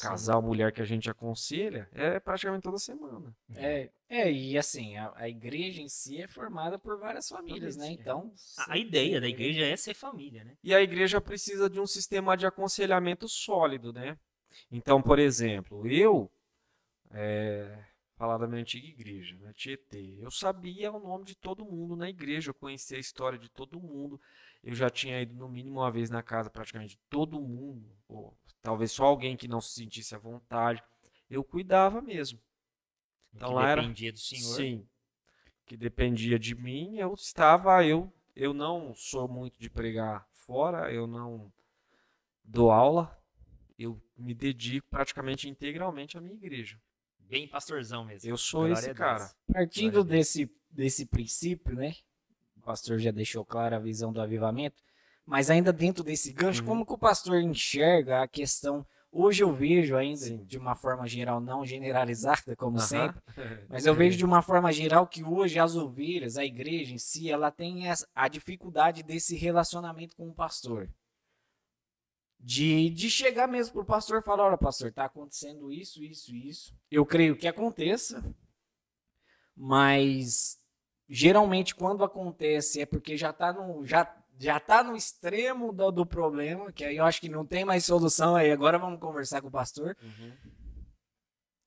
casal, mulher que a gente aconselha é praticamente toda semana. É, é, e assim, a, a igreja em si é formada por várias famílias, né? É. Então. A, a ideia da igreja é ser família, né? E a igreja precisa de um sistema de aconselhamento sólido, né? Então, por exemplo, eu, é, falar da minha antiga igreja, né, Tietê, eu sabia o nome de todo mundo na igreja, eu conhecia a história de todo mundo, eu já tinha ido no mínimo uma vez na casa praticamente de todo mundo, ou talvez só alguém que não se sentisse à vontade, eu cuidava mesmo. Então que lá dependia do senhor. Sim, que dependia de mim, eu estava, eu, eu não sou muito de pregar fora, eu não dou aula, eu me dedico praticamente integralmente à minha igreja. Bem pastorzão mesmo. Eu sou Glória esse cara. Partindo desse, desse princípio, né? O pastor já deixou clara a visão do avivamento, mas ainda dentro desse gancho, uhum. como que o pastor enxerga a questão Hoje eu vejo ainda, Sim. de uma forma geral, não generalizada, como sempre, mas eu vejo de uma forma geral que hoje as ovelhas, a igreja em si, ela tem a dificuldade desse relacionamento com o pastor. De, de chegar mesmo pro pastor e falar, olha pastor, tá acontecendo isso, isso, isso. Eu creio que aconteça, mas geralmente quando acontece é porque já tá no, já já tá no extremo do, do, problema, que aí eu acho que não tem mais solução aí. Agora vamos conversar com o pastor. Uhum.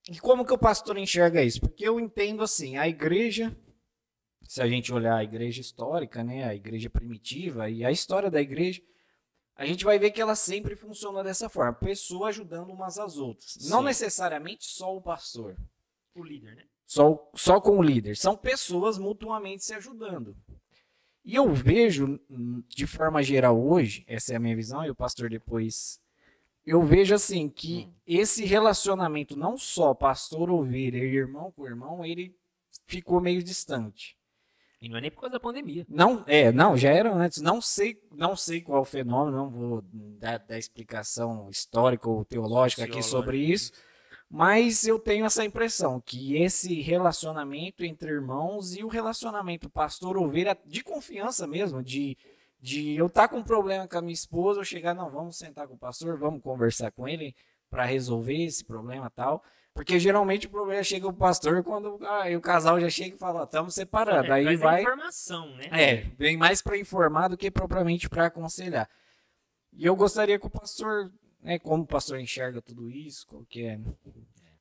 E como que o pastor enxerga isso? Porque eu entendo assim, a igreja, se a gente olhar a igreja histórica, né, a igreja primitiva e a história da igreja, a gente vai ver que ela sempre funciona dessa forma, pessoas ajudando umas às outras. Sim. Não necessariamente só o pastor. O líder, né? Só, só com o líder. São pessoas mutuamente se ajudando. E eu vejo, de forma geral hoje, essa é a minha visão, e o pastor depois. Eu vejo assim que hum. esse relacionamento, não só pastor ovelha e irmão com irmão, ele ficou meio distante. E não é nem por causa da pandemia. Não, é, não, já era antes. Não sei, não sei qual é o fenômeno, não vou dar, dar explicação histórica ou teológica aqui sobre isso. Mas eu tenho essa impressão que esse relacionamento entre irmãos e o relacionamento pastor-ovelha de confiança mesmo, de, de eu estar tá com um problema com a minha esposa, eu chegar, não, vamos sentar com o pastor, vamos conversar com ele para resolver esse problema tal. Porque geralmente o problema chega o pastor quando ah, o casal já chega e fala, estamos separados. É, aí vai informação, né? É, vem mais para informar do que propriamente para aconselhar. E eu gostaria que o pastor né, como o pastor enxerga tudo isso, qual que é.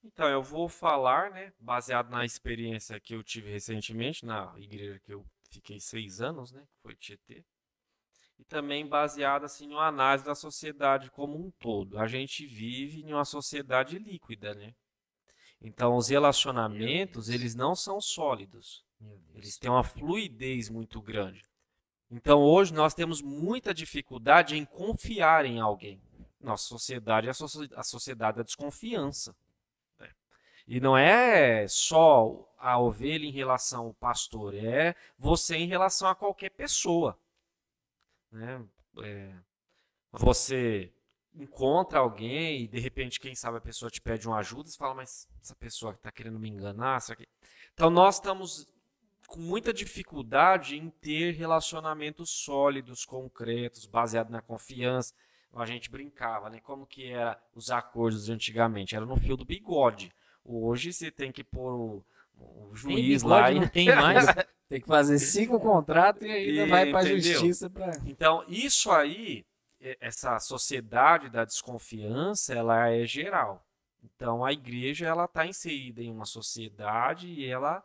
Então, eu vou falar, né, baseado na experiência que eu tive recentemente na igreja que eu fiquei seis anos, né, que foi Tietê, e também baseado assim numa análise da sociedade como um todo. A gente vive em uma sociedade líquida, né? Então, os relacionamentos, eles não são sólidos. Eles têm uma fluidez muito grande. Então, hoje nós temos muita dificuldade em confiar em alguém nossa sociedade é a sociedade da desconfiança. Né? E não é só a ovelha em relação ao pastor, é você em relação a qualquer pessoa. Né? É, você encontra alguém e de repente, quem sabe, a pessoa te pede uma ajuda e você fala, mas essa pessoa está querendo me enganar? Será que... Então nós estamos com muita dificuldade em ter relacionamentos sólidos, concretos, baseados na confiança a gente brincava, né? Como que era os acordos antigamente? Era no fio do bigode. Hoje você tem que pôr o, o juiz lá e não tem mais. tem que fazer cinco contratos e ainda e, vai para a justiça para. Então isso aí, essa sociedade da desconfiança, ela é geral. Então a igreja ela está inserida em uma sociedade e ela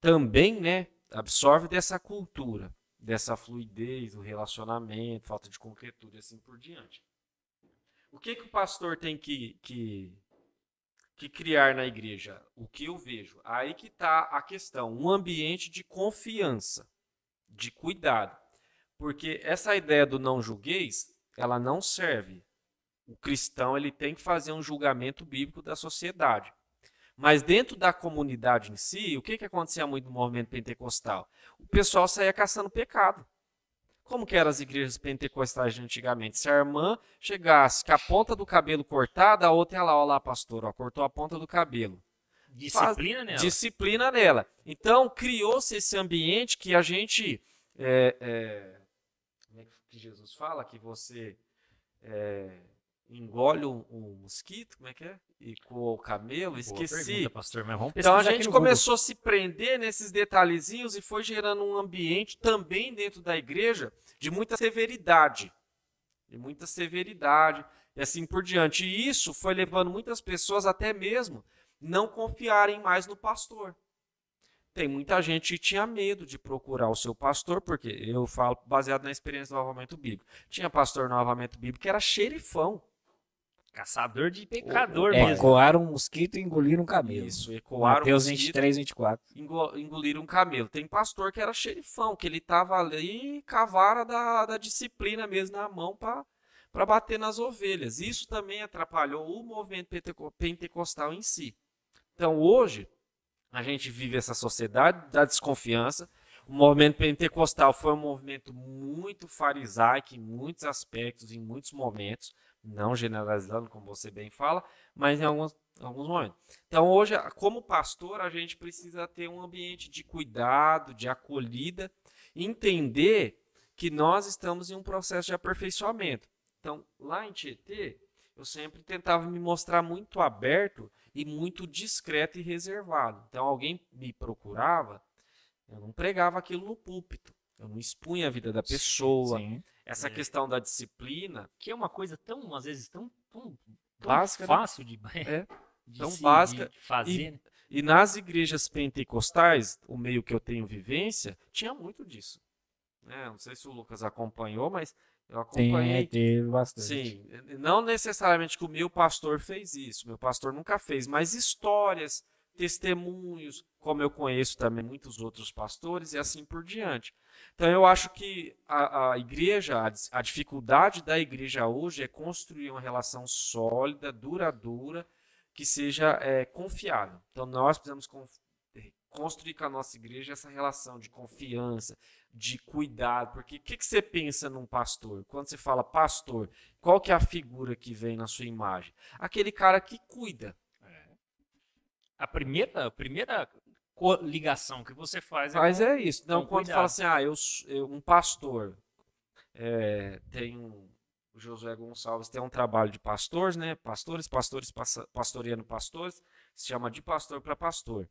também, né, absorve dessa cultura dessa fluidez do relacionamento, falta de concretude e assim por diante. O que, que o pastor tem que, que, que criar na igreja? O que eu vejo? Aí que está a questão, um ambiente de confiança, de cuidado. Porque essa ideia do não julgueis, ela não serve. O cristão ele tem que fazer um julgamento bíblico da sociedade. Mas dentro da comunidade em si, o que, que acontecia muito no movimento pentecostal? O pessoal saía caçando pecado. Como que eram as igrejas pentecostais de antigamente? Se a irmã chegasse com a ponta do cabelo cortada, a outra ia lá, olha lá, pastor, ó, cortou a ponta do cabelo. Disciplina Faz, nela. Disciplina nela. Então, criou-se esse ambiente que a gente. É, é, que Jesus fala? Que você é, engole um, um, mosquito, como é que é? E com o camelo, esqueci. Pergunta, pastor, então a gente começou a se prender nesses detalhezinhos e foi gerando um ambiente também dentro da igreja de muita severidade. De muita severidade. e assim por diante. E isso foi levando muitas pessoas até mesmo não confiarem mais no pastor. Tem muita gente que tinha medo de procurar o seu pastor, porque eu falo baseado na experiência do avamento bíblico. Tinha pastor no avamento bíblico que era xerifão. Caçador de pecador É, mesmo. Ecoaram um mosquito e engoliram um camelo. Isso, ecoaram Mateus mosquito, 23, 24. engo- engoliram um camelo. Tem pastor que era xerifão, que ele tava ali com a vara da, da disciplina mesmo na mão para bater nas ovelhas. Isso também atrapalhou o movimento penteco- pentecostal em si. Então hoje, a gente vive essa sociedade da desconfiança. O movimento pentecostal foi um movimento muito farisaico em muitos aspectos, em muitos momentos, não generalizando, como você bem fala, mas em alguns, alguns momentos. Então, hoje, como pastor, a gente precisa ter um ambiente de cuidado, de acolhida, entender que nós estamos em um processo de aperfeiçoamento. Então, lá em Tietê, eu sempre tentava me mostrar muito aberto e muito discreto e reservado. Então, alguém me procurava, eu não pregava aquilo no púlpito. Eu não expunha a vida da pessoa. Sim. Essa É. questão da disciplina, Que é uma coisa tão, às vezes, tão, tão, tão Básica, né? fácil de, É, de tão se- básica de fazer. né? E nas igrejas pentecostais, o meio que eu tenho vivência, tinha muito disso. Né? Não sei se o Lucas acompanhou, mas eu acompanhei. Tem, bastante. Sim, não necessariamente que o meu pastor fez isso, meu pastor nunca fez, mas histórias, testemunhos, como eu conheço também muitos outros pastores e assim por diante. Então eu acho que a, a igreja, a, a dificuldade da igreja hoje é construir uma relação sólida, duradoura, que seja é, confiável. Então nós precisamos construir com a nossa igreja essa relação de confiança, de cuidado, porque o que, que você pensa num pastor? Quando você fala pastor, qual que é a figura que vem na sua imagem? Aquele cara que cuida. A primeira, a primeira ligação que você faz é Mas com- é isso. Não, quando cuidado. fala assim, ah, eu, eu- um pastor, é, tem um, o Josué Gonçalves tem um trabalho de pastores, né? Pastores, pastores, pastoreando pastores, se chama de pastor para pastor.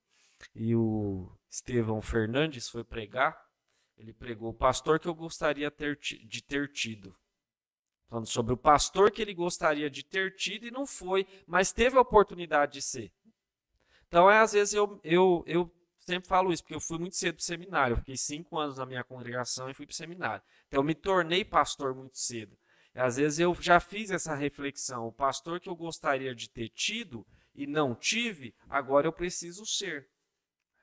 E o Estevão Fernandes foi pregar, ele pregou o pastor que eu gostaria ter de ter tido. Falando sobre o pastor que ele gostaria de ter tido e não foi, mas teve a oportunidade de ser. Então, é, às vezes, eu, eu, eu sempre falo isso, porque eu fui muito cedo para o seminário. Eu fiquei cinco anos na minha congregação e fui para o seminário. Então, eu me tornei pastor muito cedo. E, às vezes, eu já fiz essa reflexão. O pastor que eu gostaria de ter tido e não tive, agora eu preciso ser.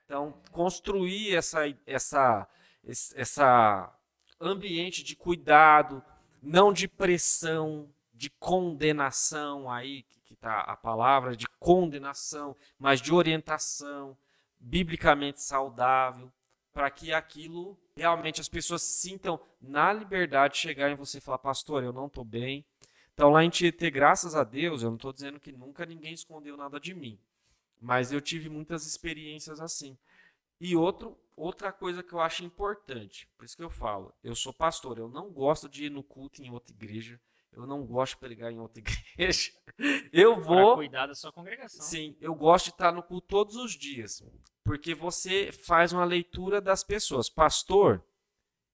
Então, construir essa, essa, essa ambiente de cuidado, não de pressão, de condenação, aí que está a palavra, de condenação, mas de orientação, biblicamente saudável, para que aquilo realmente as pessoas sintam na liberdade de chegar em você e falar, pastor, eu não estou bem. Então lá em Tietê, graças a Deus, eu não estou dizendo que nunca ninguém escondeu nada de mim, mas eu tive muitas experiências assim. E outro, outra coisa que eu acho importante, por isso que eu falo, eu sou pastor, eu não gosto de ir no culto em outra igreja, eu não gosto de pregar em outra igreja. Eu Para vou cuidar da sua congregação. Sim, eu gosto de estar no culto todos os dias, porque você faz uma leitura das pessoas. Pastor,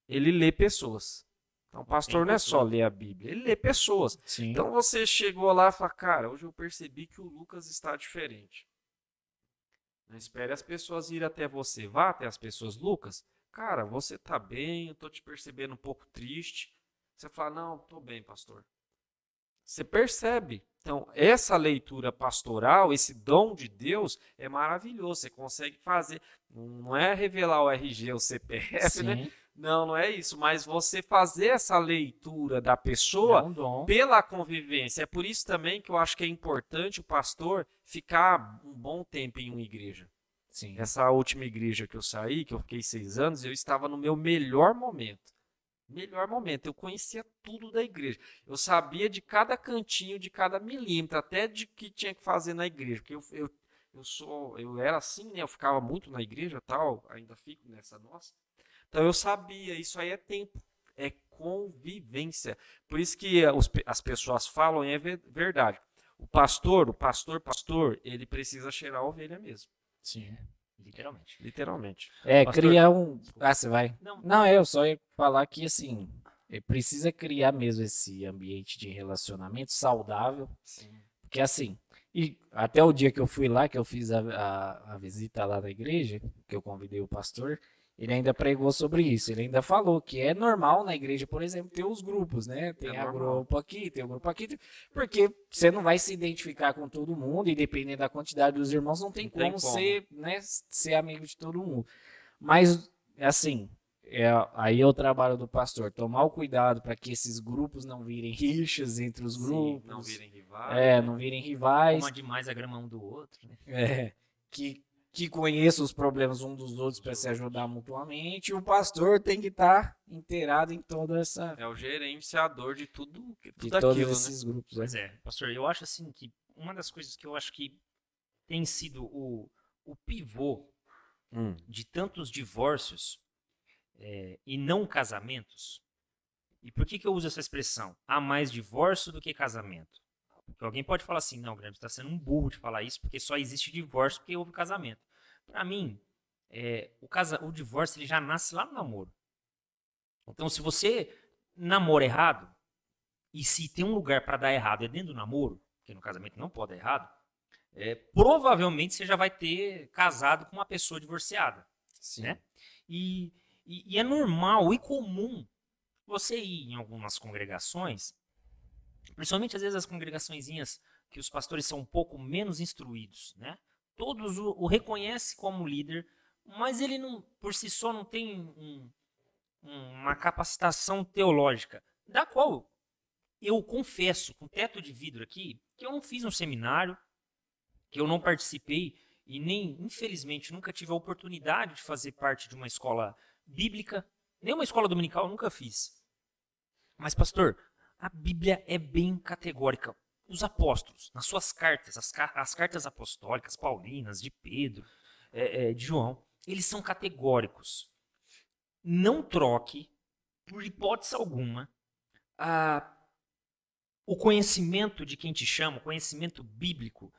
ele lê pessoas. Então, pastor não é só ler a Bíblia, ele lê pessoas. Sim. Então, você chegou lá e falou, cara, hoje eu percebi que o Lucas está diferente. Não espere as pessoas ir até você, vá até as pessoas. Lucas, cara, você tá bem, eu tô te percebendo um pouco triste. Você fala, não, tô bem, pastor. Você percebe. Então, essa leitura pastoral, esse dom de Deus é maravilhoso. Você consegue fazer. Não é revelar o RG, o CPF, né? Não, não é isso. Mas você fazer essa leitura da pessoa É um pela convivência. É por isso também que eu acho que é importante o pastor ficar um bom tempo em uma igreja. Sim. Essa última igreja que eu saí, que eu fiquei seis anos, eu estava no meu melhor momento. Melhor momento. Eu conhecia tudo da igreja. Eu sabia de cada cantinho, de cada milímetro, até de que tinha que fazer na igreja. Porque eu, eu, eu sou, eu era assim, né? Eu ficava muito na igreja, tal. Ainda fico nessa nossa. Então eu sabia. Isso aí é tempo. É convivência. Por isso que eh, os as pessoas falam e é ve- verdade. O pastor, o pastor, pastor, ele precisa cheirar a ovelha mesmo. Sim. Literalmente. Literalmente. É, Pastor- cria um. Ah, você vai. Não, Não, eu só ia falar que assim, Ele precisa criar mesmo esse ambiente de relacionamento saudável. Porque assim, e até o dia que eu fui lá, que eu fiz a, a, a visita lá na igreja, que eu convidei o pastor, ele ainda pregou sobre isso. Ele ainda falou que é normal na igreja, por exemplo, ter os grupos, né? Tem É a normal. grupo aqui, tem o grupo aqui, porque você não vai se identificar com todo mundo e dependendo da quantidade dos irmãos, não tem, Não tem como, como. ser, né, ser amigo de todo mundo. Mas assim, é, aí é o trabalho do pastor, tomar o cuidado para que esses grupos não virem rixas entre os Sim, grupos. não virem rivais. É, não virem rivais. Uma demais a grama um do outro, né? É, que, que conheça os problemas um dos outros para se ajudar mutuamente. E o pastor tem que estar inteirado em toda essa É o gerenciador de tudo, de tudo todos aquilo, né? esses grupos. né? Pois é, pastor, eu acho assim que uma das coisas que eu acho que tem sido o, o pivô Hum, de tantos divórcios é, e não casamentos. E por que, que eu uso essa expressão? Há mais divórcio do que casamento. Alguém pode falar assim, não, Guilherme, você está sendo um burro de falar isso, porque só existe divórcio porque houve casamento. Para mim, é, o, casa, o divórcio ele já nasce lá no namoro. Então, se você namora errado, e se tem um lugar para dar errado é dentro do namoro, que no casamento não pode dar errado, é, provavelmente você já vai ter casado com uma pessoa divorciada. sim. né? E, e- e é normal e comum você ir em algumas congregações, principalmente às vezes as congregaçõezinhas que os pastores são um pouco menos instruídos, né? Todos o, o reconhecem como líder, mas ele não, por si só não tem um- um- uma capacitação teológica, da qual eu confesso, com teto de vidro aqui, que eu não fiz um seminário, que eu não participei e nem, infelizmente, nunca tive a oportunidade de fazer parte de uma escola bíblica, nem uma escola dominical eu nunca fiz. Mas, pastor, a Bíblia é bem categórica. Os apóstolos, nas suas cartas, as, as cartas apostólicas, paulinas, de Pedro, é, é, de João, eles são categóricos. Não troque, por hipótese alguma, a, o conhecimento de quem te chama, o conhecimento bíblico,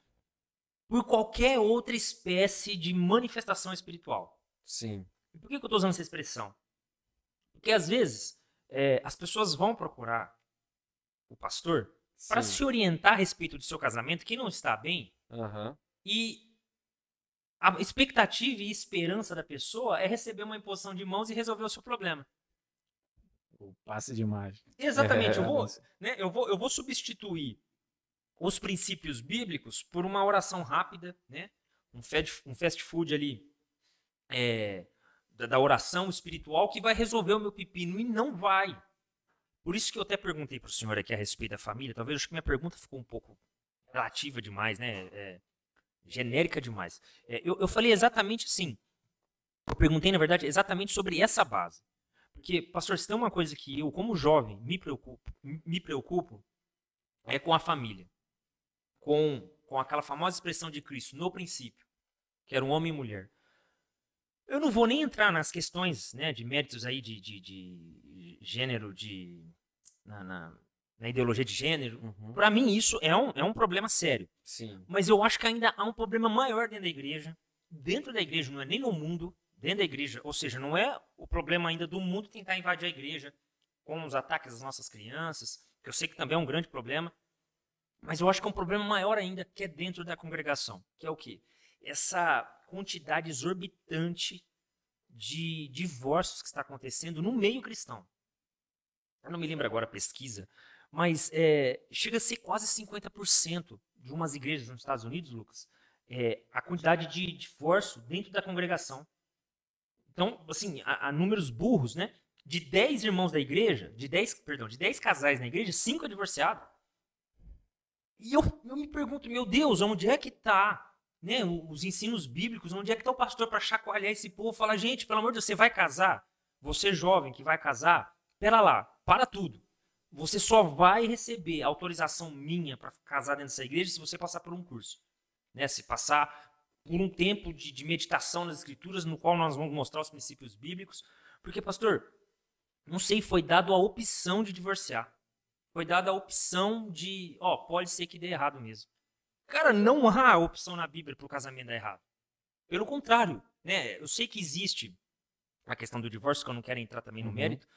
por qualquer outra espécie de manifestação espiritual. Sim. E por que, que eu estou usando essa expressão? Porque às vezes é, as pessoas vão procurar o pastor para se orientar a respeito do seu casamento que não está bem Aham. e a expectativa e esperança da pessoa é receber uma imposição de mãos e resolver o seu problema. O passe de imagem. Exatamente, É, eu, vou, né, eu, vou, eu vou substituir os princípios bíblicos por uma oração rápida, né, um, fast, um fast food ali é, da, da oração espiritual que vai resolver o meu pepino e não vai. Por isso que eu até perguntei para o senhor aqui a respeito da família. Talvez acho que minha pergunta ficou um pouco relativa demais, né? é, genérica demais. É, eu, eu falei exatamente assim. Eu perguntei, na verdade, exatamente sobre essa base. Porque, pastor, se tem uma coisa que eu, como jovem, me preocupo, me preocupo é com a família. Com, com aquela famosa expressão de Cristo, no princípio, que era um homem e mulher. Eu não vou nem entrar nas questões né, de méritos aí de, de, de gênero, de, na, na, na ideologia de gênero. Uhum. Para mim, isso é um, é um problema sério. Sim. Mas eu acho que ainda há um problema maior dentro da igreja. Dentro da igreja, não é nem no mundo, dentro da igreja. Ou seja, não é o problema ainda do mundo tentar invadir a igreja com os ataques às nossas crianças, que eu sei que também é um grande problema. Mas eu acho que é um problema maior ainda, que é dentro da congregação. Que é o quê? Essa quantidade exorbitante de divórcios que está acontecendo no meio cristão. Eu não me lembro agora a pesquisa, mas é, chega a ser quase 50% de umas igrejas nos Estados Unidos, Lucas, é, a quantidade de divórcio dentro da congregação. Então, assim, há, números burros, né? De 10 irmãos da igreja, de 10, perdão, de 10 casais na igreja, 5 é divorciado. E eu, eu me pergunto, meu Deus, onde é que está né, os ensinos bíblicos? Onde é que está o pastor para chacoalhar esse povo? Falar, gente, pelo amor de Deus, você vai casar? Você jovem que vai casar? Pera lá, para tudo. Você só vai receber autorização minha para casar dentro dessa igreja se você passar por um curso. Né? Se passar por um tempo de, de meditação nas escrituras, no qual nós vamos mostrar os princípios bíblicos. Porque, pastor, não sei, foi dado a opção de divorciar. Foi dada a opção de, ó, pode ser que dê errado mesmo. Cara, não há opção na Bíblia para o casamento dar errado. Pelo contrário, né? Eu sei que existe a questão do divórcio, que eu não quero entrar também no Uhum. mérito,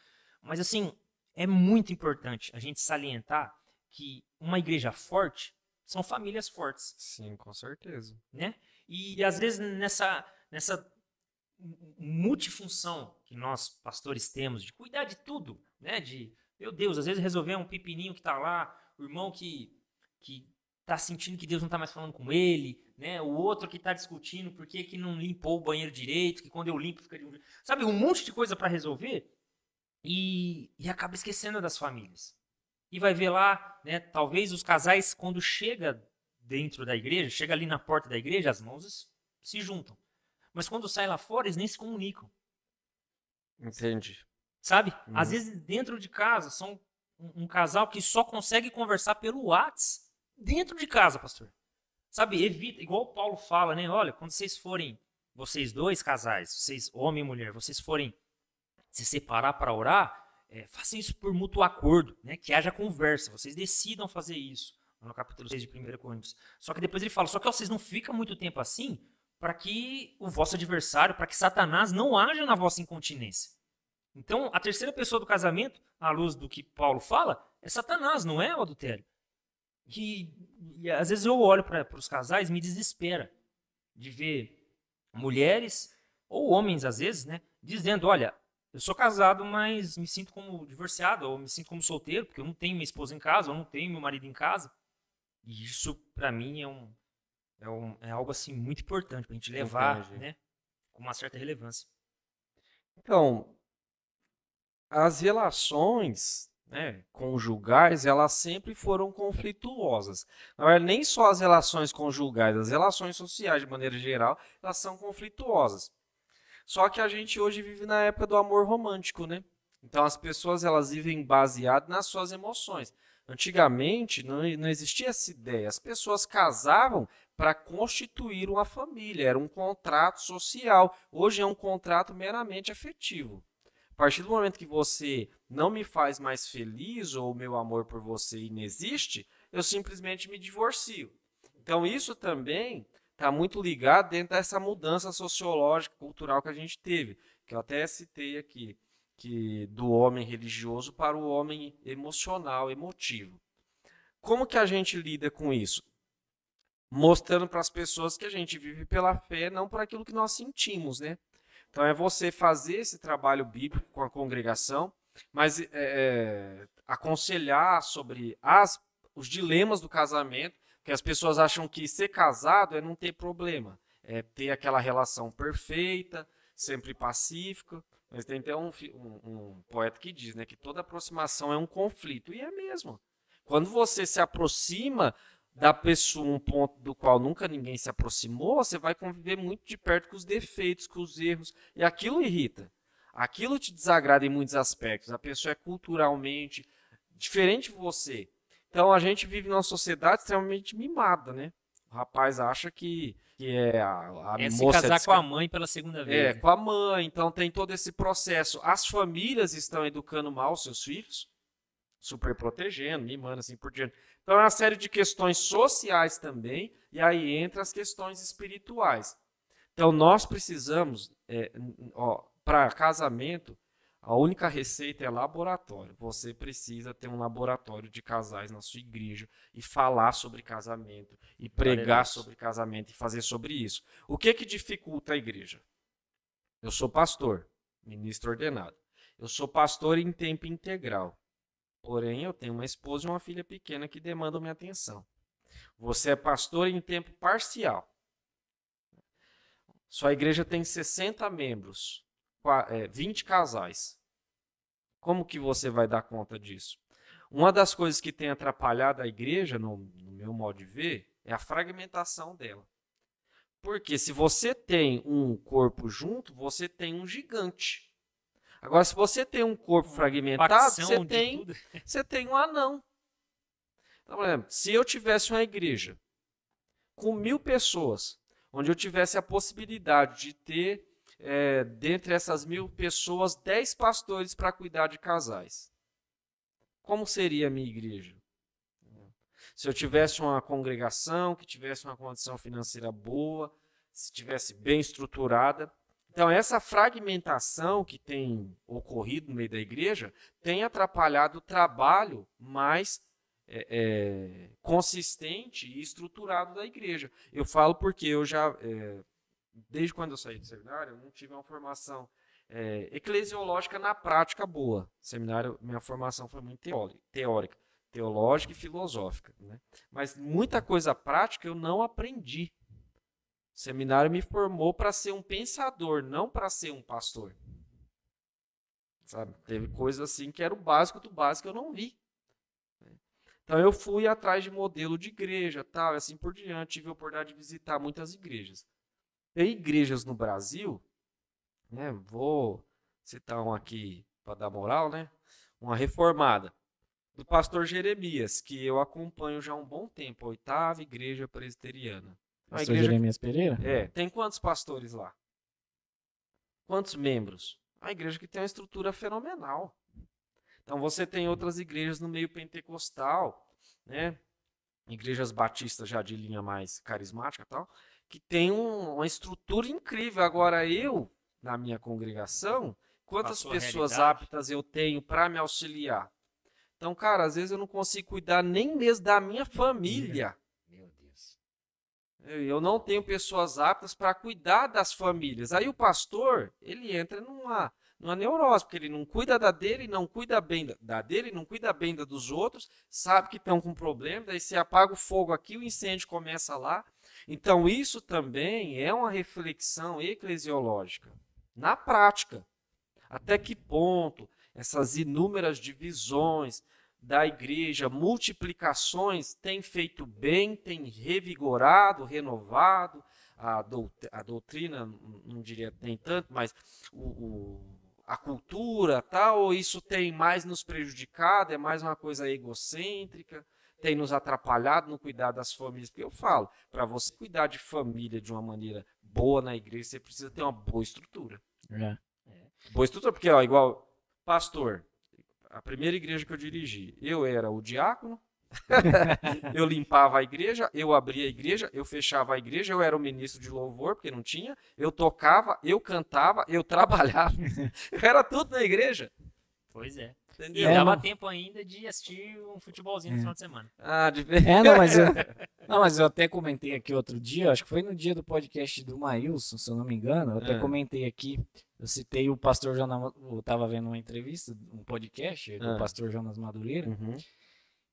mas assim, é muito importante a gente salientar que uma igreja forte são famílias fortes. Sim, com certeza. Né? E às vezes nessa, nessa multifunção que nós pastores temos de cuidar de tudo, né? De, meu Deus, às vezes resolver um pepininho que está lá, o irmão que que tá sentindo que Deus não está mais falando com ele, né? O outro que está discutindo por que, que não limpou o banheiro direito, que quando eu limpo fica de um... Sabe, um monte de coisa para resolver e, e acaba esquecendo das famílias. E vai ver lá, né? Talvez os casais, quando chega dentro da igreja, chega ali na porta da igreja, as mãos se juntam. Mas quando sai lá fora, eles nem se comunicam. Entendi. Sabe? Uhum. Às vezes, dentro de casa, são um, um casal que só consegue conversar pelo WhatsApp dentro de casa, pastor. Sabe, evita, igual o Paulo fala, né? Olha, quando vocês forem, vocês dois casais, vocês, homem e mulher, vocês forem se separar para orar, é, façam isso por mútuo acordo, né? Que haja conversa, vocês decidam fazer isso. No capítulo 6 de 1 Coríntios. Só que depois ele fala, só que ó, vocês não ficam muito tempo assim para que o vosso adversário, para que Satanás não haja na vossa incontinência. Então, a terceira pessoa do casamento, à luz do que Paulo fala, é Satanás, não é o adultério. Que e às vezes eu olho para os casais me desespera de ver mulheres ou homens às vezes, né, dizendo, olha, eu sou casado, mas me sinto como divorciado ou me sinto como solteiro porque eu não tenho minha esposa em casa, eu não tenho meu marido em casa. E isso para mim é um, é um é algo assim muito importante para a gente levar, Entendi. né, com uma certa relevância. Então, as relações né, conjugais, elas sempre foram conflituosas. Não é nem só as relações conjugais, as relações sociais, de maneira geral, elas são conflituosas. Só que a gente hoje vive na época do amor romântico, né? Então as pessoas elas vivem baseadas nas suas emoções. Antigamente não, não existia essa ideia. As pessoas casavam para constituir uma família, era um contrato social. Hoje é um contrato meramente afetivo. A partir do momento que você não me faz mais feliz ou meu amor por você inexiste, eu simplesmente me divorcio. Então isso também está muito ligado dentro dessa mudança sociológica, cultural que a gente teve, que eu até citei aqui, que do homem religioso para o homem emocional, emotivo. Como que a gente lida com isso? Mostrando para as pessoas que a gente vive pela fé, não por aquilo que nós sentimos, né? Então é você fazer esse trabalho bíblico com a congregação, mas é, é, aconselhar sobre as, os dilemas do casamento, que as pessoas acham que ser casado é não ter problema, é ter aquela relação perfeita, sempre pacífica. Mas tem até um, um, um poeta que diz né, que toda aproximação é um conflito, e é mesmo. Quando você se aproxima da pessoa, um ponto do qual nunca ninguém se aproximou, você vai conviver muito de perto com os defeitos, com os erros, e aquilo irrita. Aquilo te desagrada em muitos aspectos. A pessoa é culturalmente diferente de você. Então a gente vive numa sociedade extremamente mimada, né? O rapaz acha que, que é a, a é moça. Se casar com a mãe pela segunda vez. É, né? com a mãe. Então tem todo esse processo. As famílias estão educando mal seus filhos, super protegendo, mimando assim por diante. Então é uma série de questões sociais também, e aí entra as questões espirituais. Então nós precisamos, é, para casamento, a única receita é laboratório. Você precisa ter um laboratório de casais na sua igreja e falar sobre casamento, e pregar sobre casamento e fazer sobre isso. O que que dificulta a igreja? Eu sou pastor, ministro ordenado. Eu sou pastor em tempo integral. Porém, eu tenho uma esposa e uma filha pequena que demandam minha atenção. Você é pastor em tempo parcial. Sua igreja tem 60 membros, 20 é, casais. Como que você vai dar conta disso? Uma das coisas que tem atrapalhado a igreja, no, no meu modo de ver, é a fragmentação dela. Porque se você tem um corpo junto, você tem um gigante. Agora, se você tem um corpo fragmentado, você tem, você tem um anão. Então, por exemplo, se eu tivesse uma igreja com mil pessoas, onde eu tivesse a possibilidade de ter, é, dentre essas mil pessoas, dez pastores para cuidar de casais, como seria a minha igreja? Se eu tivesse uma congregação que tivesse uma condição financeira boa, se tivesse bem estruturada, Então, essa fragmentação que tem ocorrido no meio da igreja tem atrapalhado o trabalho mais é, é, consistente e estruturado da igreja. Eu falo porque eu já, é, desde quando eu saí do seminário, eu não tive uma formação é, eclesiológica na prática boa. Seminário, minha formação foi muito teórica, teológica e filosófica. Né? Mas muita coisa prática eu não aprendi. O seminário me formou para ser um pensador, não para ser um pastor. Sabe? Teve coisas assim que era o básico do básico que eu não vi. Então eu fui atrás de modelo de igreja, tal, e assim por diante, tive a oportunidade de visitar muitas igrejas. Tem igrejas no Brasil, né? Vou citar um aqui para dar moral, né? Uma reformada do pastor Jeremias, que eu acompanho já há um bom tempo, a oitava igreja presbiteriana. Pastor igreja... Jeremias Pereira? É. Tem quantos pastores lá? Quantos membros? A igreja que tem uma estrutura fenomenal. Então você tem outras igrejas no meio pentecostal, né? Igrejas batistas já de linha mais carismática tal, que tem um, uma estrutura incrível. Agora eu, na minha congregação, quantas pessoas aptas eu tenho para me auxiliar? Então, cara, às vezes eu não consigo cuidar nem mesmo da minha família. Meu Deus. Eu não tenho pessoas aptas para cuidar das famílias. Aí o pastor, ele entra numa numa neurose, porque ele não cuida da dele, não cuida bem da, da dele, não cuida bem da dos outros, sabe que estão com problema, daí você apaga o fogo aqui, o incêndio começa lá. Então, isso também é uma reflexão eclesiológica. Na prática, até que ponto essas inúmeras divisões da igreja, multiplicações, têm feito bem, têm revigorado, renovado a, a doutrina, não diria nem tanto, mas o, o a cultura, tal, ou isso tem mais nos prejudicado, é mais uma coisa egocêntrica, tem nos atrapalhado no cuidar das famílias? Porque eu falo, para você cuidar de família de uma maneira boa na igreja, você precisa ter uma boa estrutura. É. É. Boa estrutura, porque, ó, igual pastor, a primeira igreja que eu dirigi, eu era o diácono, eu limpava a igreja, eu abria a igreja, eu fechava a igreja, eu era o ministro de louvor, porque não tinha, eu tocava, eu cantava, eu trabalhava. eu era tudo na igreja. Pois é. Entendeu? E dava tempo ainda de assistir um futebolzinho no é. final de semana. Ah, de ver. É, não, mas eu, não, mas eu até comentei aqui outro dia, acho que foi no dia do podcast do Maílson, se eu não me engano, eu até é. comentei aqui, eu citei o pastor Jonas, eu tava vendo uma entrevista, um podcast do é. pastor Jonas Madureira, uhum.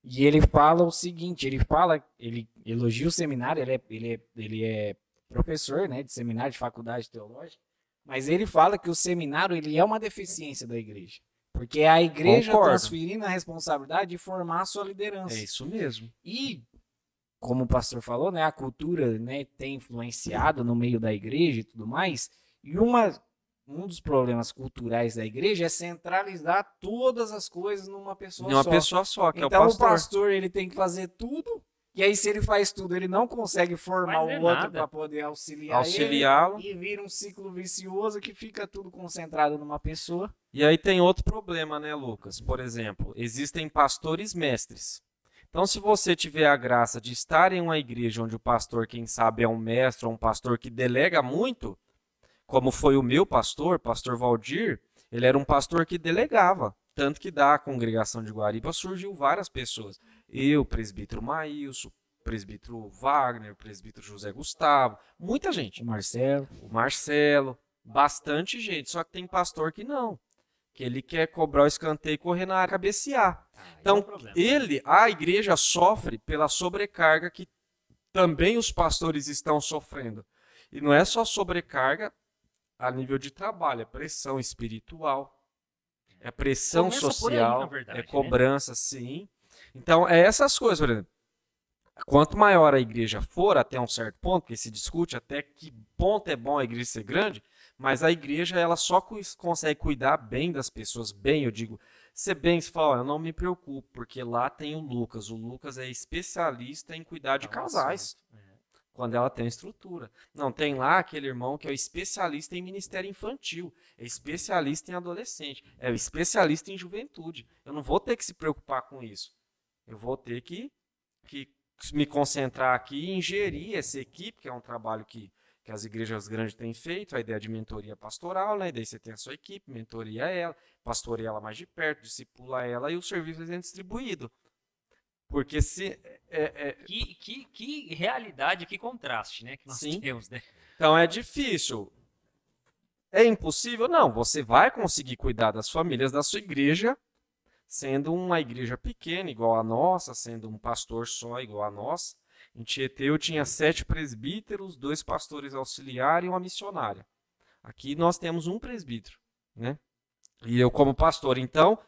E ele fala o seguinte, ele fala, ele elogia o seminário, ele é, ele é, ele é professor, né, de seminário, de faculdade teológica, mas ele fala que o seminário, ele é uma deficiência da igreja. Porque é a igreja Concordo. transferindo a responsabilidade de formar a sua liderança. É isso mesmo. E, como o pastor falou, né, a cultura né, tem influenciado no meio da igreja e tudo mais. E uma um dos problemas culturais da igreja é centralizar todas as coisas numa pessoa numa só. pessoa só, que então, é o pastor. o pastor ele tem que fazer tudo. E aí, se ele faz tudo, ele não consegue formar o outro para poder auxiliar auxiliá-lo e vira um ciclo vicioso que fica tudo concentrado numa pessoa. E aí tem outro problema, né, Lucas? Por exemplo, existem pastores mestres. Então, se você tiver a graça de estar em uma igreja onde o pastor, quem sabe, é um mestre ou um pastor que delega muito, como foi o meu pastor, pastor Valdir, ele era um pastor que delegava. Tanto que da congregação de Guariba surgiu várias pessoas. Eu, presbítero Maílson, presbítero Wagner, presbítero José Gustavo, muita gente. O Marcelo. O Marcelo, bastante gente. Só que tem pastor que não. Que ele quer cobrar o escanteio e correr na área cabecear. Ah, então, é ele, a igreja sofre pela sobrecarga que também os pastores estão sofrendo. E não é só sobrecarga a nível de trabalho, é pressão espiritual, é pressão Começa social, aí, verdade, é né? cobrança, né? sim. Então, é essas coisas, por exemplo. Quanto maior a igreja for, até um certo ponto, que se discute até que ponto é bom a igreja ser grande, mas a igreja ela só consegue cuidar bem das pessoas, bem, eu digo, ser bem, se fala, eu não me preocupo, porque lá tem o Lucas. O Lucas é especialista em cuidar de casais. É quando ela tem estrutura. Não, tem lá aquele irmão que é o especialista em ministério infantil, é especialista em adolescente, é especialista em juventude. Eu não vou ter que se preocupar com isso. Eu vou ter que, que me concentrar aqui e ingerir essa equipe, que é um trabalho que, que as igrejas grandes têm feito, a ideia de mentoria pastoral, né? Daí você tem a sua equipe, mentoria ela, pastoreia ela mais de perto, discipula ela e o serviço é distribuído. Porque se. É, é... Que, que, que realidade, que contraste, né? Que nós Sim. temos, né? Então é difícil. É impossível? Não. Você vai conseguir cuidar das famílias da sua igreja, sendo uma igreja pequena, igual a nossa, sendo um pastor só, igual a nossa. Em Tietê eu tinha sete presbíteros, dois pastores auxiliares e uma missionária. Aqui nós temos um presbítero, né? E eu como pastor, então,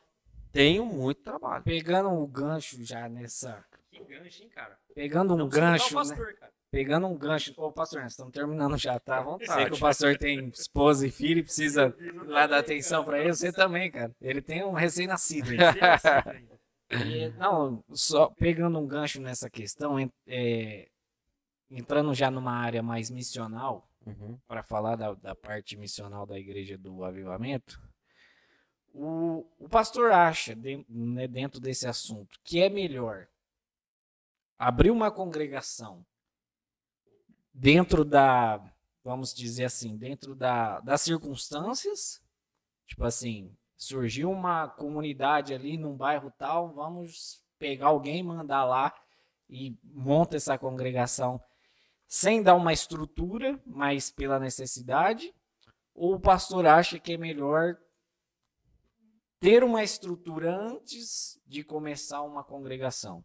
tenho muito trabalho. Pegando o gancho já nessa. Que gancho, hein, cara? Pegando um Não gancho, né? pastor, cara. Pegando um gancho. Ô, pastor, nós estamos terminando já, tá? à vontade. Sei que o pastor tem esposa e filho e precisa lá dar atenção pra ele. Você também, cara. Ele tem um recém-nascido. E, não, só pegando um gancho nessa questão, é, entrando já numa área mais missional, Uhum. para falar da, da parte missional da Igreja do Avivamento, o, o pastor acha, de- né, dentro desse assunto, que é melhor abrir uma congregação dentro da, vamos dizer assim, dentro da, das circunstâncias, tipo assim, surgiu uma comunidade ali num bairro tal, vamos pegar alguém, mandar lá e monta essa congregação sem dar uma estrutura, mas pela necessidade, ou o pastor acha que é melhor ter uma estrutura antes de começar uma congregação?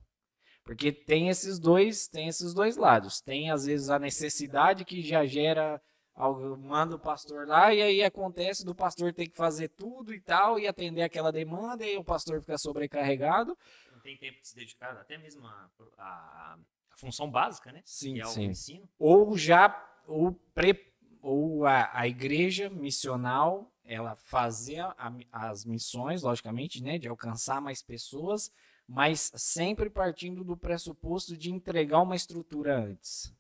Porque tem esses dois, tem esses dois lados. Tem às vezes a necessidade que já gera algo, manda o pastor lá e aí acontece do pastor ter que fazer tudo e tal e atender aquela demanda e o pastor fica sobrecarregado. Não tem tempo de se dedicar até mesmo a, a- a função básica, né? Sim, que é o sim. ensino. ou já ou, pre, ou a, a igreja missional ela fazer a- as missões logicamente né de alcançar mais pessoas mas sempre partindo do pressuposto de entregar uma estrutura antes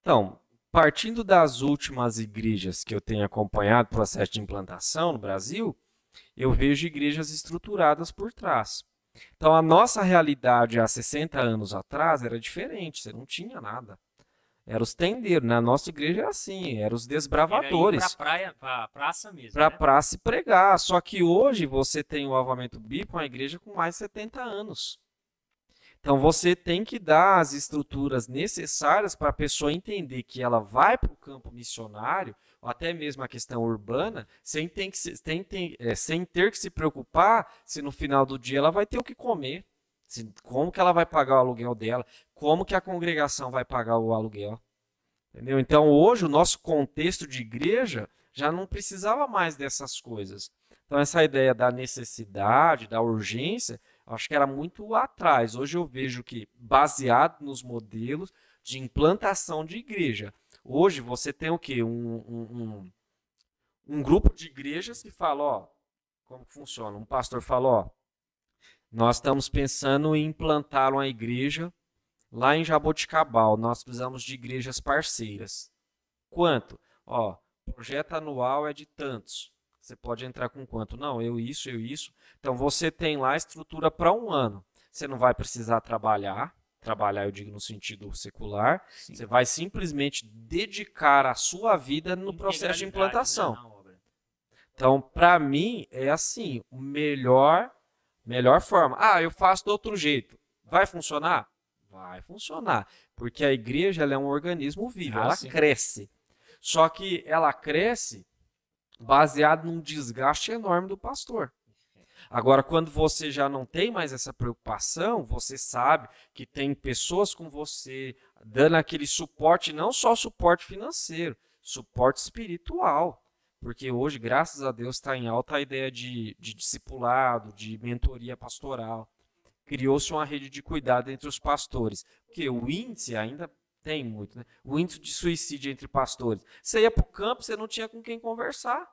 Então, partindo das últimas igrejas que eu tenho acompanhado o processo de implantação no Brasil, eu vejo igrejas estruturadas por trás. Então, a nossa realidade há 60 anos atrás era diferente, você não tinha nada. Era os tendeiros, na nossa igreja era assim, eram os desbravadores. pra praia, pra praça mesmo. Para né? pra se pregar. Só que hoje você tem o avamento bíblico, uma igreja com mais de 70 anos. Então você tem que dar as estruturas necessárias para a pessoa entender que ela vai para o campo missionário, ou até mesmo a questão urbana, sem, ter que se- tem- tem- é, sem ter que se preocupar se no final do dia ela vai ter o que comer. se- como que ela vai pagar o aluguel dela, como que a congregação vai pagar o aluguel. Entendeu? Então hoje o nosso contexto de igreja já não precisava mais dessas coisas. Então essa ideia da necessidade, da urgência, acho que era muito atrás. Hoje eu vejo que baseado nos modelos de implantação de igreja. Hoje você tem o quê? Um, um, um, um grupo de igrejas que fala, ó, como funciona? Um pastor fala, ó, nós estamos pensando em implantar uma igreja lá em Jaboticabal. Nós precisamos de igrejas parceiras. Quanto? Ó, projeto anual é de tantos. Você pode entrar com quanto? Não, eu isso, eu isso. Então você tem lá a estrutura para um ano. Você não vai precisar trabalhar. Trabalhar, eu digo no sentido secular. Você vai simplesmente dedicar a sua vida no processo de implantação. né. Então, para mim, é assim, melhor, melhor forma. Ah, eu faço do outro jeito. Vai funcionar? Vai funcionar, porque a igreja ela é um organismo vivo, Ah, ela sim. cresce. Só que ela cresce baseado num desgaste enorme do pastor. Agora, quando você já não tem mais essa preocupação, você sabe que tem pessoas com você dando aquele suporte, não só suporte financeiro, suporte espiritual. Porque hoje, graças a Deus, está em alta a ideia de, de discipulado, de mentoria pastoral. Criou-se uma rede de cuidado entre os pastores. Porque o índice ainda tem muito, né? O índice de suicídio entre pastores. Você ia para o campo, você não tinha com quem conversar.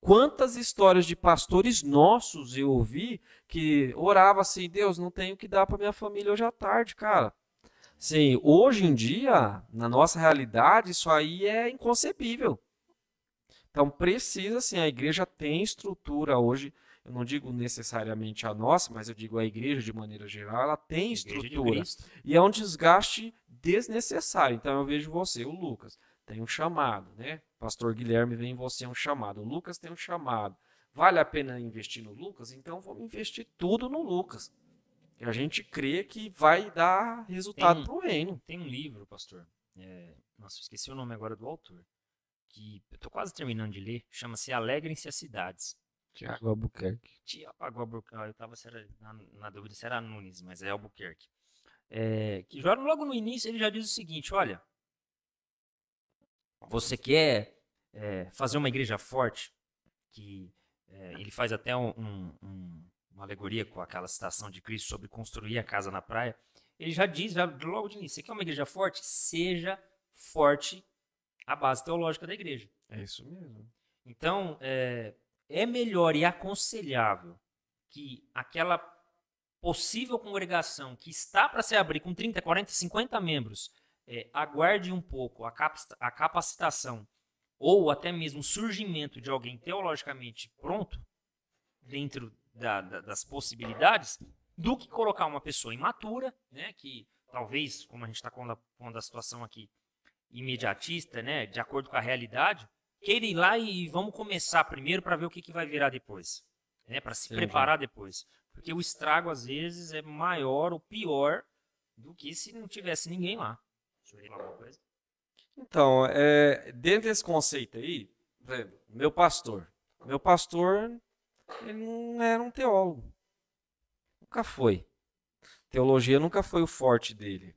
Quantas histórias de pastores nossos eu ouvi que orava assim, Deus, não tenho que dar para minha família hoje à tarde, cara. Sim, hoje em dia, na nossa realidade, isso aí é inconcebível. Então precisa, sim, a igreja tem estrutura hoje, eu não digo necessariamente a nossa, mas eu digo a igreja de maneira geral, ela tem estrutura. E é um desgaste desnecessário. Então eu vejo você, o Lucas, tem um chamado, né? Pastor Guilherme vem em você um chamado. O Lucas tem um chamado. Vale a pena investir no Lucas? Então vamos investir tudo no Lucas. E a gente crê que vai dar resultado para o reino. Tem um livro, pastor. É, nossa, esqueci o nome agora do autor. Que eu tô quase terminando de ler. Chama-se Alegrem-se as Cidades. Tiago Albuquerque. Tiago Albuquerque. Eu tava na, na, dúvida se era Nunes, mas é Albuquerque. É, que logo no início ele já diz o seguinte: olha, você quer é, fazer uma igreja forte, que é, ele faz até um, um, uma alegoria com aquela citação de Cristo sobre construir a casa na praia. Ele já diz, já, logo de início, você quer uma igreja forte? Seja forte a base teológica da igreja. É isso mesmo. Então, é, é melhor e aconselhável que aquela possível congregação que está para se abrir com 30, 40, 50 membros é, aguarde um pouco a, a capacitação ou até mesmo o surgimento de alguém teologicamente pronto dentro da, da, das possibilidades do que colocar uma pessoa imatura, né, que talvez, como a gente está com a situação aqui, imediatista, né, de acordo com a realidade, queira ir lá e vamos começar primeiro para ver o que, que vai virar depois, né, para se Entendi. preparar depois. Porque o estrago, às vezes, é maior ou pior do que se não tivesse ninguém lá. Então, é, dentro desse conceito aí, meu pastor. Meu pastor, ele não era um teólogo. Nunca foi. Teologia nunca foi o forte dele.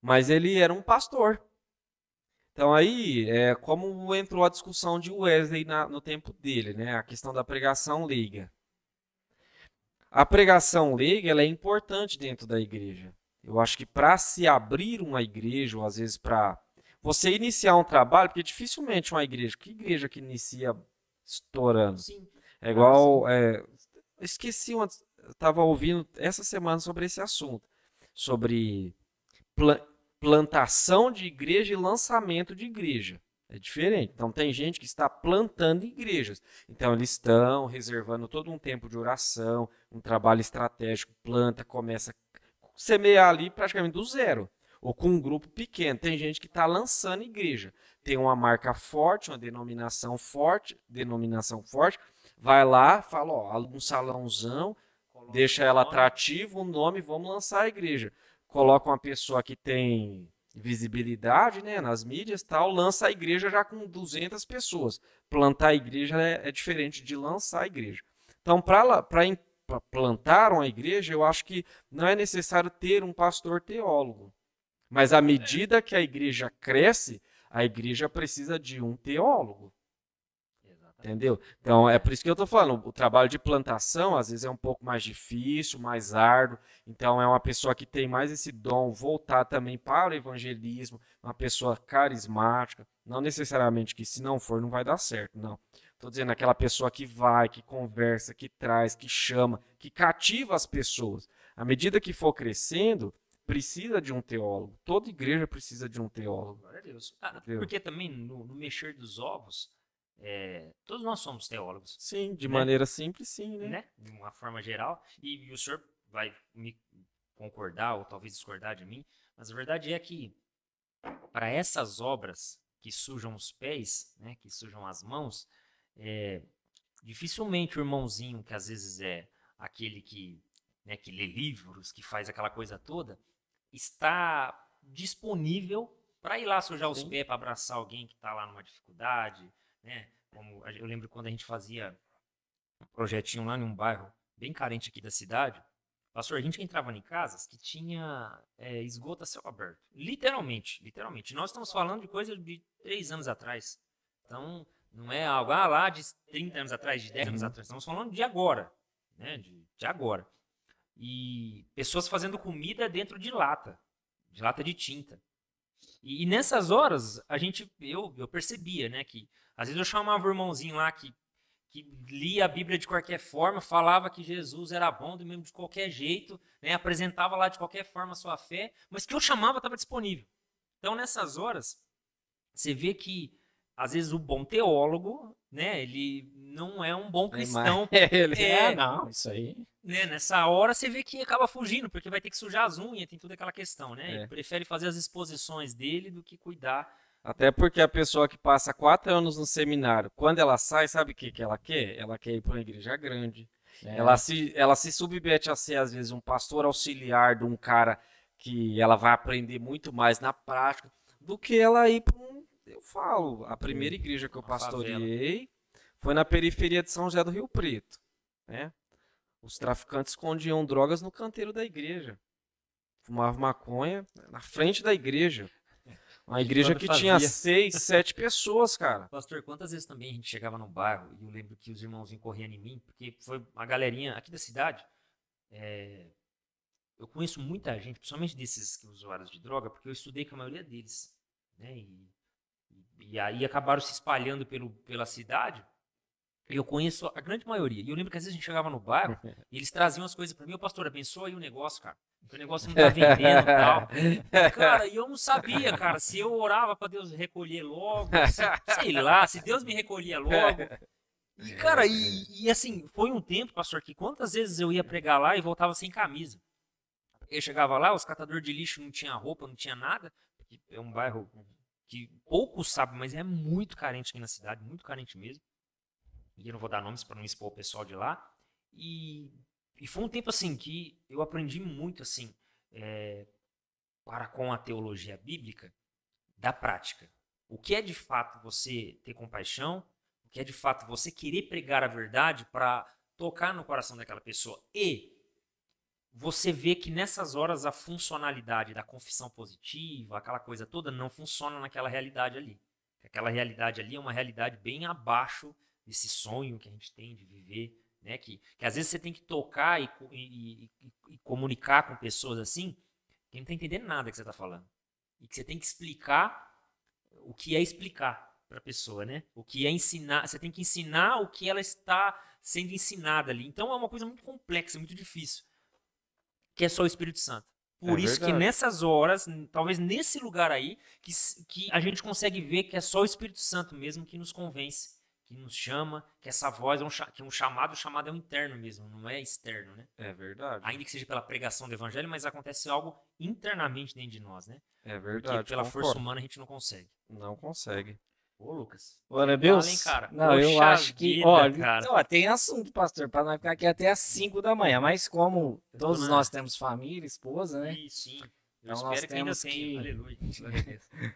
Mas ele era um pastor. Então aí, é como entrou a discussão de Wesley na, no tempo dele, né? A questão da pregação leiga. A pregação leiga ela é importante dentro da igreja. Eu acho que para se abrir uma igreja, ou às vezes para você iniciar um trabalho, porque dificilmente uma igreja, que igreja que inicia estourando? Sim. É igual. É, esqueci, estava ouvindo essa semana sobre esse assunto, sobre plantação de igreja e lançamento de igreja. É diferente. Então tem gente que está plantando igrejas. Então eles estão reservando todo um tempo de oração, um trabalho estratégico, planta, começa semear ali praticamente do zero, ou com um grupo pequeno. Tem gente que está lançando igreja, tem uma marca forte, uma denominação forte, denominação forte, vai lá, fala, ó, um salãozão, deixa ela atrativa, o nome, vamos lançar a igreja. Coloca uma pessoa que tem visibilidade né, nas mídias tal, lança a igreja já com 200 pessoas. Plantar a igreja é, é diferente de lançar a igreja. Então, para plantaram a igreja, eu acho que não é necessário ter um pastor teólogo. Mas à medida que a igreja cresce, a igreja precisa de um teólogo. Entendeu? Então, é por isso que eu estou falando. O trabalho de plantação, às vezes, é um pouco mais difícil, mais árduo. Então, é uma pessoa que tem mais esse dom, voltar também para o evangelismo, uma pessoa carismática. Não necessariamente que, se não for, não vai dar certo. Não. Estou dizendo aquela pessoa que vai, que conversa, que traz, que chama, que cativa as pessoas. À medida que for crescendo, precisa de um teólogo. Toda igreja precisa de um teólogo. Glória a Deus. Ah, porque também no, no, mexer dos ovos, é, todos nós somos teólogos. Sim, de né? maneira simples, sim, né? né? De uma forma geral. E, e o senhor vai me concordar ou talvez discordar de mim, mas a verdade é que para essas obras que sujam os pés, né, que sujam as mãos, é, dificilmente o irmãozinho, que às vezes é aquele que, né, que lê livros, que faz aquela coisa toda, está disponível para ir lá sujar os pés, para abraçar alguém que está lá numa dificuldade. Né? Como eu lembro quando a gente fazia um projetinho lá em um bairro bem carente aqui da cidade. Pastor, a gente entrava em casas que tinha é, esgoto a céu aberto. Literalmente, literalmente. Nós estamos falando de coisa de três anos atrás. Então, não é algo ah, lá de 30 anos atrás, de 10 anos uhum. atrás. Estamos falando de agora. Né? De, de agora. E pessoas fazendo comida dentro de lata. De lata de tinta. E, e, nessas horas, a gente, eu, eu percebia, né, que às vezes eu chamava o irmãozinho lá que, que lia a Bíblia de qualquer forma, falava que Jesus era bom do mesmo de qualquer jeito, né, apresentava lá de qualquer forma a sua fé, mas que eu chamava estava disponível. Então, nessas horas, você vê que às vezes o bom teólogo, né, ele não é um bom cristão. ele é, é, não, isso aí. Né, nessa hora você vê que acaba fugindo, porque vai ter que sujar as unhas, tem toda aquela questão, né? É. Ele prefere fazer as exposições dele do que cuidar Até porque a pessoa que passa quatro anos no seminário, quando ela sai, sabe o que, que ela quer? Ela quer ir para uma igreja grande. É. Ela, se, ela se submete a ser, às vezes, um pastor auxiliar de um cara que ela vai aprender muito mais na prática do que ela ir para um. Eu falo, a primeira igreja que eu pastoreei foi na periferia de São José do Rio Preto. Né? Os traficantes escondiam drogas no canteiro da igreja. Fumavam maconha na frente da igreja. Uma igreja que tinha seis, sete pessoas, cara. Pastor, quantas vezes também a gente chegava no bairro e eu lembro que os irmãos corriam em mim, porque foi uma galerinha aqui da cidade. É, eu conheço muita gente, principalmente desses usuários de droga, porque eu estudei com a maioria deles. Né? E, e aí acabaram se espalhando pelo, pela cidade. Eu conheço a grande maioria. E eu lembro que às vezes a gente chegava no bairro e eles traziam as coisas para mim. O pastor, abençoa aí o negócio, cara. O negócio não tá vendendo e tal. Cara, e eu não sabia, cara, se eu orava para Deus recolher logo, se, sei lá, se Deus me recolhia logo. E, cara, e, e, assim, foi um tempo, pastor, que quantas vezes eu ia pregar lá e voltava sem camisa. Eu chegava lá, os catadores de lixo não tinha roupa, não tinha nada. É um bairro que poucos sabem, mas é muito carente aqui na cidade, muito carente mesmo. E eu não vou dar nomes para não expor o pessoal de lá. E e foi um tempo assim que eu aprendi muito assim é, para com a teologia bíblica da prática. O que é de fato você ter compaixão, o que é de fato você querer pregar a verdade para tocar no coração daquela pessoa e você vê que nessas horas a funcionalidade da confissão positiva, aquela coisa toda, não funciona naquela realidade ali. Aquela realidade ali é uma realidade bem abaixo desse sonho que a gente tem de viver né? Que, que às vezes você tem que tocar e, e, e, e comunicar com pessoas assim, que não está entendendo nada que você está falando. E que você tem que explicar o que é explicar para a pessoa, né? O que é ensinar, você tem que ensinar o que ela está sendo ensinada ali. Então é uma coisa muito complexa, muito difícil, que é só o Espírito Santo. Por é isso verdade. que nessas horas, talvez nesse lugar aí, que, que a gente consegue ver que é só o Espírito Santo mesmo que nos convence que nos chama, que essa voz é um, que um chamado, o chamado é um interno mesmo, não é externo, né? É verdade. Ainda que seja pela pregação do evangelho, mas acontece algo internamente dentro de nós, né? É verdade. Porque pela concordo. força humana a gente não consegue. Não consegue. Ô, Lucas. Glória a Deus. Cara. Não, Poxa eu acho que. Vida, olha, cara. Ó, tem assunto, pastor, para nós ficar aqui até às 5 da manhã. Mas como todos nós temos família, esposa, né? Sim, sim. Eu então, espero que ainda que... tenha. Aleluia.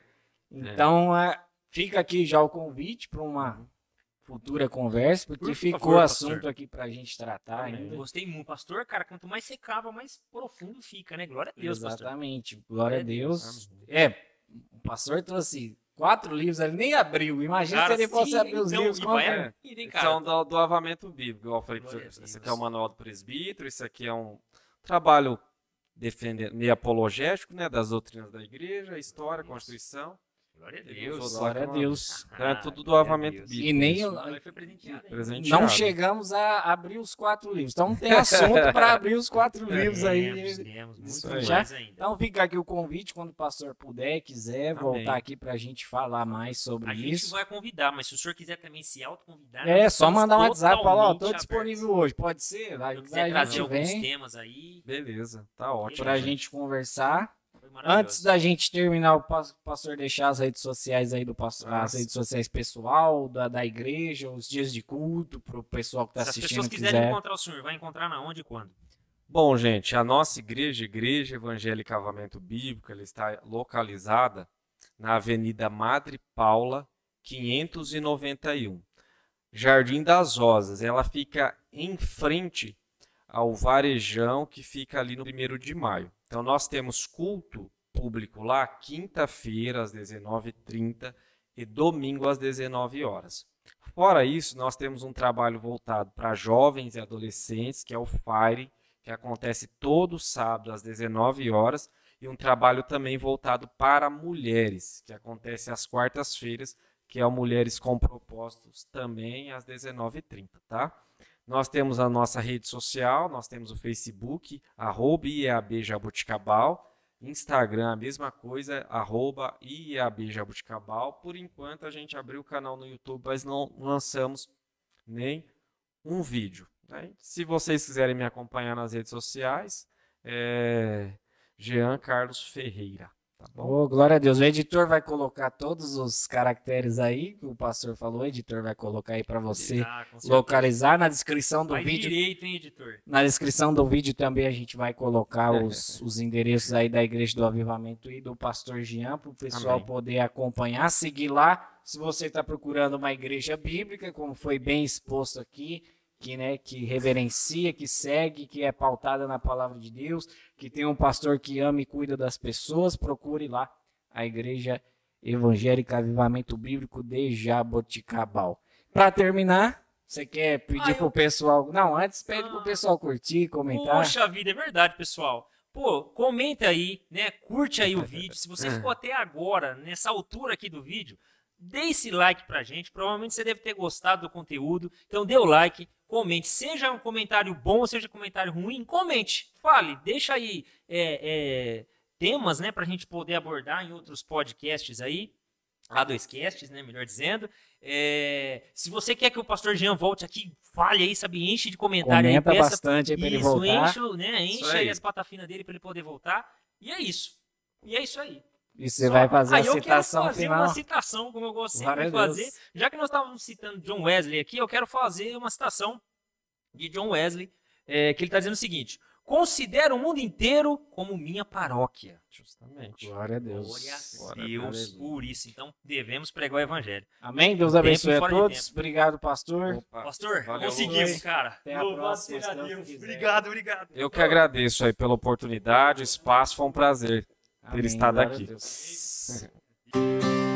então, é. fica aqui já o convite para uma futura conversa, porque Por ficou favor, assunto pastor. aqui pra gente tratar ainda. Gostei muito, pastor, cara, quanto mais você cava, mais profundo fica, né? Glória a Deus, Exatamente, pastor. glória a Deus. É, o pastor trouxe quatro livros, ele nem abriu. Imagina cara, se ele fosse abrir os então, livros. Como é? São do, do avamento bíblico, eu falei Esse aqui é o manual do presbítero, isso aqui é um trabalho defendendo, meio apologético, né, das doutrinas da igreja, história, constituição. Glória a Deus. Glória a Deus. é tudo do avamento bíblico. E nem não chegamos a abrir os quatro livros. Então tem assunto para abrir os quatro livros aí. Temos. Então fica aqui o convite quando o pastor puder quiser Amém. voltar aqui para a gente falar mais sobre a isso. A gente vai convidar, mas se o senhor quiser também se autoconvidar, é só mandar um WhatsApp e falar, ó, tô disponível hoje. Pode ser? Vai, se quiser trazer alguns temas aí. Beleza, tá ótimo. Para a gente conversar. Antes da gente terminar, o pastor deixar as redes sociais aí do pastor, as redes sociais pessoal, da, da igreja, os dias de culto, para o pessoal que está assistindo. Se as pessoas quiserem quiser. encontrar o senhor, vai encontrar na onde e quando? Bom, gente, a nossa igreja, Igreja Evangélica Avamento Bíblico, ela está localizada na Avenida Madre Paula, 591. Jardim das Rosas. Ela fica em frente ao Varejão, que fica ali no 1 de maio. Então, nós temos culto público lá, quinta-feira, às 19h30 e domingo, às 19 horas. Fora isso, nós temos um trabalho voltado para jovens e adolescentes, que é o FIRE, que acontece todo sábado, às 19 horas, e um trabalho também voltado para mulheres, que acontece às quartas-feiras, que é o Mulheres com Propósitos, também às 19h30, tá? Nós temos a nossa rede social, nós temos o Facebook, arroba Jabuticabal, Instagram a mesma coisa, arroba IEAB Jabuticabal. Por enquanto a gente abriu o canal no YouTube, mas não lançamos nem um vídeo. Né? Se vocês quiserem me acompanhar nas redes sociais, é Jean Carlos Ferreira. Tá bom? glória a Deus. O editor vai colocar todos os caracteres aí que o pastor falou. O editor vai colocar aí para você ah, localizar na descrição do vai vídeo. Direito, hein, editor? Na descrição do vídeo também a gente vai colocar os, os endereços aí da Igreja do Avivamento e do pastor Jean para o pessoal Amém. poder acompanhar, seguir lá. Se você está procurando uma igreja bíblica, como foi bem exposto aqui, que, né, que reverencia, que segue, que é pautada na palavra de Deus, que tem um pastor que ama e cuida das pessoas, procure lá a Igreja Evangélica Avivamento Bíblico de Jaboticabal. Para terminar, você quer pedir ah, pro pessoal. Não, antes pede ah, pro pessoal curtir, comentar. Poxa vida, é verdade, pessoal. Pô, comenta aí, né? Curte aí o vídeo. Se você ficou até agora, nessa altura aqui do vídeo, dê esse like pra gente. Provavelmente você deve ter gostado do conteúdo. Então dê o like, comente. Seja um comentário bom, seja um comentário ruim, comente. Fale, deixa aí é, é, temas, né, pra gente poder abordar em outros podcasts aí. A2casts, né, melhor dizendo. É, se você quer que o pastor Jean volte aqui, fale aí, sabe, enche de comentário Comenta aí. Peça, bastante aí pra ele voltar. Enche, né, enche aí as patafinas dele para ele poder voltar. E é isso. E é isso aí. E você Só, vai fazer a citação eu quero fazer final. uma citação, como eu gosto sempre de fazer. Já que nós estávamos citando John Wesley aqui, eu quero fazer uma citação de John Wesley, é, que ele está dizendo o seguinte: Considero o mundo inteiro como minha paróquia. Justamente. Glória a Deus. Glória a Deus por isso. Então, devemos pregar o evangelho. Amém? Deus abençoe a todos. Obrigado, pastor. Opa. Pastor, Valeu, conseguimos, cara. Até a próxima, seja Deus. Obrigado, obrigado. Eu que agradeço aí pela oportunidade, o espaço. Foi um prazer Amém. estado Glória aqui.